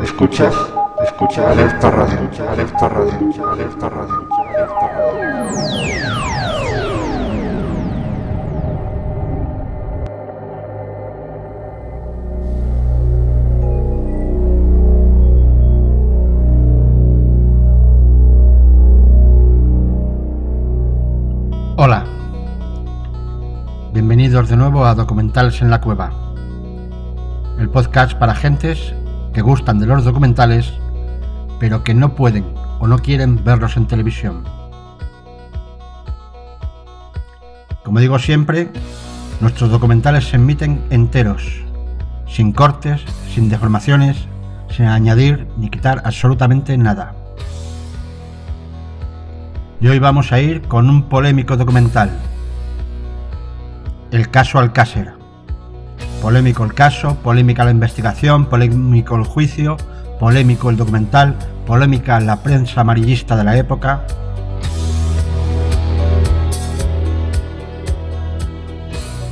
Escuchas, escuchas, alerta radio, alerta radio, alerta radio, De nuevo a Documentales en la Cueva. El podcast para gentes que gustan de los documentales, pero que no pueden o no quieren verlos en televisión. Como digo siempre, nuestros documentales se emiten enteros, sin cortes, sin deformaciones, sin añadir ni quitar absolutamente nada. Y hoy vamos a ir con un polémico documental. El caso Alcácer. Polémico el caso, polémica la investigación, polémico el juicio, polémico el documental, polémica la prensa amarillista de la época.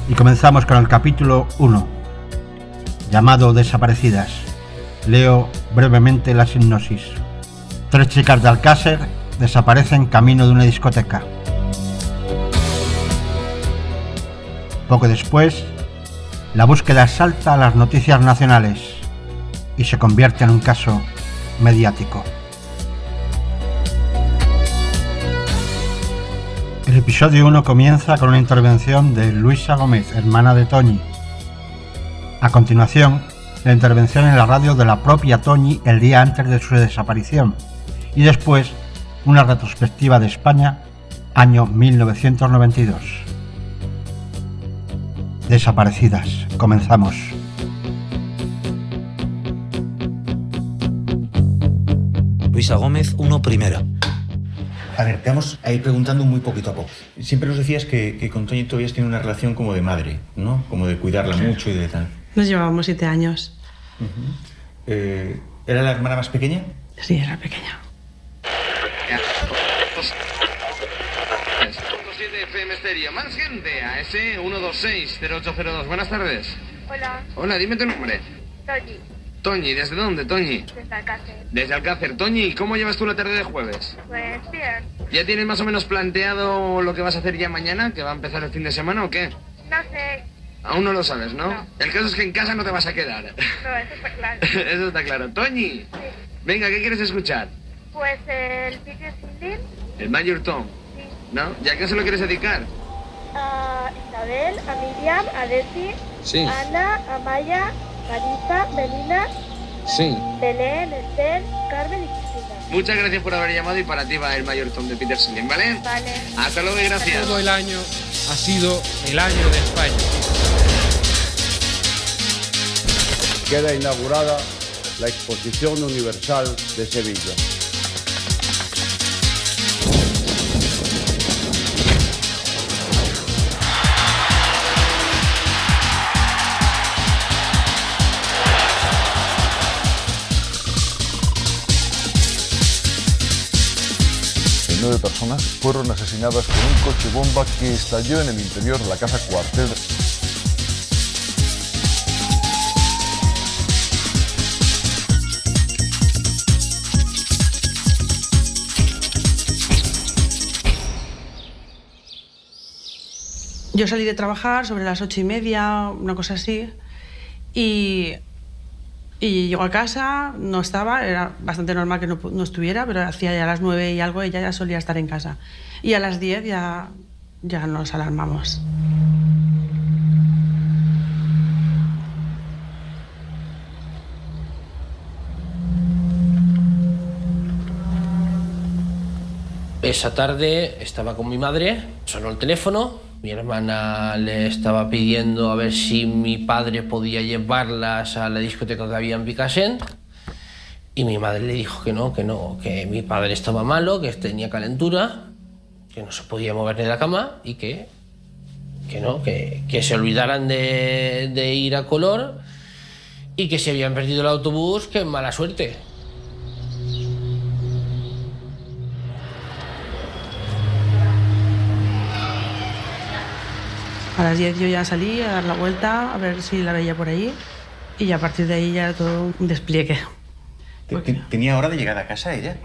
Y comenzamos con el capítulo 1, llamado Desaparecidas. Leo brevemente la sinopsis. Tres chicas de Alcácer desaparecen camino de una discoteca. Poco después, la búsqueda salta a las noticias nacionales y se convierte en un caso mediático. El episodio 1 comienza con una intervención de Luisa Gómez, hermana de Toñi. A continuación, la intervención en la radio de la propia Toñi el día antes de su desaparición y después una retrospectiva de España, año 1992. Desaparecidas. Comenzamos. Luisa Gómez, uno primera. A ver, te vamos a ir preguntando muy poquito a poco. Siempre nos decías que, que con Toñi todavía tiene una relación como de madre, ¿no? Como de cuidarla mucho y de tal. Nos llevábamos siete años. Eh, ¿Era la hermana más pequeña? Sí, era pequeña. FM Stereo. Más gente a ese 126-0802. Buenas tardes. Hola, Hola, dime tu nombre. Toñi, Toñi, ¿desde dónde, Toñi? desde Alcácer. Desde Alcácer. Toñi, ¿cómo llevas tú la tarde de jueves? Pues bien, ¿Ya tienes más o menos planteado lo que vas a hacer ya mañana? ¿Que va a empezar el fin de semana o qué? no sé, Aún no lo sabes, ¿no? No. El caso es que en casa no te vas a quedar. no, eso está claro. Eso está claro. Toñi, Sí. venga, ¿qué quieres escuchar? Pues el Peter Cindy, El Major Tom, ¿no? ¿Ya qué se lo quieres dedicar? A Isabel, a Miriam, a Desi, Sí, Ana, Amaya, Marisa, Melina, sí. Belén, Esther, Carmen y Cristina. Muchas gracias por haber llamado y para ti va el Major Tom de Peter Slim, ¿vale? Vale. Hasta luego y gracias. Todo el año ha sido el año de España. queda inaugurada la Exposición Universal de Sevilla. Nueve personas fueron asesinadas por un coche bomba que estalló en el interior de la casa cuartel. Yo salí de trabajar sobre las ocho y media, una cosa así, y, y llego a casa, no estaba, era bastante normal que no, no estuviera, pero hacía ya las nueve y algo, ella ya solía estar en casa. Y a las diez ya, ya nos alarmamos. Esa tarde estaba con mi madre, sonó el teléfono, mi hermana le estaba pidiendo a ver si mi padre podía llevarlas a la discoteca que había en Picassent y mi madre le dijo que no, que no, que mi padre estaba malo, que tenía calentura, que no se podía mover de la cama y que, que no, que, que se olvidaran de, de ir a color y que si habían perdido el autobús, que mala suerte. Las 10 yo ya salí a dar la vuelta, a ver si la veía por ahí. Y a partir de ahí ya era todo un despliegue. Te- te- ¿Tenía hora de llegar a casa ella?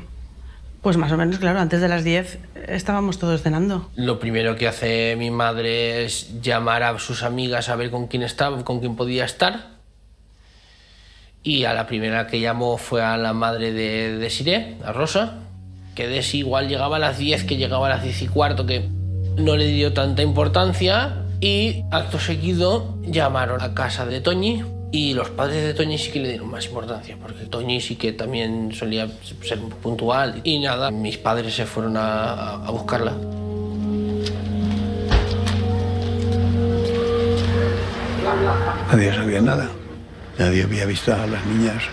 Pues más o menos, claro, antes de las 10 estábamos todos cenando. Lo primero que hace mi madre es llamar a sus amigas a ver con quién estaba, con quién podía estar. Y a la primera que llamó fue a la madre de Desiré, a Rosa, que Desi igual llegaba a las 10, que llegaba a las 10 y cuarto, que no le dio tanta importancia. Y acto seguido llamaron a casa de Toñi y los padres de Toñi sí que le dieron más importancia, porque Toñi sí que también solía ser puntual. Y nada, mis padres se fueron a, a buscarla. Nadie sabía nada. Nadie había visto a las niñas.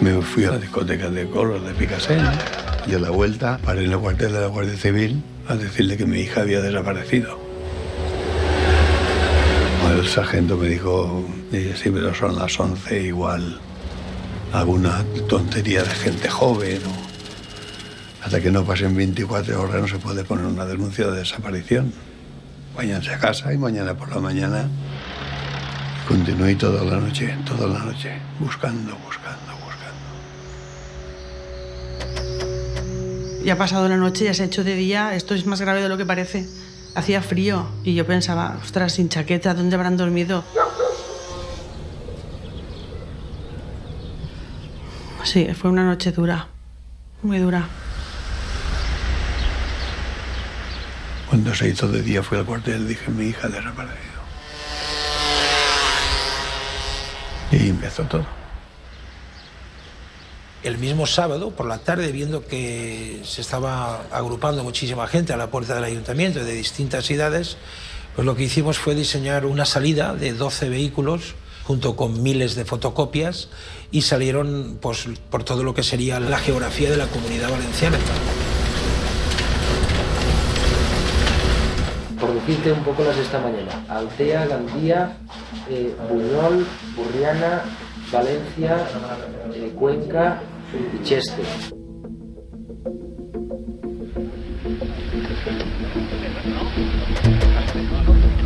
Me fui a la discoteca de Coros de Picasso y la vuelta paré en el cuartel de la Guardia Civil a decirle que mi hija había desaparecido. El sargento me dijo, sí, pero son las 11 igual. Alguna tontería de gente joven o hasta que no pasen 24 horas no se puede poner una denuncia de desaparición. Váyanse a casa y mañana por la mañana continué toda la noche, toda la noche, buscando, buscando, Ya ha pasado la noche, ya se ha hecho de día, esto es más grave de lo que parece. Hacía frío y yo pensaba, ostras, sin chaqueta, ¿dónde habrán dormido? Sí, fue una noche dura, muy dura. Cuando se hizo de día fui al cuartel dije, mi hija ha desaparecido. Y empezó todo. El mismo sábado, por la tarde, viendo que se estaba agrupando muchísima gente a la puerta del ayuntamiento de distintas edades, pues lo que hicimos fue diseñar una salida de 12 vehículos junto con miles de fotocopias y salieron pues, por todo lo que sería la geografía de la comunidad valenciana. Por decirte un poco las de esta mañana. Altea, Gandía, eh, Buñol, Burriana, Valencia, eh, Cuenca y Cheste.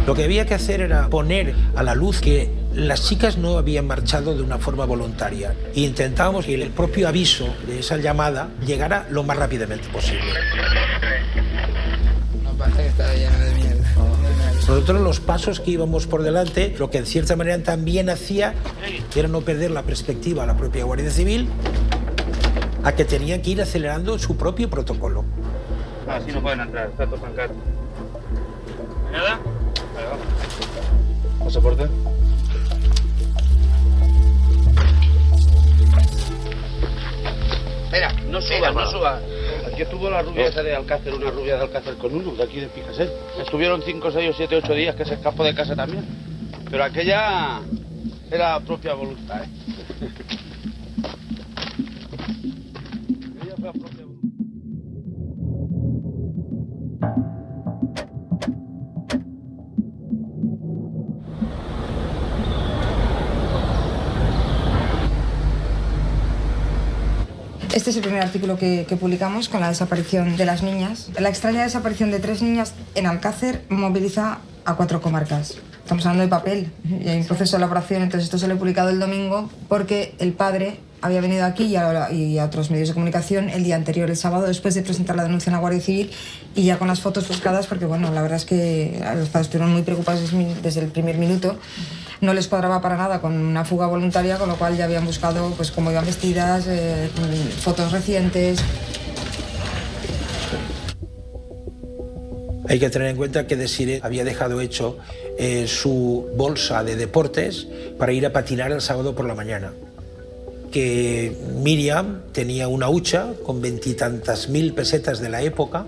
Lo que había que hacer era poner a la luz que las chicas no habían marchado de una forma voluntaria e intentábamos que el propio aviso de esa llamada llegara lo más rápidamente posible. Nosotros los pasos que íbamos por delante, lo que en cierta manera también hacía era no perder la perspectiva a la propia Guardia Civil, a que tenían que ir acelerando su propio protocolo. Así no pueden entrar, está todo pancarte. ¿Nada? Vale, vamos. ¿Pasaporte? Espera, no subas, no subas. Aquí estuvo la rubia esa de Alcácer, una rubia de Alcácer con uno, de aquí de Picaset. Estuvieron 5, 6 o 7, 8 días que se escapó de casa también. Pero aquella era propia voluntad, ¿eh? Este es el primer artículo que, publicamos con la desaparición de las niñas. La extraña desaparición de tres niñas en Alcácer moviliza a cuatro comarcas. Estamos hablando de papel y hay un proceso de elaboración, entonces esto se lo he publicado el domingo porque el padre había venido aquí y a, y a otros medios de comunicación el día anterior, el sábado, después de presentar la denuncia en la Guardia Civil y ya con las fotos buscadas, porque bueno, la verdad es que los padres estuvieron muy preocupados desde, el primer minuto. No les cuadraba para nada con una fuga voluntaria, con lo cual ya habían buscado pues, cómo iban vestidas, eh, fotos recientes. Hay que tener en cuenta que Desire había dejado hecho eh, su bolsa de deportes para ir a patinar el sábado por la mañana. Que Miriam tenía una hucha con veintitantas mil pesetas de la época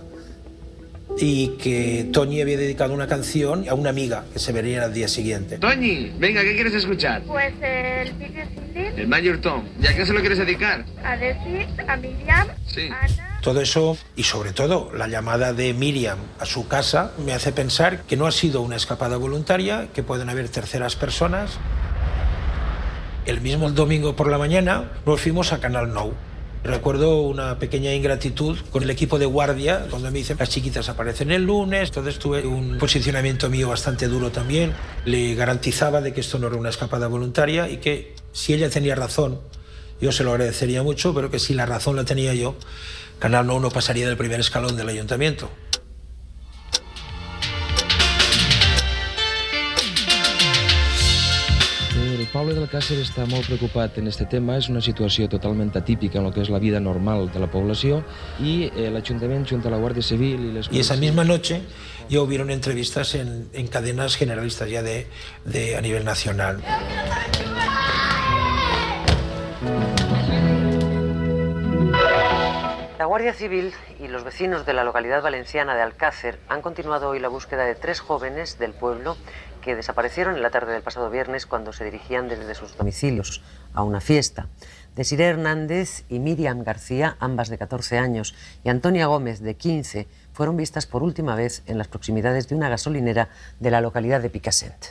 y que Toñi había dedicado una canción a una amiga que se vería al día siguiente. Toñi, venga, ¿qué quieres escuchar? Pues el single El Major Tom. ¿Y a qué se lo quieres dedicar? a Desi, a Miriam, Sí. a Ana. Todo eso y sobre todo la llamada de Miriam a su casa me hace pensar que no ha sido una escapada voluntaria, que pueden haber terceras personas. El mismo domingo por la mañana nos fuimos a Canal Nou Recuerdo una pequeña ingratitud con el equipo de guardia, cuando me dicen las chiquitas aparecen el lunes, entonces tuve un posicionamiento mío bastante duro también. Le garantizaba de que esto no era una escapada voluntaria y que si ella tenía razón, yo se lo agradecería mucho, pero que si la razón la tenía yo, Canal No no pasaría del primer escalón del ayuntamiento. El poble d'Alcàsser està molt preocupat en este tema, és una situació totalment atípica en el que és la vida normal de la població i eh, l'Ajuntament, junto a la Guàrdia Civil i les... Y esa misma noche ya hubieron entrevistas en, en cadenas generalistas ya de, de a nivel nacional. La Guardia Civil y los vecinos de la localidad valenciana de Alcácer han continuado hoy la búsqueda de tres jóvenes del pueblo que desaparecieron en la tarde del pasado viernes cuando se dirigían desde sus domicilios a una fiesta. Desiree Hernández y Miriam García, ambas de 14 años, y Antonia Gómez, de 15, fueron vistas por última vez en las proximidades de una gasolinera de la localidad de Picassent.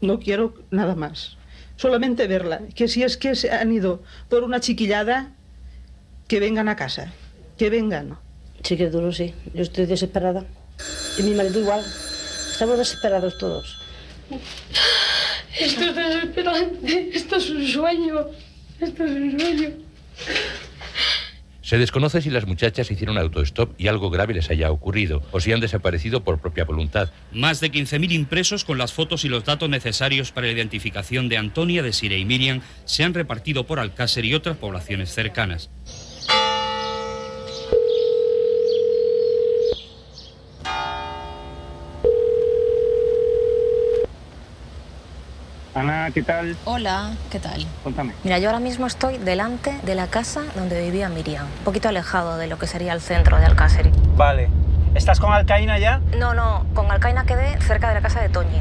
No quiero nada más. Solamente verla. Que si es que se han ido por una chiquillada, que vengan a casa. Que vengan. Sí que es duro, sí. Yo estoy desesperada. Y mi marido igual. Estamos desesperados todos. Esto es desesperante. Esto es un sueño. Esto es un sueño. Se desconoce si las muchachas hicieron autostop y algo grave les haya ocurrido, o si han desaparecido por propia voluntad. Más de 15.000 impresos con las fotos y los datos necesarios para la identificación de Antonia, Desiree y Miriam se han repartido por Alcácer y otras poblaciones cercanas. Ana, ¿qué tal? Hola, ¿qué tal? Cuéntame. Mira, yo ahora mismo estoy delante de la casa donde vivía Miriam, un poquito alejado de lo que sería el centro de Alcácer. Vale. ¿Estás con Alcaina ya? No, no, con Alcaina quedé cerca de la casa de Toñi.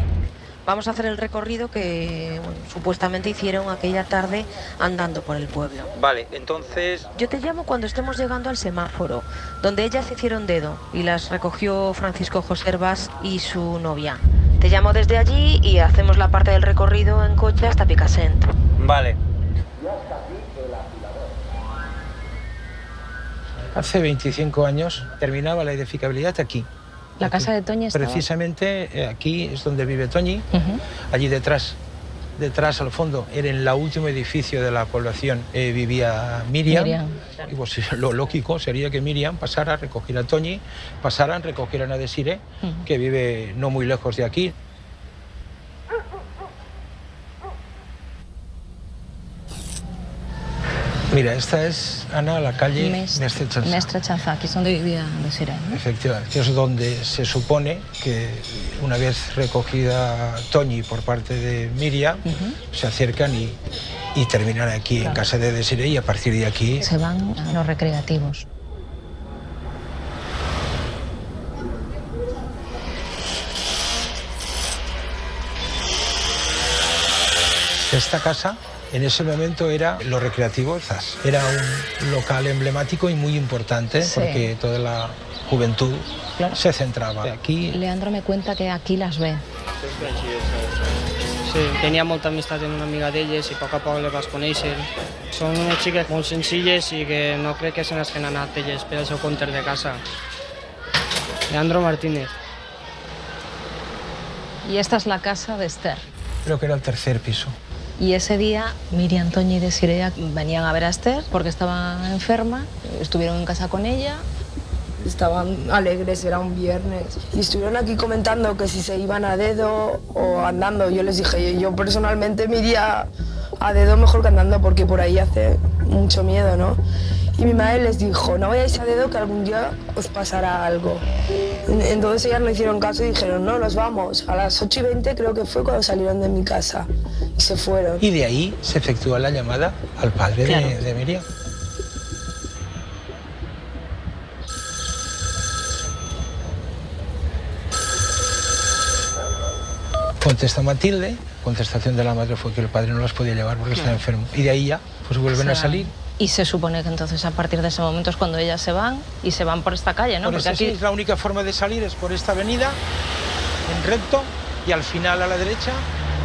Vamos a hacer el recorrido que bueno, supuestamente hicieron aquella tarde andando por el pueblo. Vale, entonces... Yo te llamo cuando estemos llegando al semáforo, donde ellas hicieron dedo y las recogió Francisco José Herbás y su novia. Te llamo desde allí y hacemos la parte del recorrido en coche hasta Picassent. Vale. Hace 25 años terminaba la edificabilidad aquí. La casa de Toñi estaba... Precisamente eh, aquí es donde vive Toñi, allí detrás. Detrás, al fondo, era en el último edificio de la población, eh, vivía Miriam. Miriam. Y pues lo lógico sería que Miriam pasara a recoger a Toñi, pasaran, recogieran a Desire, que vive no muy lejos de aquí. Mira, esta es, Ana, la calle Mes- Mestre Chanzá. Mestre Chanzá, aquí es donde vivía. ¿no? Efectivamente, que es donde se supone que una vez recogida Toñi por parte de Miriam, se acercan y, y terminan aquí en casa de Desiree y a partir de aquí Se van a los recreativos. esta casa en ese momento era los recreativos Zas. Era un local emblemático y muy importante Sí. porque toda la juventud Claro. se centraba aquí. Leandro me cuenta que aquí las ve. Sí, tenia molta amistat amb una amiga d'elles i a poc a poc les vas conèixer. Són unes xiques molt senzilles i que no crec que se n'hagin anat elles per al seu compte de casa. Leandro Martínez. Y esta es la casa de Esther. Creo que era el tercer piso. Y ese día Miriam, Toñi y Desiree venían a ver a Esther porque estaba enferma. Estuvieron en casa con ella. Estaban alegres, era un viernes. Y estuvieron aquí comentando que si se iban a dedo o andando. Yo les dije, yo personalmente me a dedo mejor que andando porque por ahí hace mucho miedo, ¿no? Y mi madre les dijo, no vayáis a dedo que algún día os pasará algo. En- Entonces ellas no hicieron caso y dijeron, no, nos vamos. A las 8 y 20 creo que fue cuando salieron de mi casa y se fueron. Y de ahí se efectúa la llamada al padre de- de Miriam. Contesta Matilde, contestación de la madre fue que el padre no las podía llevar porque claro. estaba enfermo. Y de ahí ya, pues vuelven o sea, a salir. Y se supone que entonces a partir de ese momento es cuando ellas se van y se van por esta calle, ¿no? Por porque aquí... sí, la única forma de salir es por esta avenida, en recto, y al final a la derecha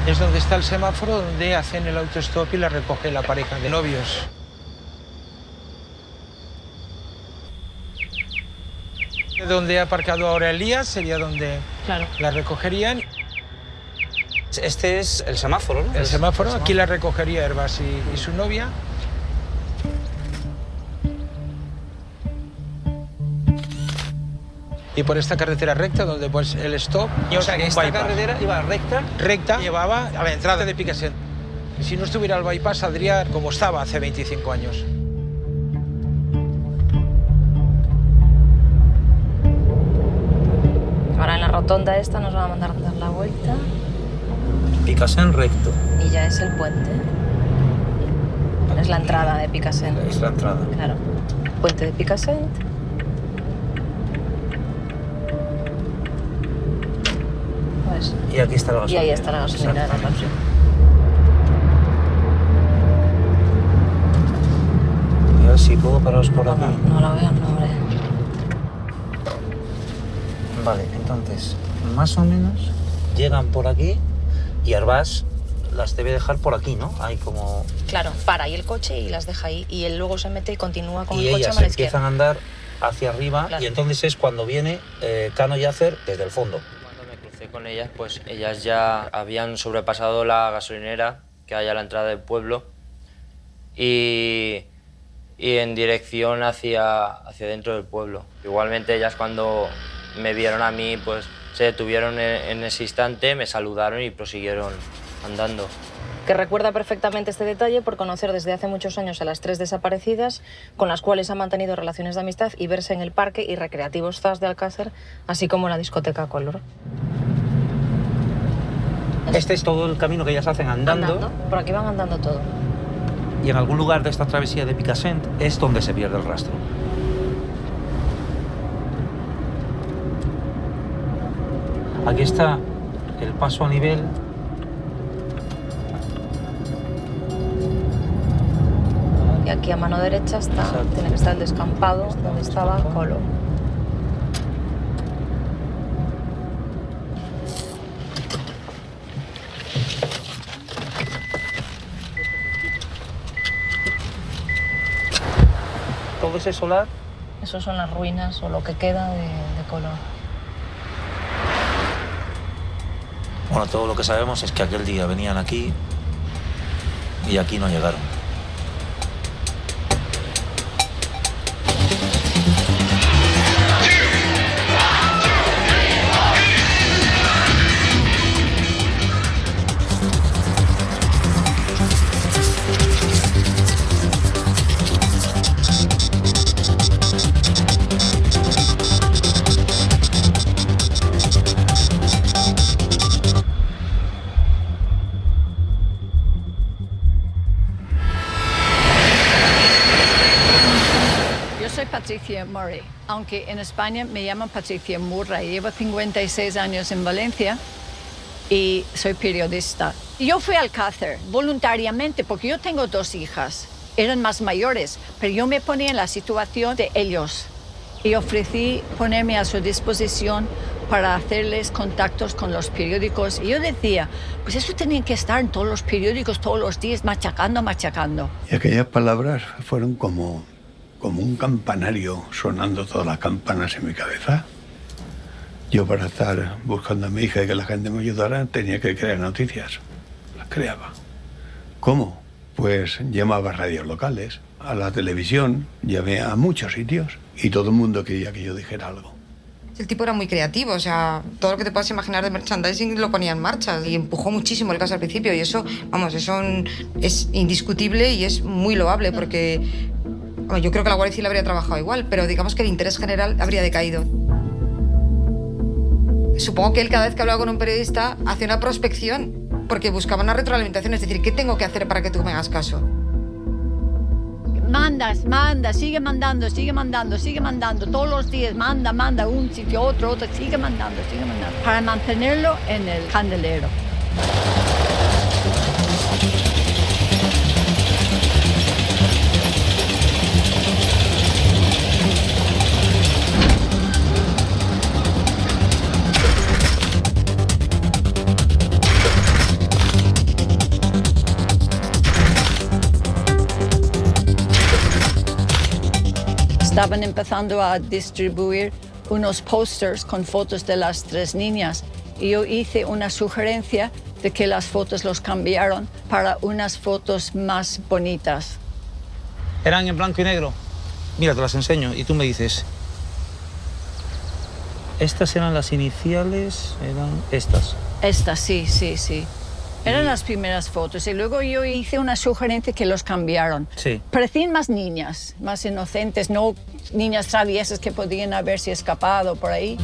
es donde está el semáforo donde hacen el autostop y la recoge la pareja de novios. Donde ha aparcado ahora Elías sería donde claro. la recogerían. Este es el semáforo, ¿no? El semáforo, aquí la recogería Herbas y, y su novia. Y por esta carretera recta, donde pues el stop... O sea, que esta bypass. carretera iba recta. Recta, llevaba a la entrada de Picassent. Y si no estuviera el bypass, saldría como estaba hace 25 años. Ahora en la rotonda esta nos van a mandar a dar la vuelta Picasen recto. y ya es el puente. Es la entrada de Picassent. Es la entrada. Claro. Puente de Picassent. Pues, Y aquí está la y gasolina. ahí está la gasolinera de la. Y a ver si puedo pararos por aquí. No lo veo el nombre. Vale, entonces, más o menos llegan por aquí y Arbás las debe dejar por aquí, ¿no? Hay como... Claro, para ahí el coche y las deja ahí. Y él luego se mete y continúa con y el coche a ellas mano empiezan a andar hacia arriba Claro. y entonces es cuando viene eh, Cano Yacer desde el fondo. Cuando me crucé con ellas, pues ellas ya habían sobrepasado la gasolinera que hay a la entrada del pueblo y, y en dirección hacia, hacia dentro del pueblo. Igualmente ellas cuando me vieron a mí, pues se detuvieron en, en ese instante, me saludaron y prosiguieron andando. que recuerda perfectamente este detalle por conocer desde hace muchos años a las tres desaparecidas, con las cuales ha mantenido relaciones de amistad y verse en el parque y recreativos ZAS de Alcácer, así como en la discoteca Color. Este es todo el camino que ellas hacen andando, Por aquí van andando todo. y en algún lugar de esta travesía de Picassent es donde se pierde el rastro. Aquí está el paso a nivel Y aquí a mano derecha está, tiene que estar el descampado donde estaba Color. todo ese solar. Esos son las ruinas o lo que queda de, de Color. Bueno, todo lo que sabemos es que aquel día venían aquí y aquí no llegaron. Aunque en España me llaman Patricia Murray. Llevo 56 años en Valencia y soy periodista. Yo fui al Alcácer voluntariamente porque yo tengo dos hijas. Eran más mayores, pero yo me ponía en la situación de ellos y ofrecí ponerme a su disposición para hacerles contactos con los periódicos. Y yo decía, pues eso tenía que estar en todos los periódicos todos los días, machacando, machacando. Y aquellas palabras fueron como, como un campanario sonando todas las campanas en mi cabeza. Yo para estar buscando a mi hija y que la gente me ayudara tenía que crear noticias. Las creaba. ¿Cómo? Pues llamaba a radios locales, a la televisión, llamé a muchos sitios y todo el mundo quería que yo dijera algo. El tipo era muy creativo, o sea, todo lo que te puedas imaginar de merchandising lo ponía en marcha y empujó muchísimo el caso al principio y eso, vamos, eso es indiscutible y es muy loable porque yo creo que la Guardia Civil habría trabajado igual, pero digamos que el interés general habría decaído. Supongo que él cada vez que hablaba con un periodista hacía una prospección porque buscaba una retroalimentación, es decir, ¿qué tengo que hacer para que tú me hagas caso? Mandas, manda, sigue mandando, sigue mandando, sigue mandando, todos los días manda, manda, un sitio, otro, otro, sigue mandando, sigue mandando, para mantenerlo en el candelero. Estaban empezando a distribuir unos posters con fotos de las tres niñas y yo hice una sugerencia de que las fotos los cambiaron para unas fotos más bonitas. Eran en blanco y negro. Mira, te las enseño y tú me dices. Estas eran las iniciales, eran estas. Estas, sí, sí, sí. Eran las primeras fotos y luego yo hice una sugerencia que los cambiaron. Sí. Parecían más niñas, más inocentes, no niñas traviesas que podían haberse escapado por ahí.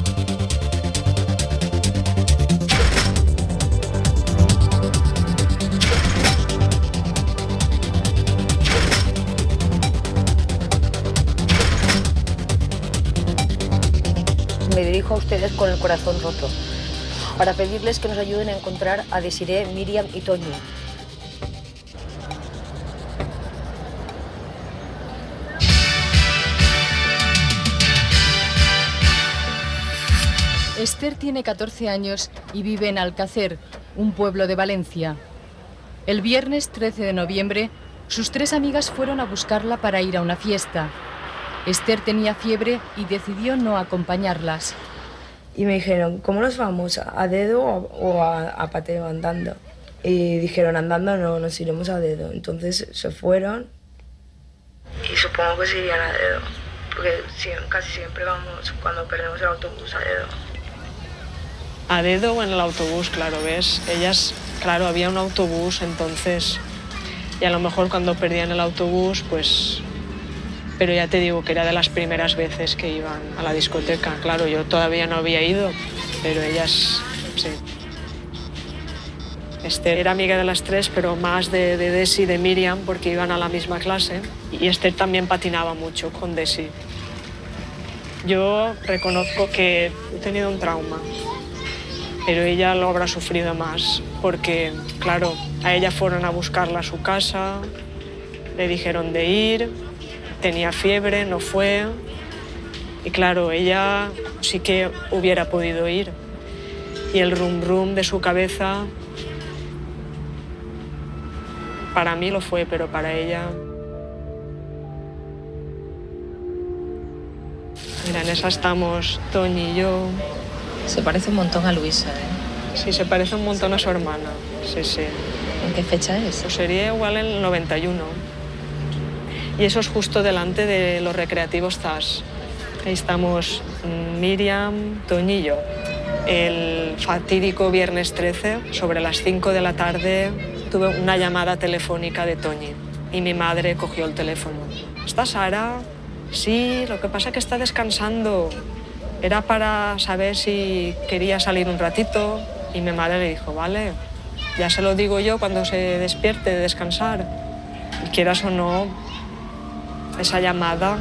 Me dirijo a ustedes con el corazón roto para pedirles que nos ayuden a encontrar a Desiree, Miriam y Toñi. Esther tiene 14 años y vive en Alcácer, un pueblo de Valencia. El viernes 13 de noviembre, sus tres amigas fueron a buscarla para ir a una fiesta. Esther tenía fiebre y decidió no acompañarlas. Y me dijeron, ¿cómo nos vamos? ¿A dedo o, a, a pateo andando? Y dijeron, andando no, nos iremos a dedo. Entonces se fueron. Y supongo que se irían a dedo, porque casi siempre vamos cuando perdemos el autobús a dedo. A dedo o en el autobús, claro, ¿ves? Ellas, claro, había un autobús, entonces... Y a lo mejor cuando perdían el autobús, pues... Pero ya te digo que era de las primeras veces que iban a la discoteca. Claro, yo todavía no había ido, pero ellas, sí. Esther era amiga de las tres, pero más de, de Desi y de Miriam, porque iban a la misma clase. Y Esther también patinaba mucho con Desi. Yo reconozco que he tenido un trauma, pero ella lo habrá sufrido más, porque, claro, a ella fueron a buscarla a su casa, le dijeron de ir, tenía fiebre, no fue, y claro, ella sí que hubiera podido ir. Y el rum rum de su cabeza, para mí lo fue, pero para ella... Mira, en esa estamos Toñi y yo. Se parece un montón a Luisa, ¿eh? Sí, se parece un montón a su hermana. Sí, sí. ¿En qué fecha es? Pues sería igual el 91. Y eso es justo delante de los recreativos ZAS. Ahí estamos mm, Miriam, Toñi y yo. El fatídico viernes 13, sobre las 5 de la tarde, tuve una llamada telefónica de Toñi y mi madre cogió el teléfono. ¿Está Sara? Sí, lo que pasa es que está descansando. Era para saber si quería salir un ratito y mi madre le dijo, vale, ya se lo digo yo cuando se despierte de descansar. Quieras o no, esa llamada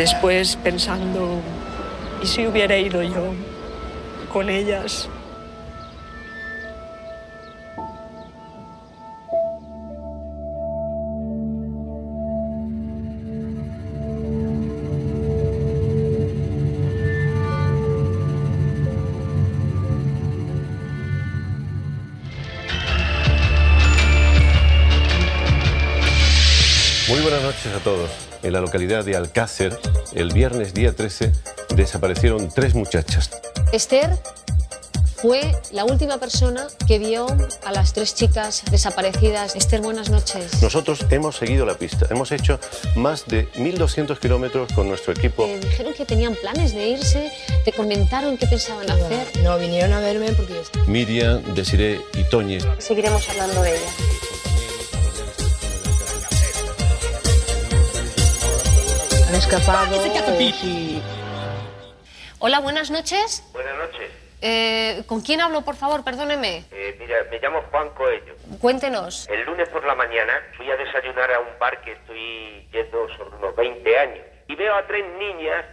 Después pensando, ¿y si hubiera ido yo con ellas? La localidad de Alcácer, el viernes día 13, desaparecieron tres muchachas. Esther fue la última persona que vio a las tres chicas desaparecidas. Esther, buenas noches. Nosotros hemos seguido la pista. Hemos hecho más de 1.200 kilómetros con nuestro equipo. Te dijeron que tenían planes de irse, te comentaron qué pensaban hacer. No, vinieron a verme porque... Miriam, Desiree y Toñi. Seguiremos hablando de ella. Han escapado. Hola, buenas noches. Buenas noches. Eh, ¿Con quién hablo, por favor? Perdóneme. Eh, mira, me llamo Juan Coello. Cuéntenos. El lunes por la mañana fui a desayunar a un bar que estoy yendo sobre unos 20 años y veo a tres niñas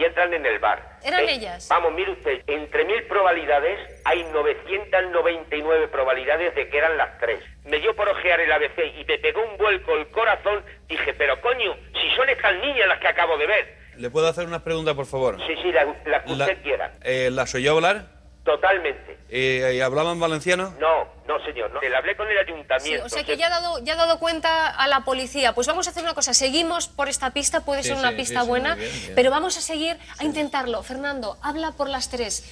y entran en el bar. ¿Eran Eh, ellas? Vamos, mire usted, entre mil probabilidades hay 999 probabilidades de que eran las tres. Me dio por ojear el ABC y me pegó un vuelco el corazón. Dije, pero coño, si son estas niñas las que acabo de ver. ¿Le puedo hacer unas preguntas, por favor? Sí, sí, la, la que usted quiera. Eh, ¿Las oyó hablar? Totalmente. Eh, ¿Y hablaban valenciano? No, no, señor. No. Le hablé con el Sí, ayuntamiento. o sea que ya ha, dado, ya ha dado cuenta a la policía. Pues vamos a hacer una cosa, seguimos por esta pista, puede Sí, ser una sí, pista buena, muy bien, bien. pero vamos a seguir a intentarlo. Fernando, habla por las tres.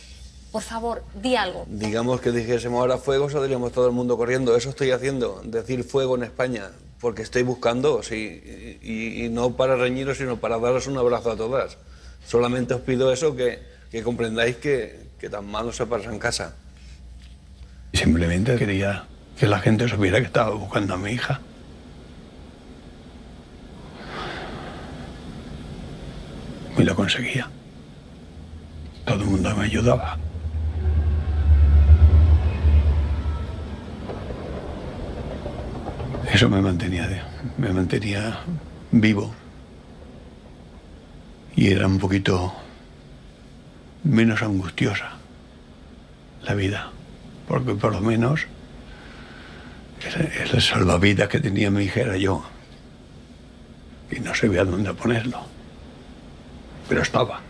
Por favor, di algo. Digamos que dijésemos ahora fuego, saldríamos todo el mundo corriendo. Eso estoy haciendo, decir fuego en España, porque estoy buscando, sí, y, y no para reñiros, sino para daros un abrazo a todas. Solamente os pido eso, que, que comprendáis que, que tan mal no se pasa en casa. Simplemente quería que la gente supiera que estaba buscando a mi hija. Y lo conseguía. Todo el mundo me ayudaba. Eso me mantenía, me mantenía vivo. Y era un poquito menos angustiosa la vida, porque por lo menos el, el salvavidas que tenía mi hija yo. Y no sabía dónde ponerlo. Pero estaba.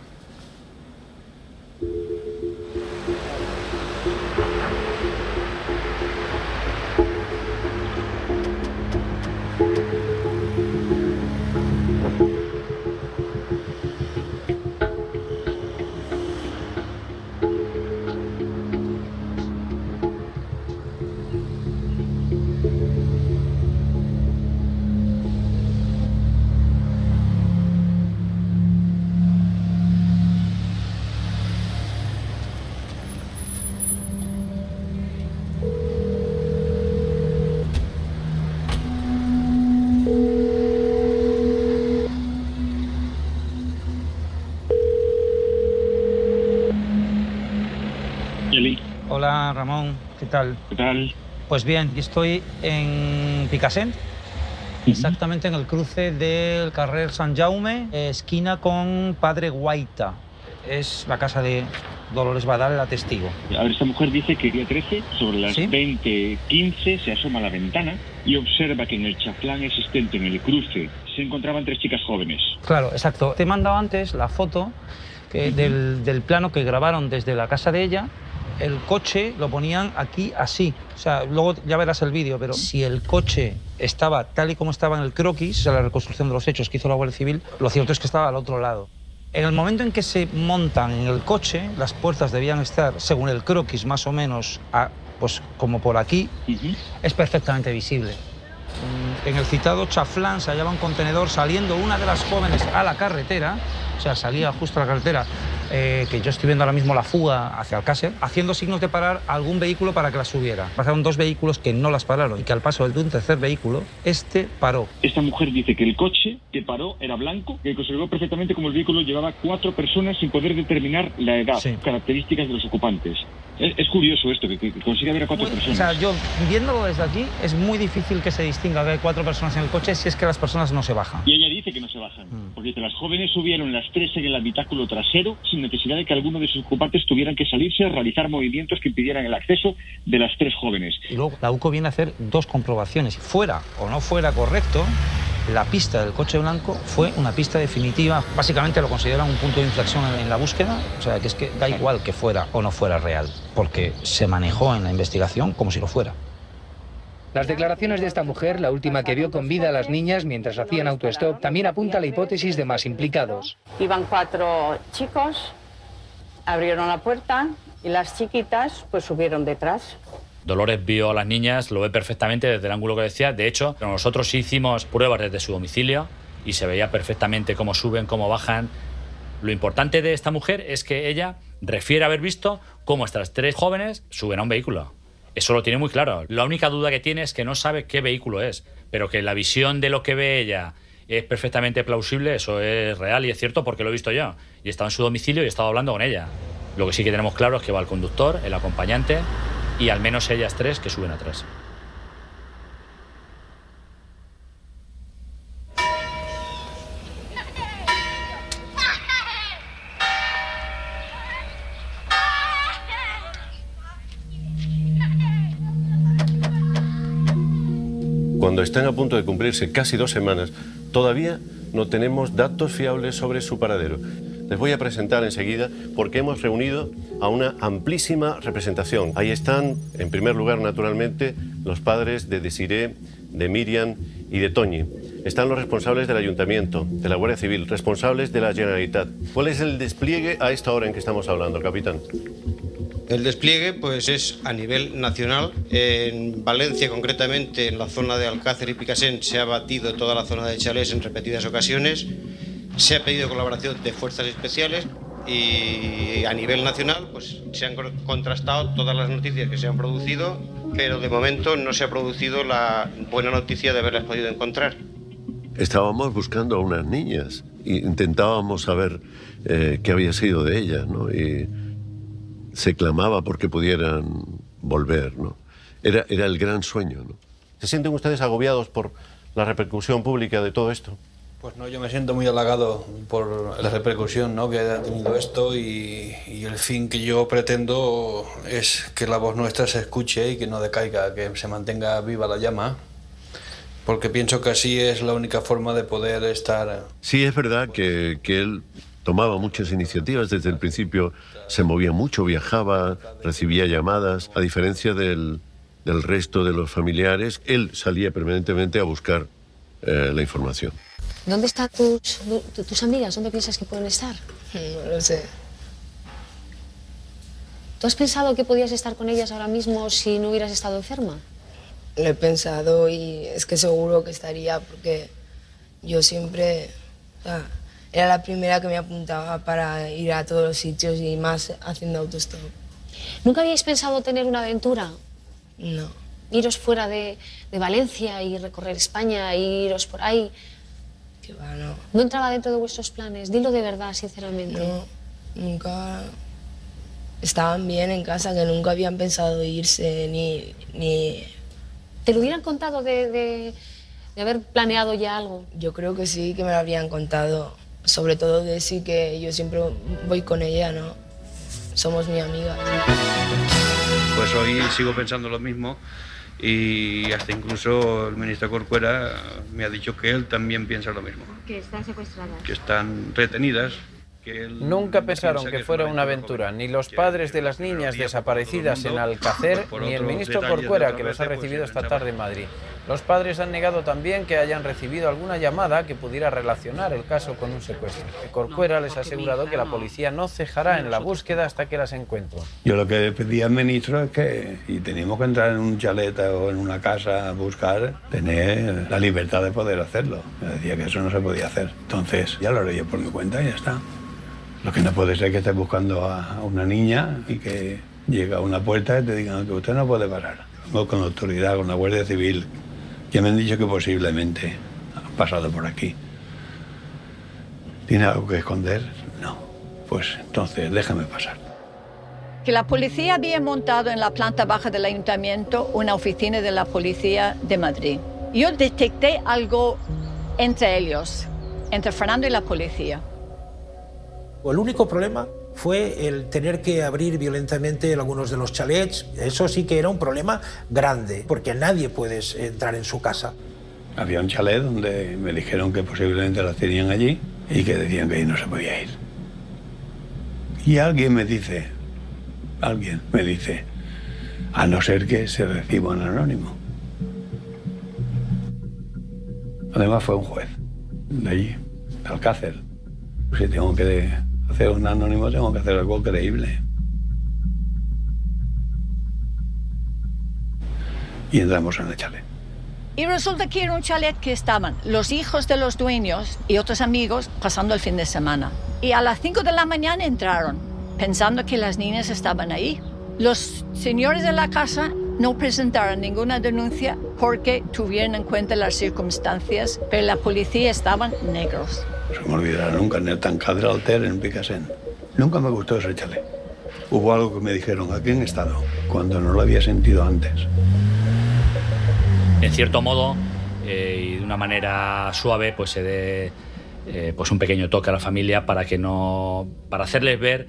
Ramón, ¿qué tal? ¿Qué tal? Pues bien, estoy en Picassent, exactamente en el cruce del carrer San Jaume, esquina con Padre Guaita. Es la casa de Dolores Badal, la testigo. A ver, esta mujer dice que el día 13, sobre las 20.15, se asoma a la ventana y observa que en el chaflán existente en el cruce se encontraban tres chicas jóvenes. Claro, exacto. Te he mandado antes la foto que- del, del plano que grabaron desde la casa de ella. El coche lo ponían aquí así. O sea, luego ya verás el vídeo, pero si el coche estaba tal y como estaba en el croquis, o sea, la reconstrucción de los hechos que hizo la Guardia Civil, lo cierto es que estaba al otro lado. En el momento en que se montan en el coche, las puertas debían estar, según el croquis, más o menos, a- pues como por aquí, es perfectamente visible. En el citado chaflán se hallaba un contenedor saliendo una de las jóvenes a la carretera, o sea, salía justo a la carretera, eh, que yo estoy viendo ahora mismo la fuga hacia Alcácer, haciendo signos de parar a algún vehículo para que la subiera. Pasaron dos vehículos que no las pararon y que al paso de un tercer vehículo, este paró. Esta mujer dice que el coche que paró era blanco, que conservó perfectamente como el vehículo llevaba cuatro personas sin poder determinar la edad, características de los ocupantes. Es, es curioso esto, que, que consigue ver a cuatro O personas. sea, yo viéndolo desde aquí, es muy difícil que se distinga que hay cuatro personas en el coche si es que las personas no se bajan. Y ella dice que no se bajan, porque dice, las jóvenes subieron las tres en el habitáculo trasero sin necesidad de que alguno de sus ocupantes tuvieran que salirse a realizar movimientos que impidieran el acceso de las tres jóvenes. Y luego la UCO viene a hacer dos comprobaciones. Fuera o no fuera correcto, la pista del coche blanco fue una pista definitiva. Básicamente lo consideran un punto de inflexión en, en la búsqueda. O sea, que es que da igual que fuera o no fuera real, porque se manejó en la investigación como si lo fuera. Las declaraciones de esta mujer, la última que vio con vida a las niñas mientras hacían autostop, también apunta a la hipótesis de más implicados. Iban cuatro chicos, abrieron la puerta y las chiquitas pues subieron detrás. Dolores vio a las niñas, lo ve perfectamente desde el ángulo que decía. De hecho, nosotros hicimos pruebas desde su domicilio y se veía perfectamente cómo suben, cómo bajan. Lo importante de esta mujer es que ella refiere haber visto cómo estas tres jóvenes suben a un vehículo. Eso lo tiene muy claro. La única duda que tiene es que no sabe qué vehículo es, pero que la visión de lo que ve ella es perfectamente plausible, eso es real y es cierto porque lo he visto yo. Y estaba en su domicilio y he estado hablando con ella. Lo que sí que tenemos claro es que va el conductor, el acompañante y al menos ellas tres que suben atrás. Cuando están a punto de cumplirse casi dos semanas, todavía no tenemos datos fiables sobre su paradero. Les voy a presentar enseguida porque hemos reunido a una amplísima representación. Ahí están, en primer lugar, naturalmente, los padres de Desiré, de Miriam y de Toñi. Están los responsables del ayuntamiento, de la Guardia Civil, responsables de la Generalitat. ¿Cuál es el despliegue a esta hora en que estamos hablando, capitán? El despliegue pues, es a nivel nacional. En Valencia, concretamente, en la zona de Alcácer y Picasen, se ha batido toda la zona de chalés en repetidas ocasiones. Se ha pedido colaboración de fuerzas especiales y a nivel nacional pues, se han contrastado todas las noticias que se han producido, pero de momento no se ha producido la buena noticia de haberlas podido encontrar. Estábamos buscando a unas niñas e intentábamos saber eh, qué había sido de ellas, ¿no? Y se clamaba porque pudieran volver, ¿no? Era, era el gran sueño, ¿no? ¿Se sienten ustedes agobiados por la repercusión pública de todo esto? Pues no, yo me siento muy halagado por la repercusión ¿no? que ha tenido esto y, y, el fin que yo pretendo es que la voz nuestra se escuche y que no decaiga, que se mantenga viva la llama, porque pienso que así es la única forma de poder estar. Sí, es verdad que, que él tomaba muchas iniciativas, desde el principio se movía mucho, viajaba, recibía llamadas, a diferencia del, del resto de los familiares, él salía permanentemente a buscar eh, la información. ¿Dónde están tus, tus amigas? ¿Dónde piensas que pueden estar? No lo sé. ¿Tú has pensado que podías estar con ellas ahora mismo si no hubieras estado enferma? Lo he pensado y es que seguro que estaría porque yo siempre... O sea, era la primera que me apuntaba para ir a todos los sitios y más haciendo autostop. ¿Nunca habíais pensado tener una aventura? No. Iros fuera de, de Valencia y recorrer España, e iros por ahí. Que va, no. ¿No entraba dentro de vuestros planes? Dilo de verdad, sinceramente. No, nunca estaban bien en casa, que nunca habían pensado irse ni... ni... ¿Te lo hubieran contado de, de, de, haber planeado ya algo? Yo creo que sí, que me lo habrían contado. Sobre todo de sí que yo siempre voy con ella, ¿no? Somos mi amiga. Pues hoy sigo pensando lo mismo y hasta incluso el ministro Corcuera me ha dicho que él también piensa lo mismo. Que están secuestradas. Que están retenidas. Que él Nunca pensaron que fuera una aventura, ni los padres de las niñas desaparecidas en Alcácer, ni el ministro Corcuera, que los ha recibido esta tarde en Madrid. Los padres han negado también que hayan recibido alguna llamada que pudiera relacionar el caso con un secuestro. Corcuera les ha asegurado que la policía no cejará en la búsqueda hasta que las encuentre. Yo lo que pedía al ministro es que si teníamos que entrar en un chalet o en una casa a buscar, tener la libertad de poder hacerlo. Me decía que eso no se podía hacer. Entonces ya lo haré yo por mi cuenta y ya está. Lo que no puede ser que estés buscando a una niña y que llega a una puerta y te digan que usted no puede parar. Con la autoridad, con la Guardia Civil, ya me han dicho que posiblemente ha pasado por aquí. ¿Tiene algo que esconder? No. Pues entonces déjame pasar. Que la policía había montado en la planta baja del ayuntamiento una oficina de la policía de Madrid. Yo detecté algo entre ellos, entre Fernando y la policía. El único problema fue el tener que abrir violentamente algunos de los chalets. Eso sí que era un problema grande, porque nadie puede entrar en su casa. Había un chalet donde me dijeron que posiblemente las tenían allí y que decían que ahí no se podía ir. Y alguien me dice, alguien me dice, a no ser que se reciba un anónimo. Además fue un juez de allí, de Alcácer. Si tengo que hacer un anónimo tengo que hacer algo creíble. Y entramos en el chalet. Y resulta que era un chalet que estaban los hijos de los dueños y otros amigos pasando el fin de semana. Y a las 5 de la mañana entraron, pensando que las niñas estaban ahí. Los señores de la casa no presentaron ninguna denuncia porque tuvieron en cuenta las circunstancias, pero la policía estaban negros. No se me olvidará nunca el Tancadre Alter en Picasen. Nunca me gustó ese chalet. Hubo algo que me dijeron, aquí en estado, cuando no lo había sentido antes. En cierto modo, eh, y de una manera suave, pues se dé eh, pues un pequeño toque a la familia para que no. para hacerles ver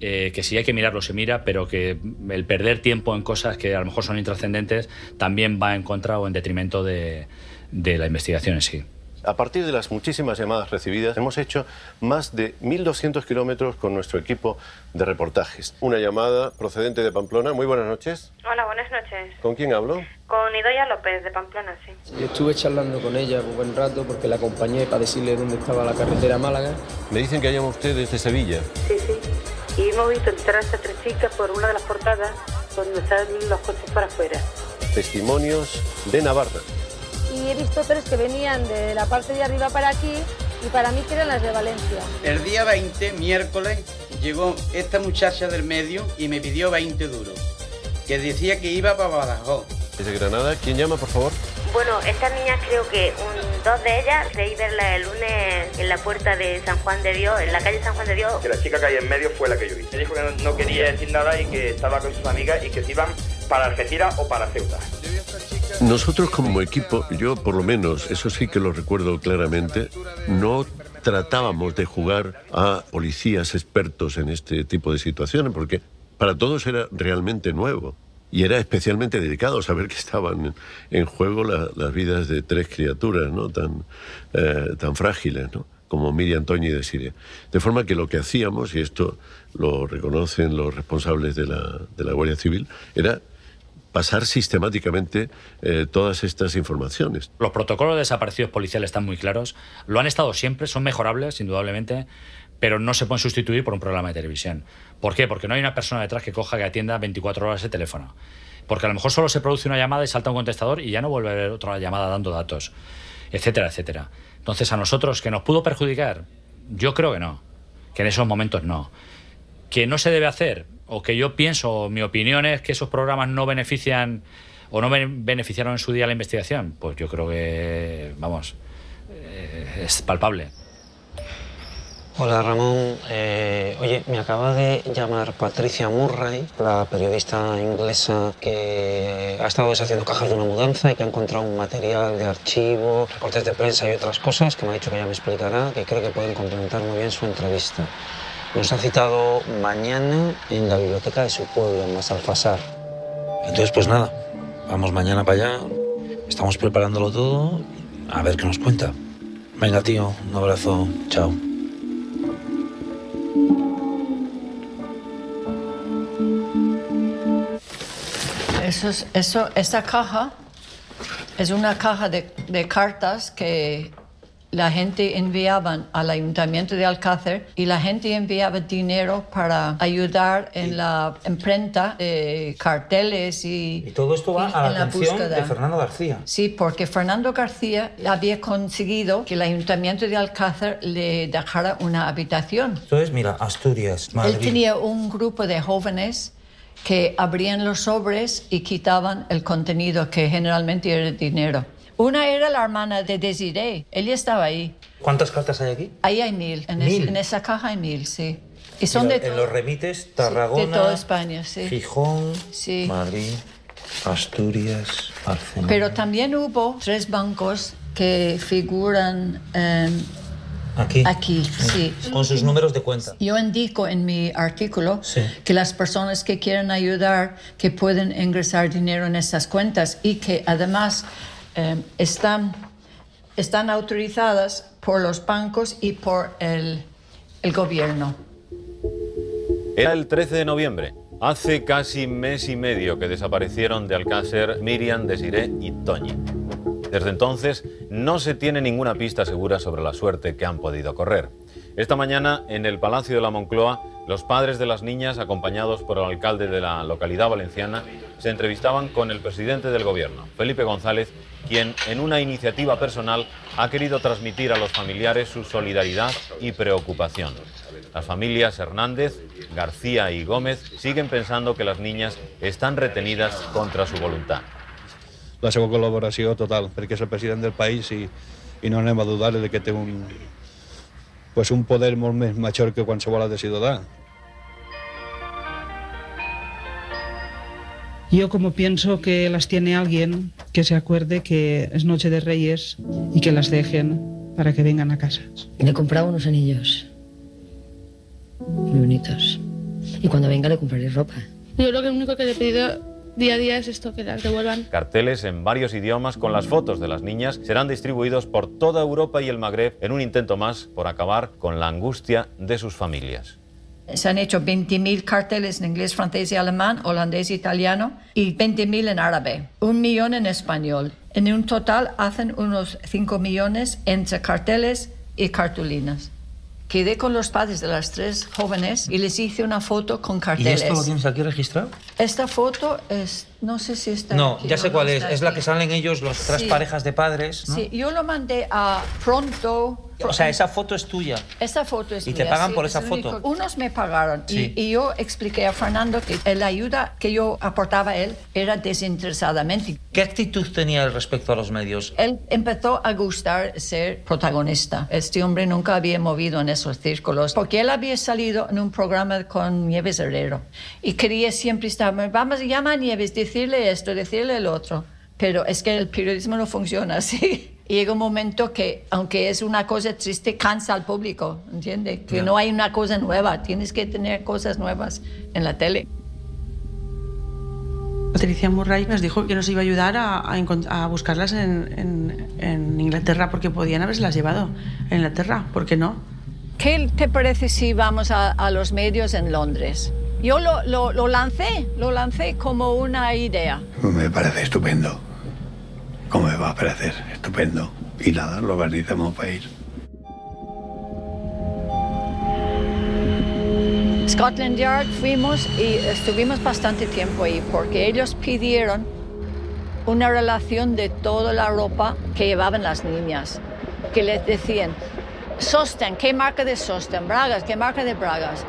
eh, que si hay que mirarlo se mira, pero que el perder tiempo en cosas que a lo mejor son intrascendentes también va en contra o en detrimento de, de la investigación en sí. A partir de las muchísimas llamadas recibidas, hemos hecho más de 1.200 kilómetros con nuestro equipo de reportajes. Una llamada procedente de Pamplona. Muy buenas noches. Hola, buenas noches. ¿Con quién hablo? Con Idoya López, de Pamplona, sí. Yo estuve charlando con ella un buen rato porque la acompañé para decirle dónde estaba la carretera Málaga. Me dicen que hayan ustedes de Sevilla. Sí, sí. Y hemos visto entrar a estas tres chicas por una de las portadas donde están los coches para afuera. Testimonios de Navarra. Y he visto tres que venían de la parte de arriba para aquí y para mí que eran las de Valencia. El día 20, miércoles, llegó esta muchacha del medio y me pidió 20 duros, que decía que iba para Badajoz. Desde Granada, ¿quién llama, por favor? Bueno, estas niñas creo que un- dos de ellas creí verla el lunes en la puerta de San Juan de Dios, en la calle San Juan de Dios. Que la chica que hay en medio fue la que yo vi. Me dijo que no, no quería decir nada y que estaba con sus amigas y que se iban para Algeciras o para Ceuta. Nosotros como equipo, yo por lo menos, eso sí que lo recuerdo claramente, no tratábamos de jugar a policías expertos en este tipo de situaciones, porque para todos era realmente nuevo. Y era especialmente dedicado saber que estaban en juego la- las vidas de tres criaturas ¿no? tan, eh, tan frágiles ¿no? como Miriam Toñi de Siria. De forma que lo que hacíamos, y esto lo reconocen los responsables de la, de la Guardia Civil, era pasar sistemáticamente eh, todas estas informaciones. Los protocolos de desaparecidos policiales están muy claros, lo han estado siempre, son mejorables, indudablemente, pero no se pueden sustituir por un programa de televisión. ¿Por qué? Porque no hay una persona detrás que coja que atienda 24 horas ese teléfono. Porque a lo mejor solo se produce una llamada y salta un contestador y ya no vuelve a haber otra llamada dando datos, etcétera, etcétera. Entonces, a nosotros, ¿que nos pudo perjudicar? Yo creo que no, que en esos momentos no. ¿Que no se debe hacer? O que yo pienso, mi opinión es que esos programas no benefician o no ben- beneficiaron en su día la investigación. Pues yo creo que, vamos, eh, es palpable. Hola Ramón, Eh, oye, me acaba de llamar Patricia Murray, la periodista inglesa que ha estado deshaciendo cajas de una mudanza y que ha encontrado un material de archivo, reportes de prensa y otras cosas que me ha dicho que ya me explicará, que creo que pueden complementar muy bien su entrevista. Nos ha citado mañana en la biblioteca de su pueblo, en Masalfasar. Entonces, pues nada, vamos mañana para allá, estamos preparándolo todo, a ver qué nos cuenta. Venga, tío, un abrazo, chao. Eso es- eso, esa caja es una caja de cartas que la gente enviaban al ayuntamiento de Alcácer y la gente enviaba dinero para ayudar en la imprenta de carteles y, Y todo esto va a en la atención búsqueda. de Fernando García. Sí, porque Fernando García había conseguido que el ayuntamiento de Alcácer le dejara una habitación. Entonces, mira, Asturias, Madrid. Él tenía un grupo de jóvenes que abrían los sobres y quitaban el contenido, que generalmente era dinero. Una era la hermana de Desiree, ella estaba ahí. ¿Cuántas cartas hay aquí? Ahí hay mil, en, es- ¿Mil? en esa caja hay mil, sí. Y son de, en los remites, Tarragona, de toda España, sí. Gijón, Sí. Madrid, Asturias, Barcelona. Pero también hubo tres bancos que figuran em, Aquí. aquí, sí. Con sus números de cuenta. Yo indico en mi artículo Sí. que las personas que quieren ayudar, que pueden ingresar dinero en esas cuentas y que además eh, están, están autorizadas por los bancos y por el, el gobierno. Era el 13 de noviembre. Hace casi mes y medio que desaparecieron de Alcácer Miriam, Desiré y Toñi. Desde entonces no se tiene ninguna pista segura sobre la suerte que han podido correr. Esta mañana, en el Palacio de la Moncloa, los padres de las niñas, acompañados por el alcalde de la localidad valenciana, se entrevistaban con el presidente del gobierno, Felipe González, quien en una iniciativa personal ha querido transmitir a los familiares su solidaridad y preocupación. Las familias Hernández, García y Gómez siguen pensando que las niñas están retenidas contra su voluntad. la seva col·laboració total, perquè és el president del país i, i no anem a dudar de que té un, pues un poder molt més major que qualsevol altre ciutadà. Yo como pienso que las tiene alguien, que se acuerde que es Noche de Reyes y que las dejen para que vengan a casa. Le he comprado unos anillos. Muy bonitos. Y cuando venga le compraré ropa. Yo lo que único que le he pedido día a día es esto, que las devuelvan. Carteles en varios idiomas con las fotos de las niñas serán distribuidos por toda Europa y el Magreb en un intento más por acabar con la angustia de sus familias. Se han hecho 20.000 carteles en inglés, francés y alemán, holandés y italiano, y 20.000 en árabe, un millón en español. En un total hacen unos 5 millones entre carteles y cartulinas. Quedé con los padres de las tres jóvenes y les hice una foto con ¿Y carteles. esto lo tienes aquí registrado? Esta foto es, no sé si está No, aquí ya sé no cuál es. Es la que salen ellos, las tres Sí. parejas de padres, ¿no? Sí, yo lo mandé a Pronto. O sea, esa foto es tuya. Esta foto es ¿Y te mía, pagan sí, por es esa foto? único- Unos me pagaron y- Sí. y, yo expliqué a Fernando que la ayuda que yo aportaba a él era desinteresadamente. ¿Qué actitud tenía él respecto a los medios? Él empezó a gustar ser protagonista. Este hombre nunca había movido en esos círculos porque él había salido en un programa con Nieves Herrero y quería siempre estar, vamos, llama a Nieves, decirle esto, decirle el otro. Pero es que el periodismo no funciona así. Y llega un momento que, aunque es una cosa triste, cansa al público, ¿entiende? Que no hay una cosa nueva, tienes que tener cosas nuevas en la tele. Patricia Murray nos dijo que nos iba a ayudar a, a a buscarlas en, en- en Inglaterra porque podían haberlas llevado en Inglaterra, ¿por qué no? ¿Qué te parece si vamos a, a los medios en Londres? Yo lo, lo- lo lancé, lo lancé como una idea. Me parece estupendo. ¿Cómo me va a parecer? Estupendo. Y nada, lo organizamos para ir. Scotland Yard fuimos y estuvimos bastante tiempo ahí porque ellos pidieron una relación de toda la ropa que llevaban las niñas, que les decían, sostén, ¿qué marca de sostén? Bragas, ¿qué marca de bragas?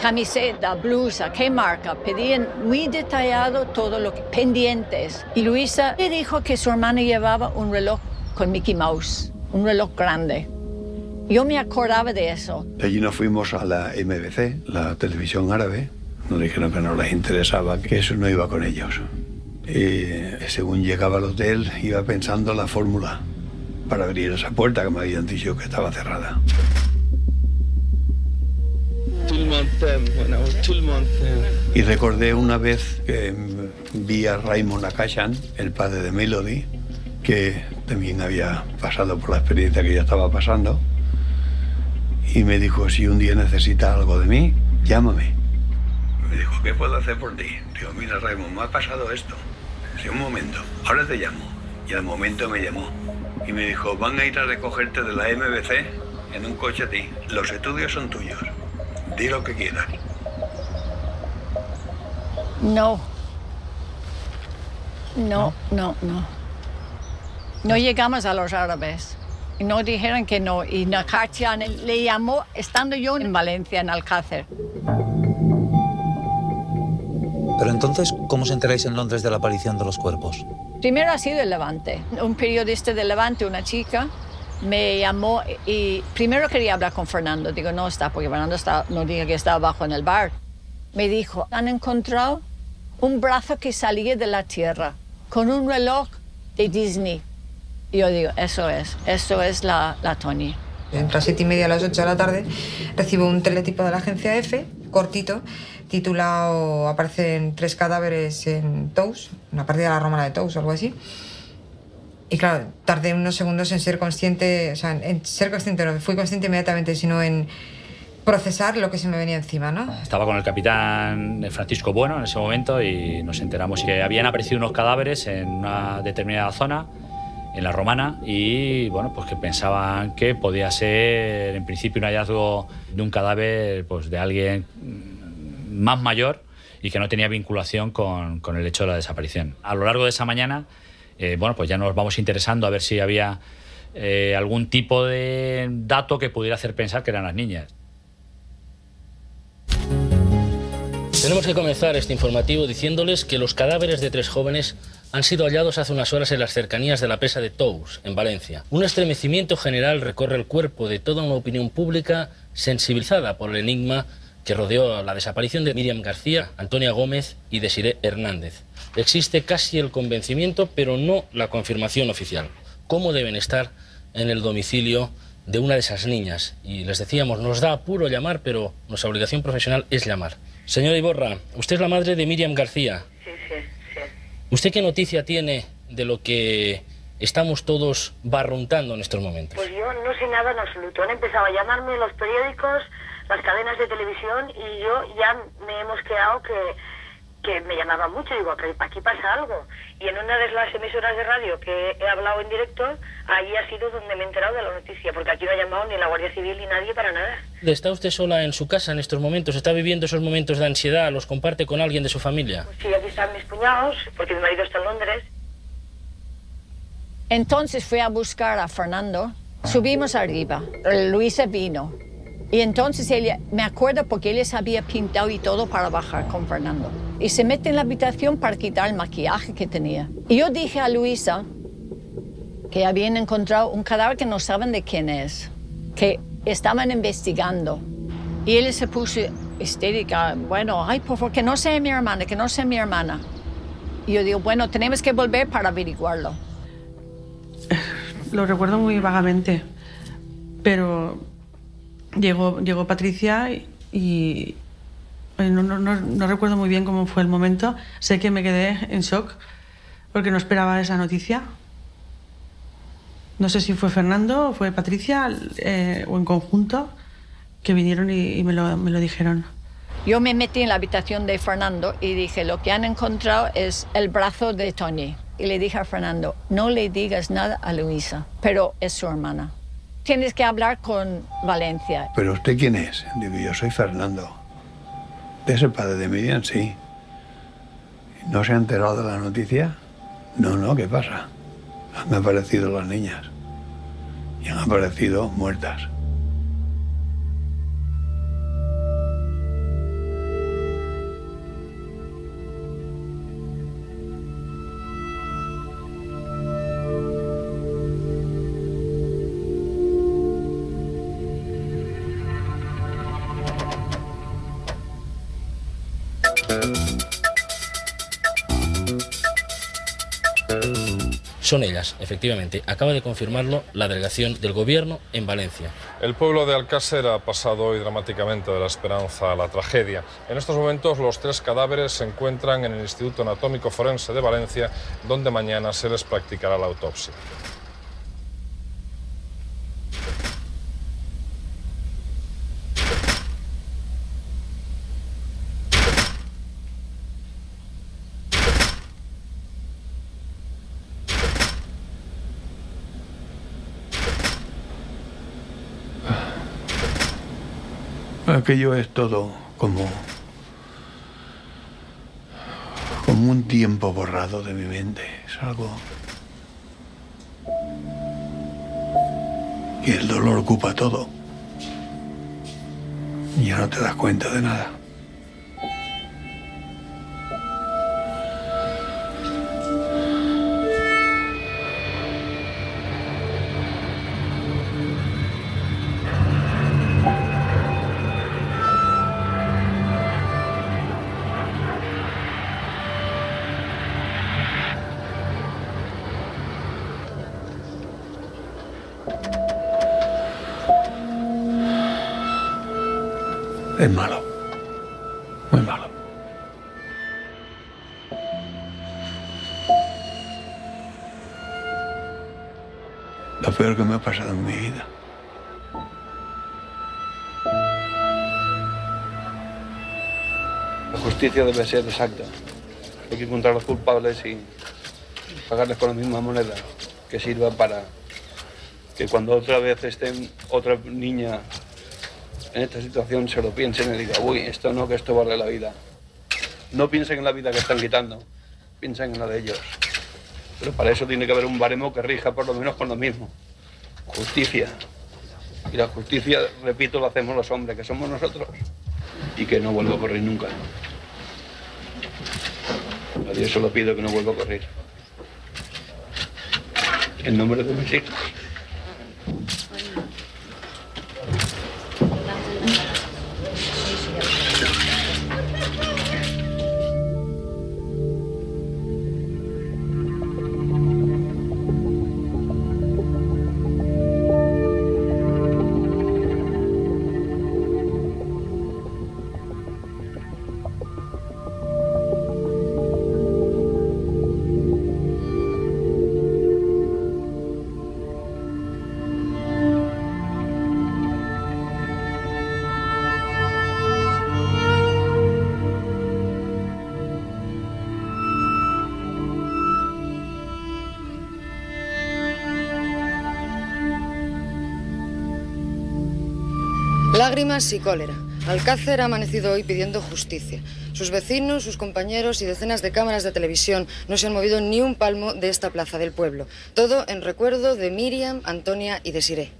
Camiseta, blusa, ¿qué marca? Pedían muy detallado todo lo que, pendientes. Y Luisa le dijo que su hermana llevaba un reloj con Mickey Mouse, un reloj grande. Yo me acordaba de eso. Allí nos fuimos a la MBC, la televisión árabe. Nos dijeron que no les interesaba, que eso no iba con ellos. Y según llegaba al hotel, iba pensando la fórmula para abrir esa puerta que me habían dicho que estaba cerrada. Y recordé una vez que vi a Raymond Akashan, el padre de Melody, que también había pasado por la experiencia que ella estaba pasando, y me dijo, si un día necesitas algo de mí, llámame. Me dijo, ¿qué puedo hacer por ti? Digo, mira Raymond, me ha pasado esto. Sí, un momento, ahora te llamo. Y al momento me llamó. Y me dijo, van a ir a recogerte de la MBC en un coche a ti. Los estudios son tuyos. Di lo que quieras. No. No, no, no. No llegamos a los árabes. Y no dijeron que no. Y Nakartia le llamó estando yo en Valencia, en Alcácer. Pero entonces, ¿cómo os enteráis en Londres de la aparición de los cuerpos? Primero ha sido el Levante. Un periodista del Levante, una chica, me llamó y primero quería hablar con Fernando. Digo, no está, porque Fernando está, no diga que está abajo en el bar. Me dijo, han encontrado un brazo que salía de la tierra con un reloj de Disney. Y yo digo, eso es, eso es la, la Tony. Entre las siete y media a las 8 de la tarde recibo un teletipo de la agencia F, cortito, titulado Aparecen tres cadáveres en Tous, una partida de la romana de Tous algo así. Y claro, tardé unos segundos en ser consciente, o sea, en ser consciente, no fui consciente inmediatamente, sino en procesar lo que se me venía encima, ¿no? Estaba con el capitán Francisco Bueno en ese momento y nos enteramos que habían aparecido unos cadáveres en una determinada zona, en la romana, y bueno, pues que pensaban que podía ser en principio un hallazgo de un cadáver pues, de alguien más mayor y que no tenía vinculación con, con el hecho de la desaparición. A lo largo de esa mañana, eh, bueno, pues ya nos vamos interesando a ver si había eh, algún tipo de dato que pudiera hacer pensar que eran las niñas. Tenemos que comenzar este informativo diciéndoles que los cadáveres de tres jóvenes han sido hallados hace unas horas en las cercanías de la presa de Tous, en Valencia. Un estremecimiento general recorre el cuerpo de toda una opinión pública sensibilizada por el enigma que rodeó la desaparición de Miriam García, Antonia Gómez y Desiré Hernández. Existe casi el convencimiento, pero no la confirmación oficial. ¿Cómo deben estar en el domicilio de una de esas niñas? Y les decíamos, nos da apuro llamar, pero nuestra obligación profesional es llamar. Señora Iborra, usted es la madre de Miriam García. Sí, sí, sí. ¿Usted qué noticia tiene de lo que estamos todos barruntando en estos momentos? Pues yo no sé nada en absoluto. Han empezado a llamarme los periódicos, las cadenas de televisión y yo ya me hemos quedado que, que me llamaban mucho. Digo, aquí, pasa algo. Y en una de las emisoras de radio que he hablado en directo, ahí ha sido donde me he enterado de la noticia, porque aquí no ha llamado ni la Guardia Civil ni nadie para nada. ¿Está usted sola en su casa en estos momentos? ¿Está viviendo esos momentos de ansiedad? ¿Los comparte con alguien de su familia? Sí, aquí están mis cuñados, porque mi marido está en Londres. Entonces fui a buscar a Fernando. Subimos arriba. Luisa vino. Y entonces ella, me acuerdo porque ella se había pintado y todo para bajar con Fernando. Y se mete en la habitación para quitar el maquillaje que tenía. Y yo dije a Luisa que habían encontrado un cadáver que no saben de quién es, que estaban investigando. Y ella se puso histérica. Bueno, ay, por favor, que no sea mi hermana, que no sea mi hermana. Y yo digo, bueno, tenemos que volver para averiguarlo. Lo recuerdo muy vagamente, pero llegó, llegó Patricia y no, no, no, no recuerdo muy bien cómo fue el momento. Sé que me quedé en shock porque no esperaba esa noticia. No sé si fue Fernando o fue Patricia eh, o en conjunto que vinieron y, y me, lo, me lo dijeron. Yo me metí en la habitación de Fernando y dije, lo que han encontrado es el brazo de Tony. Y le dije a Fernando, no le digas nada a Luisa, pero es su hermana. Tienes que hablar con Valencia. ¿Pero usted quién es? Digo, yo soy Fernando. ¿Es el padre de Miriam? Sí. ¿No se ha enterado de la noticia? No, no, ¿qué pasa? Han aparecido las niñas. Y han aparecido muertas. Son ellas, efectivamente. Acaba de confirmarlo la delegación del gobierno en Valencia. El pueblo de Alcácer ha pasado hoy dramáticamente de la esperanza a la tragedia. En estos momentos los tres cadáveres se encuentran en el Instituto Anatómico Forense de Valencia, donde mañana se les practicará la autopsia. Aquello es todo como. como un tiempo borrado de mi mente. Es algo. Y el dolor ocupa todo. Y ya no te das cuenta de nada. Peor que me ha pasado en mi vida. La justicia debe ser exacta. Hay que encontrar a los culpables y pagarles con la misma moneda que sirva para que cuando otra vez estén otra niña en esta situación se lo piensen y digan, uy, esto no, que esto vale la vida. No piensen en la vida que están quitando, piensen en la de ellos. Pero para eso tiene que haber un baremo que rija por lo menos con lo mismo. Justicia. Y la justicia, repito, lo hacemos los hombres, que somos nosotros. Y que no vuelva a ocurrir nunca. A Dios solo pido que no vuelva a ocurrir. En nombre de mis hijos. Lágrimas y cólera. Alcácer ha amanecido hoy pidiendo justicia. Sus vecinos, sus compañeros y decenas de cámaras de televisión no se han movido ni un palmo de esta plaza del pueblo. Todo en recuerdo de Miriam, Antonia y Desiré.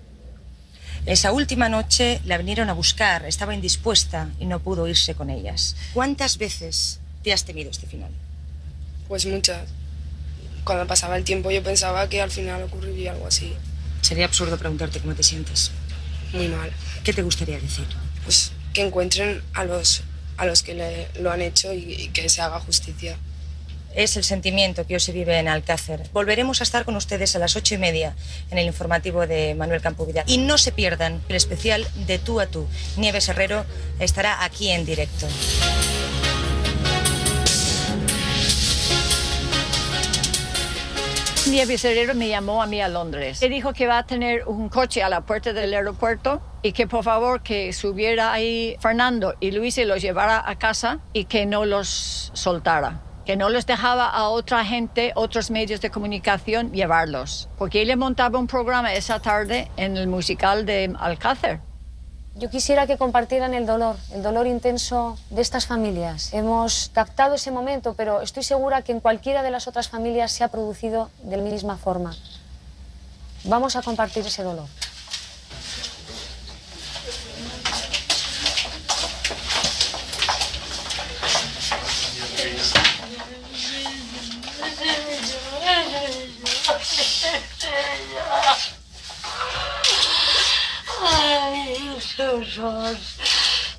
Esa última noche la vinieron a buscar, estaba indispuesta y no pudo irse con ellas. ¿Cuántas veces te has temido este final? Pues muchas. Cuando pasaba el tiempo yo pensaba que al final ocurriría algo así. Sería absurdo preguntarte cómo te sientes. Muy mal. ¿Qué te gustaría decir? Pues que encuentren a los, a los que le- lo han hecho y, y que se haga justicia. Es el sentimiento que hoy se vive en Alcácer. Volveremos a estar con ustedes a las ocho y media en el informativo de Manuel Campovida. Y no se pierdan el especial de tú a tú. Nieves Herrero estará aquí en directo. Nieves Herrero me llamó a mí a Londres. Me dijo que va a tener un coche a la puerta del aeropuerto y que por favor que subiera ahí Fernando y Luis y los llevara a casa y que no los soltara. Que no los dejaba a otra gente, otros medios de comunicación llevarlos. Porque él montaba un programa esa tarde en el musical de Alcácer. Yo quisiera que compartieran el dolor, el dolor intenso de estas familias. Hemos captado ese momento, pero estoy segura que en cualquiera de las otras familias se ha producido de la misma forma. Vamos a compartir ese dolor.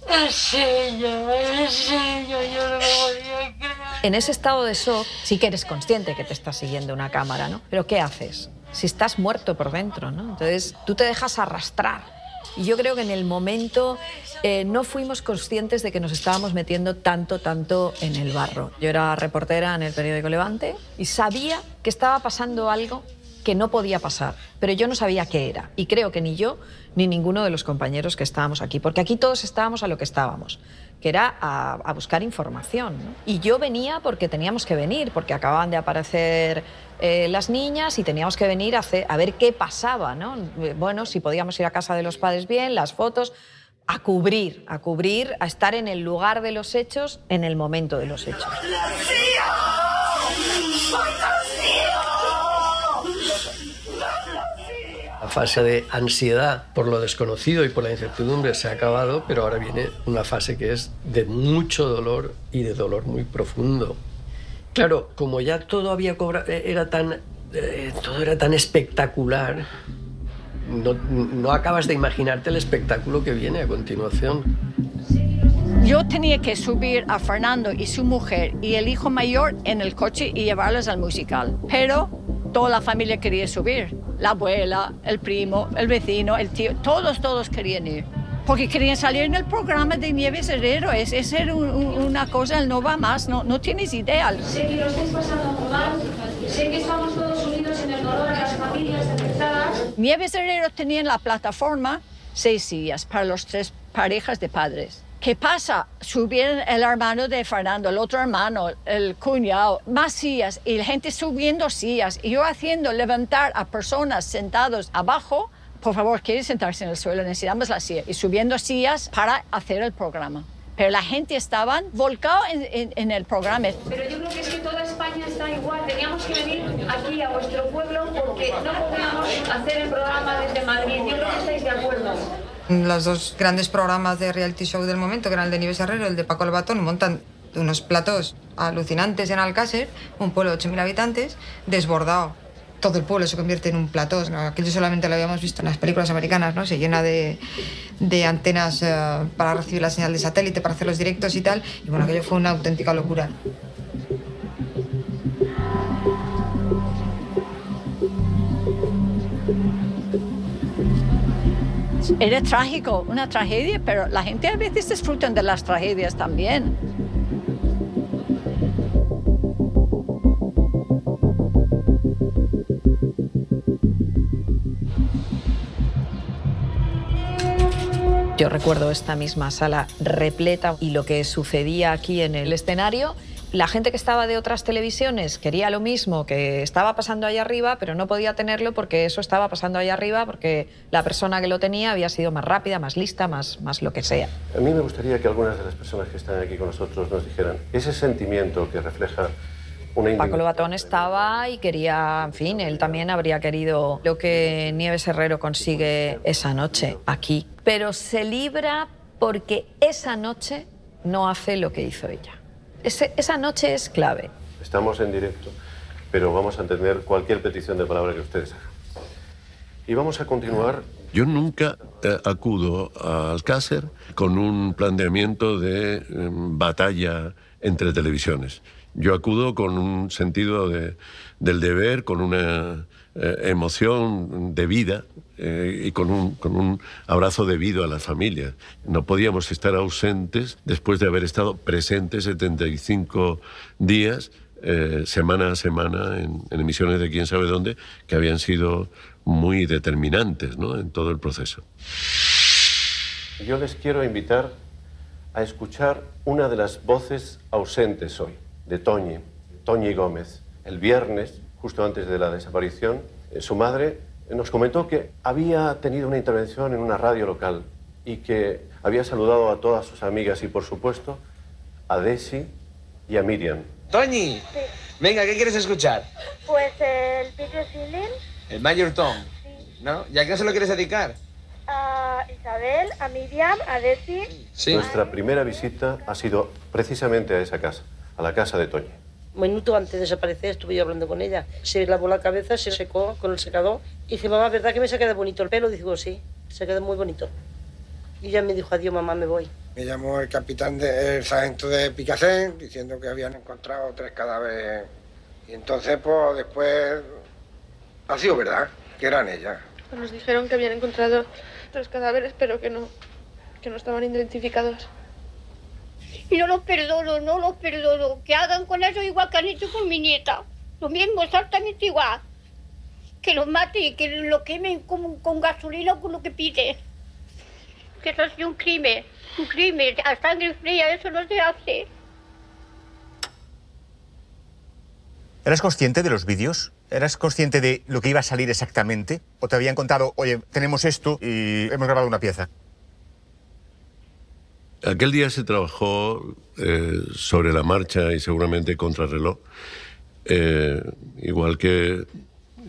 Es ella, es ella, yo no podía creer. En ese estado de shock sí que eres consciente que te está siguiendo una cámara, ¿no? Pero ¿qué haces? Si estás muerto por dentro, ¿no? Entonces tú te dejas arrastrar. Y yo creo que en el momento eh, no fuimos conscientes de que nos estábamos metiendo tanto, tanto en el barro. Yo era reportera en el periódico Levante y sabía que estaba pasando algo que no podía pasar, pero yo no sabía qué era. Y creo que ni yo ni ninguno de los compañeros que estábamos aquí, porque aquí todos estábamos a lo que estábamos, que era a, buscar información. Y yo venía porque teníamos que venir, porque acababan de aparecer eh, las niñas y teníamos que venir a, ver qué pasaba. Eh, Bueno, si podíamos ir a casa de los padres bien, las fotos, a cubrir, a cubrir, a estar en el lugar de los hechos, en el momento de los hechos. Fase de ansiedad por lo desconocido y por la incertidumbre se ha acabado, pero ahora viene una fase que es de mucho dolor y de dolor muy profundo. Claro, como ya todo había cobrado, era tan, eh, todo era tan espectacular, no, no acabas de imaginarte el espectáculo que viene a continuación. Yo tenía que subir a Fernando y su mujer y el hijo mayor en el coche y llevarlos al musical. Pero toda la familia quería subir. La abuela, el primo, el vecino, el tío, todos, todos querían ir. Porque querían salir en el programa de Nieves Herrero. Es, es ser un- un- una cosa, el no va más, no, no tienes idea. Sé que lo estáis pasando muy mal, sé que estamos todos unidos en el dolor de las familias afectadas. Nieves Herrero tenía en la plataforma seis sillas para las tres parejas de padres. ¿Qué pasa? Subieron el hermano de Fernando, el otro hermano, el cuñado, más sillas y la gente subiendo sillas y yo haciendo levantar a personas sentados abajo. Por favor, ¿quiere sentarse en el suelo? Necesitamos la silla. Y subiendo sillas para hacer el programa. Pero la gente estaba volcada en, en- en el programa. Pero yo creo que es que toda España está igual. Teníamos que venir aquí a vuestro pueblo porque no podíamos hacer el programa desde Madrid. Yo creo que estáis de acuerdo. Los dos grandes programas de reality show del momento, que eran el de Nieves Herrero y el de Paco Albatón, montan unos platos alucinantes en Alcácer, un pueblo de 8.000 habitantes, desbordado. Todo el pueblo se convierte en un plató. ¿no? Aquello solamente lo habíamos visto en las películas americanas, ¿no? Se llena de, de antenas eh, para recibir la señal de satélite, para hacer los directos y tal. Y bueno, aquello fue una auténtica locura. Era trágico, una tragedia, pero la gente a veces disfrutan de las tragedias también. Yo recuerdo esta misma sala repleta y lo que sucedía aquí en el escenario La gente que estaba de otras televisiones quería lo mismo que estaba pasando ahí arriba, pero no podía tenerlo porque eso estaba pasando ahí arriba, porque la persona que lo tenía había sido más rápida, más lista, más, más lo que sea. A mí me gustaría que algunas de las personas que están aquí con nosotros nos dijeran ese sentimiento que refleja una Paco. Lobatón estaba y quería, en fin, él también habría querido lo que Nieves Herrero consigue esa noche aquí. Pero se libra porque esa noche no hace lo que hizo ella. Ese- esa noche es clave. Estamos en directo, pero vamos a entender cualquier petición de palabra que ustedes hagan. Y vamos a continuar Yo nunca eh, acudo a Alcácer con un planteamiento de em, batalla entre televisiones. Yo acudo con un sentido de- del deber, con una eh, emoción de vida eh, y con un, con un abrazo debido a las familias. No podíamos estar ausentes después de haber estado presentes 75 días eh, semana a semana en, en emisiones de quién sabe dónde, que habían sido muy determinantes ¿no? en todo el proceso. Yo les quiero invitar a escuchar una de las voces ausentes hoy, de Toñi, Toñi Gómez. El viernes, justo antes de la desaparición, eh, su madre nos comentó que había tenido una intervención en una radio local y que había saludado a todas sus amigas y, por supuesto, a Desi y a Miriam. Toñi, venga, ¿qué quieres escuchar? Pues el vídeo Silin El Major Tom. ¿No? ¿Y a quién se lo quieres dedicar? a Isabel, a Miriam, a Desi. Nuestra primera visita ha sido precisamente a esa casa, a la casa de Toñi. Un minuto antes de desaparecer estuve yo hablando con ella. Se lavó la cabeza, se secó con el secador. Y dice, mamá, ¿verdad que me se ha quedado bonito el pelo? Digo, sí, se quedó muy bonito. Y ella me dijo, adiós, mamá, me voy. Me llamó el capitán, de, el sargento de Picacén, diciendo que habían encontrado tres cadáveres. Y entonces, pues después, ha sido verdad, que eran ellas. Nos dijeron que habían encontrado tres cadáveres, pero que no, que no estaban identificados. Y no los perdono, no los perdono. Que hagan con eso igual que han hecho con mi nieta. Lo mismo, exactamente igual. Que los maten y que lo quemen con, con gasolina o con lo que pide. Que eso ha sido un crimen. Un crimen. A sangre fría eso no se hace. ¿Eras consciente de los vídeos? ¿Eras consciente de lo que iba a salir exactamente? ¿O te habían contado, oye, tenemos esto y hemos grabado una pieza? Aquel día se trabajó eh, sobre la marcha y seguramente contrarreloj, eh, igual que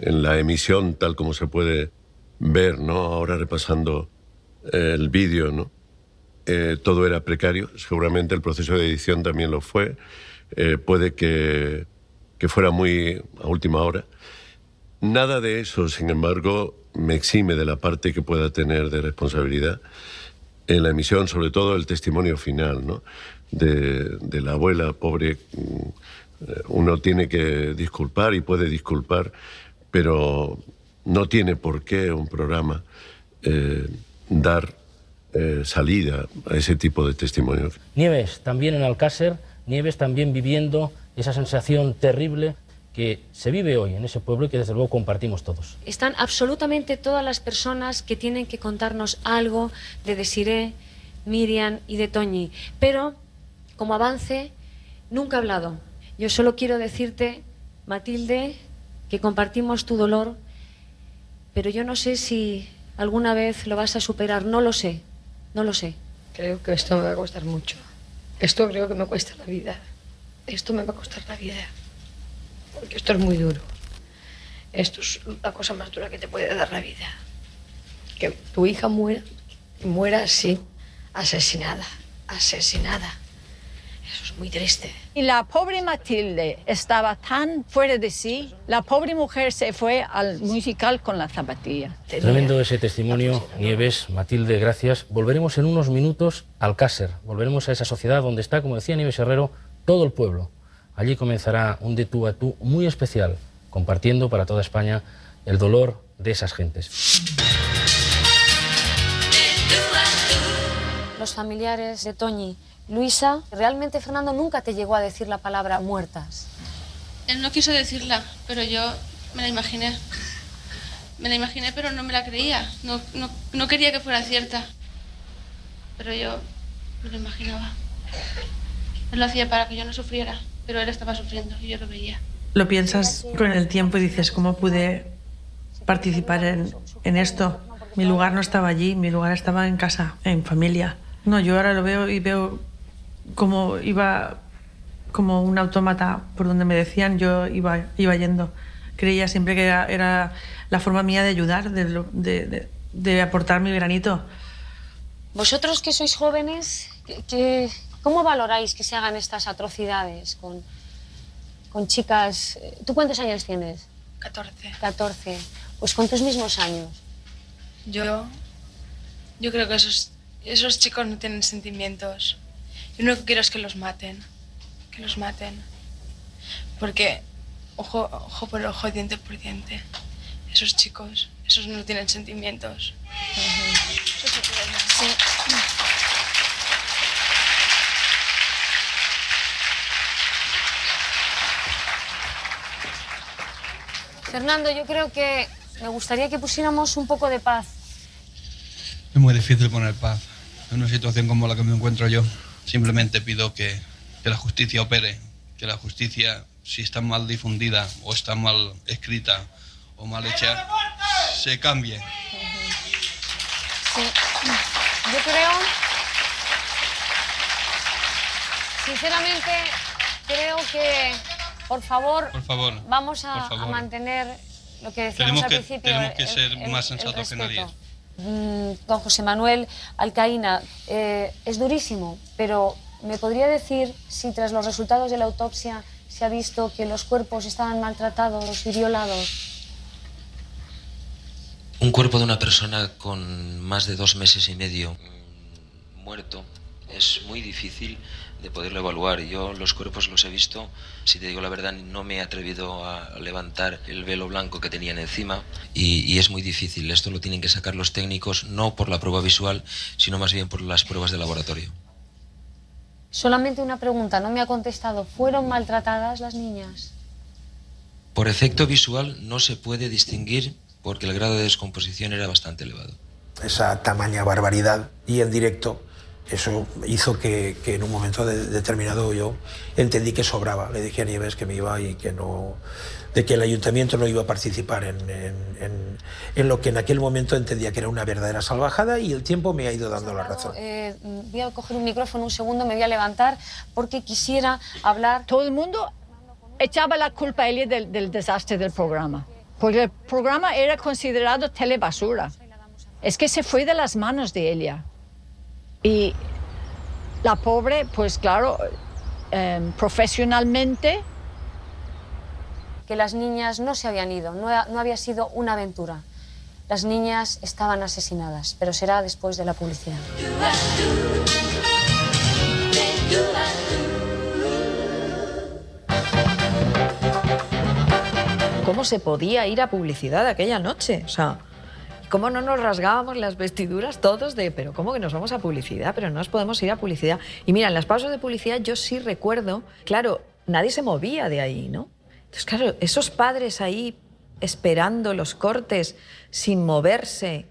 en la emisión tal como se puede ver, ¿no? Ahora repasando eh, el vídeo, ¿no? Todo era precario, seguramente el proceso de edición también lo fue, puede que, que fuera muy a última hora. Nada de eso, sin embargo, me exime de la parte que pueda tener de responsabilidad en la emisión, sobre todo el testimonio final ¿no? de, la abuela pobre. mm, Uno tiene que disculpar y puede disculpar, pero no tiene por qué un programa eh, dar eh, salida a ese tipo de testimonios. Nieves también en Alcácer, Nieves también viviendo esa sensación terrible que se vive hoy en ese pueblo y que desde luego compartimos todos. Están absolutamente todas las personas que tienen que contarnos algo de Desiré, Miriam y de Toñi. Pero, como avance, nunca he hablado. Yo solo quiero decirte, Matilde, que compartimos tu dolor, pero yo no sé si alguna vez lo vas a superar. No lo sé, no lo sé. Creo que esto me va a costar mucho. Esto creo que me cuesta la vida. Esto me va a costar la vida. Porque esto es muy duro. Esto es la cosa más dura que te puede dar la vida. Que tu hija muera, muera así, asesinada, asesinada. Eso es muy triste. Y la pobre Matilde estaba tan fuera de sí. La pobre mujer se fue al musical con la zapatilla. Tremendo ese testimonio, Nieves, Matilde, gracias. Volveremos en unos minutos al Alcácer, volveremos a esa sociedad donde está, como decía Nieves Herrero, todo el pueblo. Allí comenzará un de tú a tú muy especial, compartiendo para toda España el dolor de esas gentes. Los familiares de Toñi, Luisa, realmente Fernando nunca te llegó a decir la palabra muertas. Él no quiso decirla, pero yo me la imaginé. Me la imaginé, pero no me la creía. No, no, no quería que fuera cierta. Pero yo me lo imaginaba. Él lo hacía para que yo no sufriera. Pero él estaba sufriendo y yo lo veía. Lo piensas con el tiempo y dices, ¿cómo pude participar en, en esto? Mi lugar no estaba allí, mi lugar estaba en casa, en familia. No, yo ahora lo veo y veo cómo iba como un autómata por donde me decían, yo iba, iba yendo. Creía siempre que era, era la forma mía de ayudar, de, de- de- de aportar mi granito. Vosotros que sois jóvenes, ¿qué- qué- ¿cómo valoráis que se hagan estas atrocidades con, con chicas? eh, ¿Tú cuántos años tienes? 14. 14. Pues con tus mismos años. Yo, yo creo que esos, esos chicos no tienen sentimientos. Yo lo que quiero es que los maten. Que los maten. Porque ojo, ojo por ojo, diente por diente. Esos chicos, esos no tienen sentimientos. Eso se puede ver. Fernando, yo creo que me gustaría que pusiéramos un poco de paz. Es muy difícil poner paz. En una situación como la que me encuentro yo, simplemente pido que, que la justicia opere, que la justicia, si está mal difundida o está mal escrita o mal hecha, se cambie. Sí. Yo creo, sinceramente, creo que, por favor, Por favor. vamos a, por favor. a mantener lo que decíamos Tenemos al que, principio. tenemos que el- ser el- más sensatos que nadie. Mm, Don José Manuel Alcaína, eh, es durísimo, pero ¿me podría decir si tras los resultados de la autopsia se ha visto que los cuerpos estaban maltratados y violados? Un cuerpo de una persona con más de dos meses y medio muerto es muy difícil de poderlo evaluar. Yo los cuerpos los he visto, si te digo la verdad, no me he atrevido a levantar el velo blanco que tenían encima y, y es muy difícil. Esto lo tienen que sacar los técnicos no por la prueba visual, sino más bien por las pruebas de laboratorio. Solamente una pregunta, no me ha contestado. ¿Fueron maltratadas las niñas? Por efecto visual no se puede distinguir porque el grado de descomposición era bastante elevado. esa tamaña barbaridad y en directo eso hizo que, que en un momento de- determinado yo entendí que sobraba. Le dije a Nieves que me iba y que no de que el ayuntamiento no iba a participar en, en- en- en lo que en aquel momento entendía que era una verdadera salvajada y el tiempo me ha ido dando la razón. Eh, voy a coger un micrófono un segundo, me voy a levantar porque quisiera hablar. Todo el mundo echaba la culpa a ella del, del desastre del programa, porque el programa era considerado telebasura. Es que se fue de las manos de ella. Y la pobre, pues claro, eh, profesionalmente que las niñas no se habían ido, no, no había sido una aventura. Las niñas estaban asesinadas, pero será después de la publicidad. ¿Cómo se podía ir a publicidad aquella noche? O sea, ¿cómo no nos rasgábamos las vestiduras todos de, pero cómo que nos vamos a publicidad? Pero no nos podemos ir a publicidad. Y mira, en las pausas de publicidad yo sí recuerdo, claro, nadie se movía de ahí, ¿no? Entonces, claro, esos padres ahí esperando los cortes sin moverse,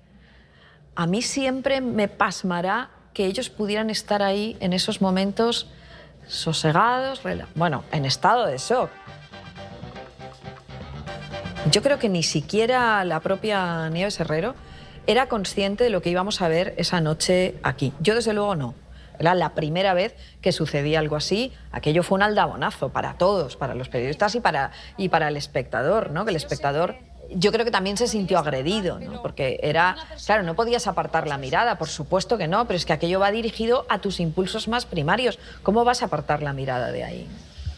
a mí siempre me pasmará que ellos pudieran estar ahí en esos momentos sosegados, bueno, en estado de shock. Yo creo que ni siquiera la propia Nieves Herrero era consciente de lo que íbamos a ver esa noche aquí. Yo desde luego no. Era la primera vez que sucedía algo así. Aquello fue un aldabonazo para todos, para los periodistas y para, y para el espectador, ¿no? Que el espectador yo creo que también se sintió agredido, ¿no? Porque era, claro, no podías apartar la mirada, por supuesto que no, pero es que aquello va dirigido a tus impulsos más primarios. ¿Cómo vas a apartar la mirada de ahí?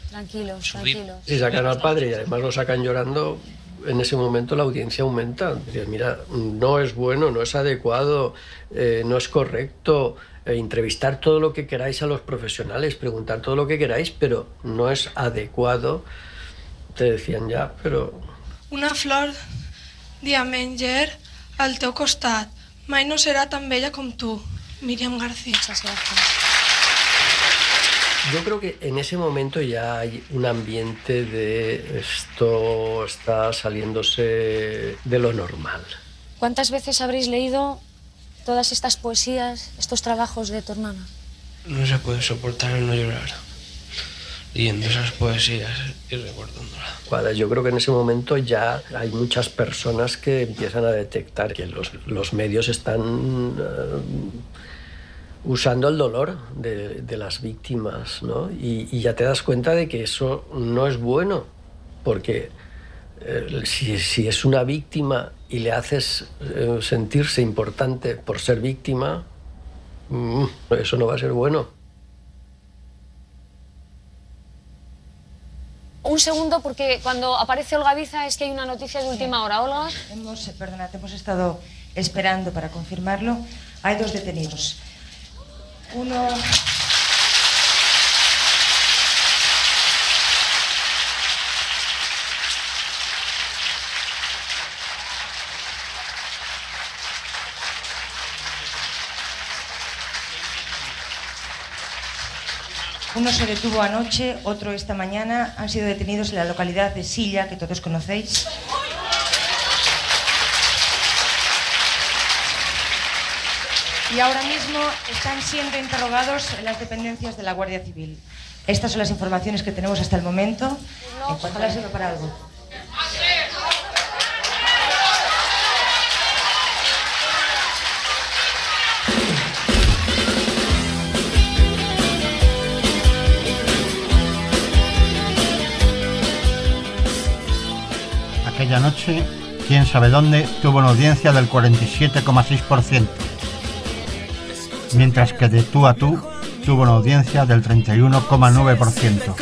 Tranquilos, tranquilos. Si sacan al padre y además lo sacan llorando, en ese momento la audiencia aumenta. Dices, mira, no es bueno, no es adecuado, eh, no es correcto. eh, entrevistar todo lo que queráis a los profesionales, preguntar todo lo que queráis, pero no es adecuado. Te decían ya, pero Una flor diamenger al teu costat. Mai no serà tan bella com tu. Miriam García. Yo creo que en ese momento ya hay un ambiente de esto está saliéndose de lo normal. ¿Cuántas veces habréis leído todas estas poesías, estos trabajos de tu hermana? No se puede soportar el no llorar. leyendo esas poesías y recordándola. Cuadra, yo creo que en ese momento ya hay muchas personas que empiezan a detectar que los, los medios están eh, usando el dolor de, de las víctimas, ¿no? Y, y ya te das cuenta de que eso no es bueno, porque eh, si, si es una víctima y le haces eh, sentirse importante por ser víctima, mm, eso no va a ser bueno. Un segundo, porque cuando aparece Olga Biza es que hay una noticia de última hora. Olga. Hemos, perdona, te hemos estado esperando para confirmarlo. Hay dos detenidos. Uno. Se detuvo anoche, otro esta mañana. Han sido detenidos en la localidad de Silla, que todos conocéis. Y ahora mismo están siendo interrogados en las dependencias de la Guardia Civil. Estas son las informaciones que tenemos hasta el momento. En cuanto les sirva para algo. Aquella noche, quién sabe dónde, tuvo una audiencia del 47,6%, mientras que de tú a tú tuvo una audiencia del 31,9%.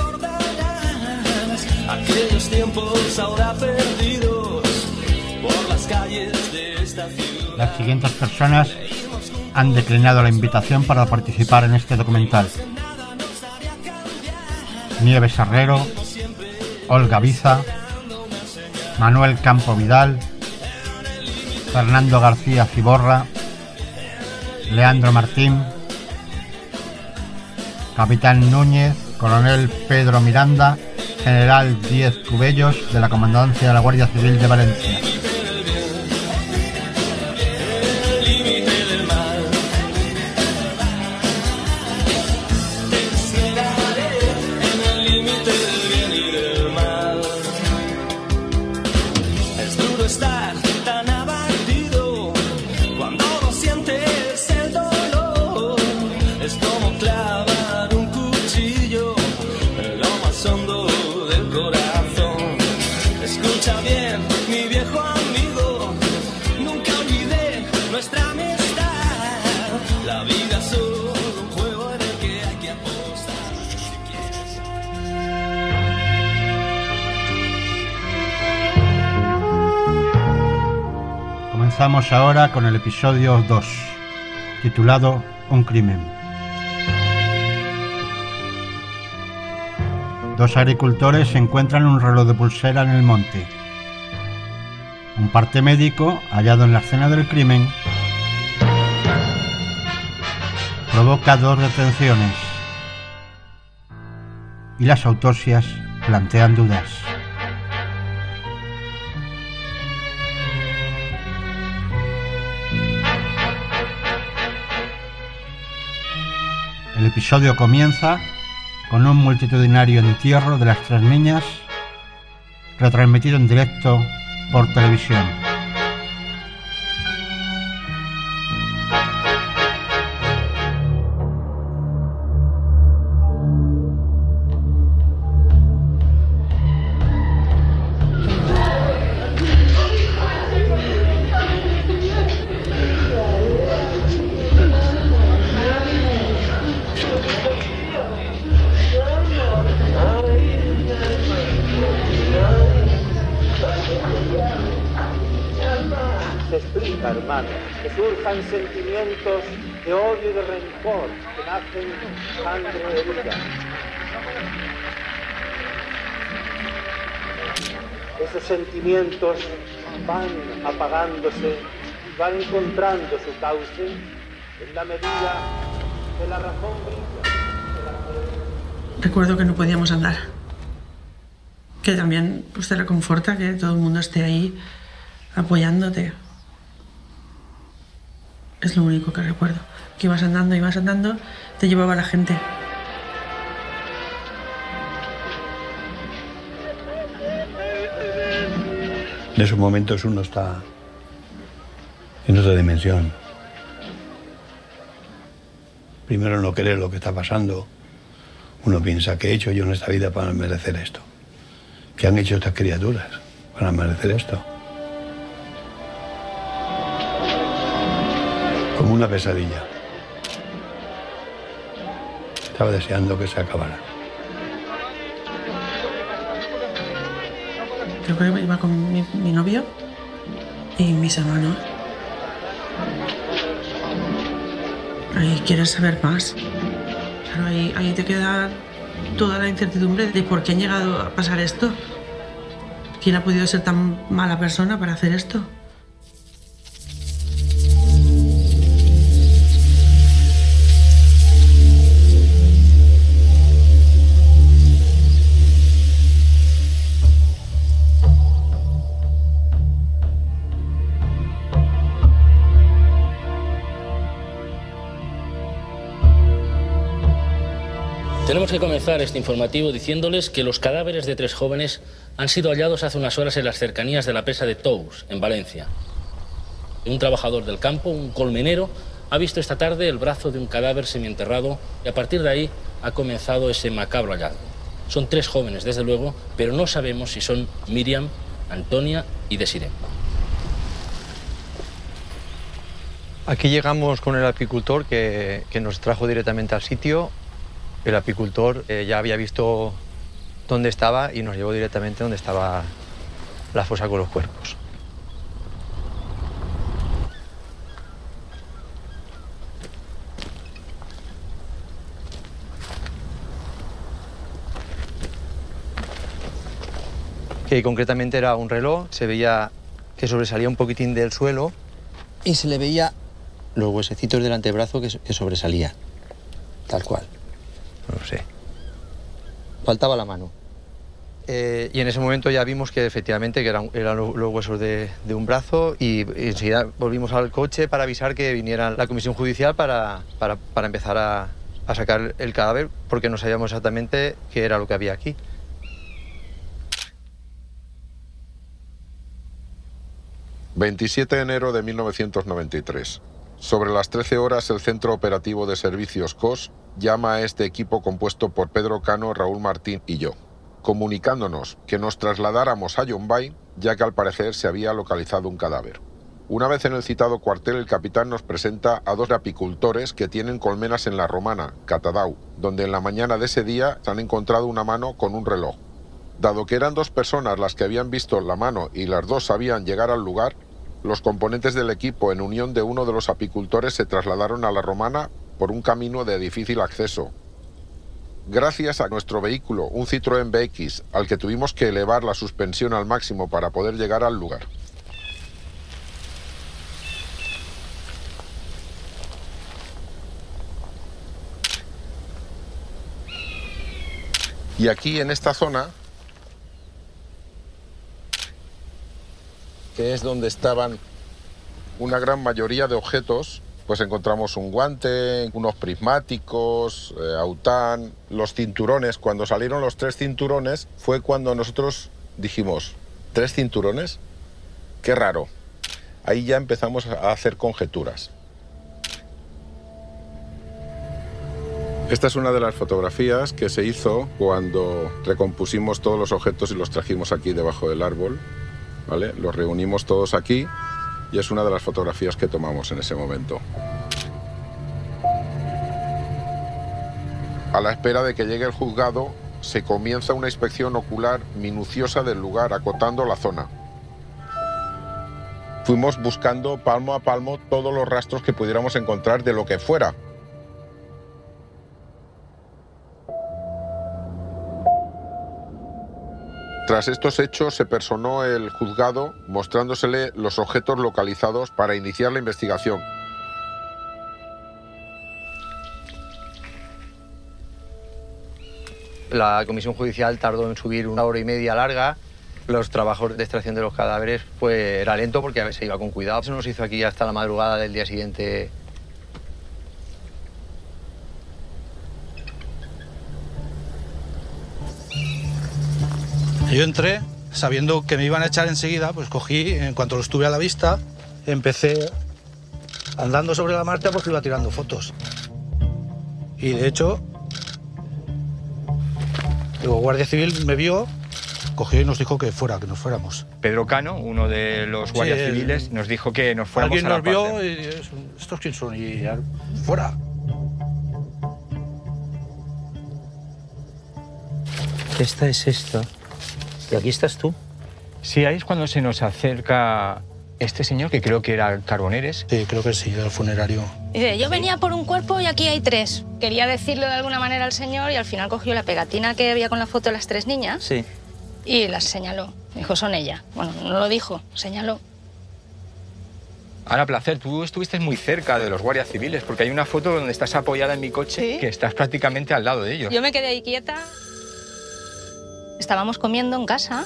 Aquellos tiempos ahora perdidos por las calles de esta ciudad. Las siguientes personas han declinado la invitación para participar en este documental. Nieves Herrero, Olga Biza, Manuel Campo Vidal, Fernando García Ciborra, Leandro Martín, Capitán Núñez, Coronel Pedro Miranda, General Diez Cubellos de la Comandancia de la Guardia Civil de Valencia. Comenzamos ahora con el episodio 2, titulado Un crimen. Dos agricultores encuentran un reloj de pulsera en el monte. Un parte médico, hallado en la escena del crimen, provoca dos detenciones y las autopsias plantean dudas. El episodio comienza con un multitudinario entierro de las tres niñas, retransmitido en directo por televisión. Herida. Esos sentimientos van apagándose, van encontrando su cauce en la medida que la razón brilla. Recuerdo que no podíamos andar. Que también pues, te reconforta que todo el mundo esté ahí apoyándote. Es lo único que recuerdo. Que ibas andando, ibas andando, te llevaba la gente. En esos momentos uno está en otra dimensión. Primero no querer lo que está pasando. Uno piensa, ¿qué he hecho yo en esta vida para merecer esto? ¿Qué han hecho estas criaturas para merecer esto? Como una pesadilla. Estaba deseando que se acabara. Creo que iba con mi, mi novio y mis hermanos. Ahí quieres saber más. Claro, ahí, ahí te queda toda la incertidumbre de por qué han llegado a pasar esto. ¿Quién ha podido ser tan mala persona para hacer esto? Tenemos que comenzar este informativo diciéndoles que los cadáveres de tres jóvenes han sido hallados hace unas horas en las cercanías de la presa de Tous, en Valencia. Un trabajador del campo, un colmenero, ha visto esta tarde el brazo de un cadáver semienterrado y a partir de ahí ha comenzado ese macabro hallazgo. Son tres jóvenes, desde luego, pero no sabemos si son Miriam, Antonia y Desiree. Aquí llegamos con el apicultor que, que nos trajo directamente al sitio. El apicultor eh, ya había visto dónde estaba y nos llevó directamente donde estaba la fosa con los cuerpos. Que concretamente era un reloj, se veía que sobresalía un poquitín del suelo y se le veía los huesecitos del antebrazo que, que sobresalían, tal cual. No lo sé. Faltaba la mano. Eh, y en ese momento ya vimos que efectivamente que eran, eran lo- los huesos de, de un brazo y, y enseguida volvimos al coche para avisar que viniera la comisión judicial para, para- para empezar a, a sacar el cadáver porque no sabíamos exactamente qué era lo que había aquí. ...27 de enero de 1993. Sobre las 13 horas, el Centro Operativo de Servicios COS llama a este equipo compuesto por Pedro Cano, Raúl Martín y yo, comunicándonos que nos trasladáramos a Yombay, ya que al parecer se había localizado un cadáver. Una vez en el citado cuartel, el capitán nos presenta a dos apicultores que tienen colmenas en la Romana, Catadau, donde en la mañana de ese día se han encontrado una mano con un reloj. Dado que eran dos personas las que habían visto la mano y las dos sabían llegar al lugar, los componentes del equipo en unión de uno de los apicultores se trasladaron a la Romana por un camino de difícil acceso. Gracias a nuestro vehículo, un Citroën BX, al que tuvimos que elevar la suspensión al máximo para poder llegar al lugar. Y aquí en esta zona, que es donde estaban una gran mayoría de objetos, pues encontramos un guante, unos prismáticos, eh, aután, los cinturones. Cuando salieron los tres cinturones fue cuando nosotros dijimos, ¿tres cinturones? Qué raro. Ahí ya empezamos a hacer conjeturas. Esta es una de las fotografías que se hizo cuando recompusimos todos los objetos y los trajimos aquí debajo del árbol. Los reunimos todos aquí y es una de las fotografías que tomamos en ese momento. A la espera de que llegue el juzgado, se comienza una inspección ocular minuciosa del lugar, acotando la zona. Fuimos buscando palmo a palmo todos los rastros que pudiéramos encontrar de lo que fuera, Tras estos hechos se personó el juzgado mostrándosele los objetos localizados para iniciar la investigación. La comisión judicial tardó en subir una hora y media larga. Los trabajos de extracción de los cadáveres pues, era lento porque se iba con cuidado. Se nos hizo aquí hasta la madrugada del día siguiente. Yo entré, sabiendo que me iban a echar enseguida, pues cogí, en cuanto los tuve a la vista, empecé andando sobre la marcha porque iba tirando fotos. Y de hecho, el Guardia Civil me vio, cogió y nos dijo que fuera, que nos fuéramos. Pedro Cano, uno de los guardias Sí, el- civiles, nos dijo que nos fuéramos Alguien a la nos vio y es- estos quién son y ya, fuera. Esta es esta. Y aquí estás tú. Sí, ahí es cuando se nos acerca este señor, que creo que era Carboneres. Sí, creo que sí, del funerario. Dice, yo venía por un cuerpo y aquí hay tres. Quería decirlo de alguna manera al señor y al final cogió la pegatina que había con la foto de las tres niñas Sí. y las señaló. Dijo, son ellas. Bueno, no lo dijo, señaló. Ahora, placer, tú estuviste muy cerca de los guardias civiles, porque hay una foto donde estás apoyada en mi coche, que estás prácticamente al lado de ellos. Yo me quedé ahí quieta. Estábamos comiendo en casa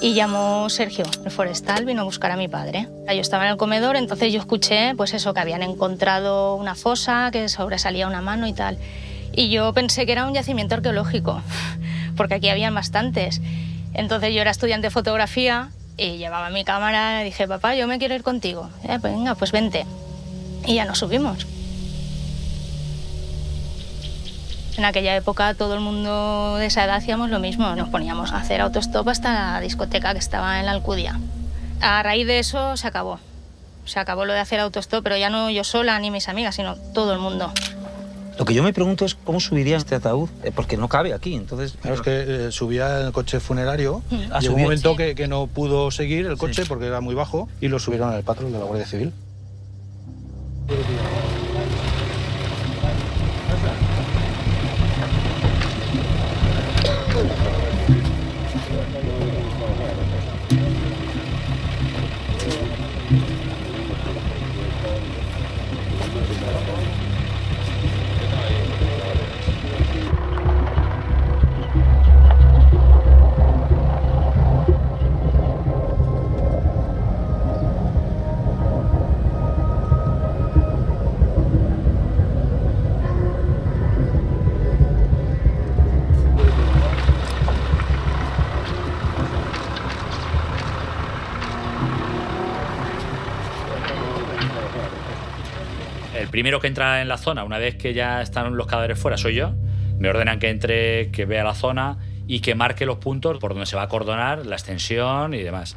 y llamó Sergio, el forestal, vino a buscar a mi padre. Yo estaba en el comedor, entonces yo escuché, pues eso, que habían encontrado una fosa, que sobresalía una mano y tal. Y yo pensé que era un yacimiento arqueológico, porque aquí habían bastantes. Entonces yo era estudiante de fotografía y llevaba mi cámara y dije, papá, yo me quiero ir contigo. "Eh, venga, pues vente. Y ya nos subimos. En aquella época todo el mundo de esa edad hacíamos lo mismo, nos poníamos a hacer autostop hasta la discoteca que estaba en la Alcudia. A raíz de eso se acabó. Se acabó lo de hacer autostop, pero ya no yo sola ni mis amigas, sino todo el mundo. Lo que yo me pregunto es cómo subiría este ataúd, eh, porque no cabe aquí, entonces... Claro, es que eh, subía en el coche funerario. Ah, Llegó un momento que, que no pudo seguir el coche porque era muy bajo y lo subieron al patrón de la Guardia Civil. Primero que entra en la zona, una vez que ya están los cadáveres fuera, soy yo. Me ordenan que entre, que vea la zona y que marque los puntos por donde se va a acordonar, la extensión y demás.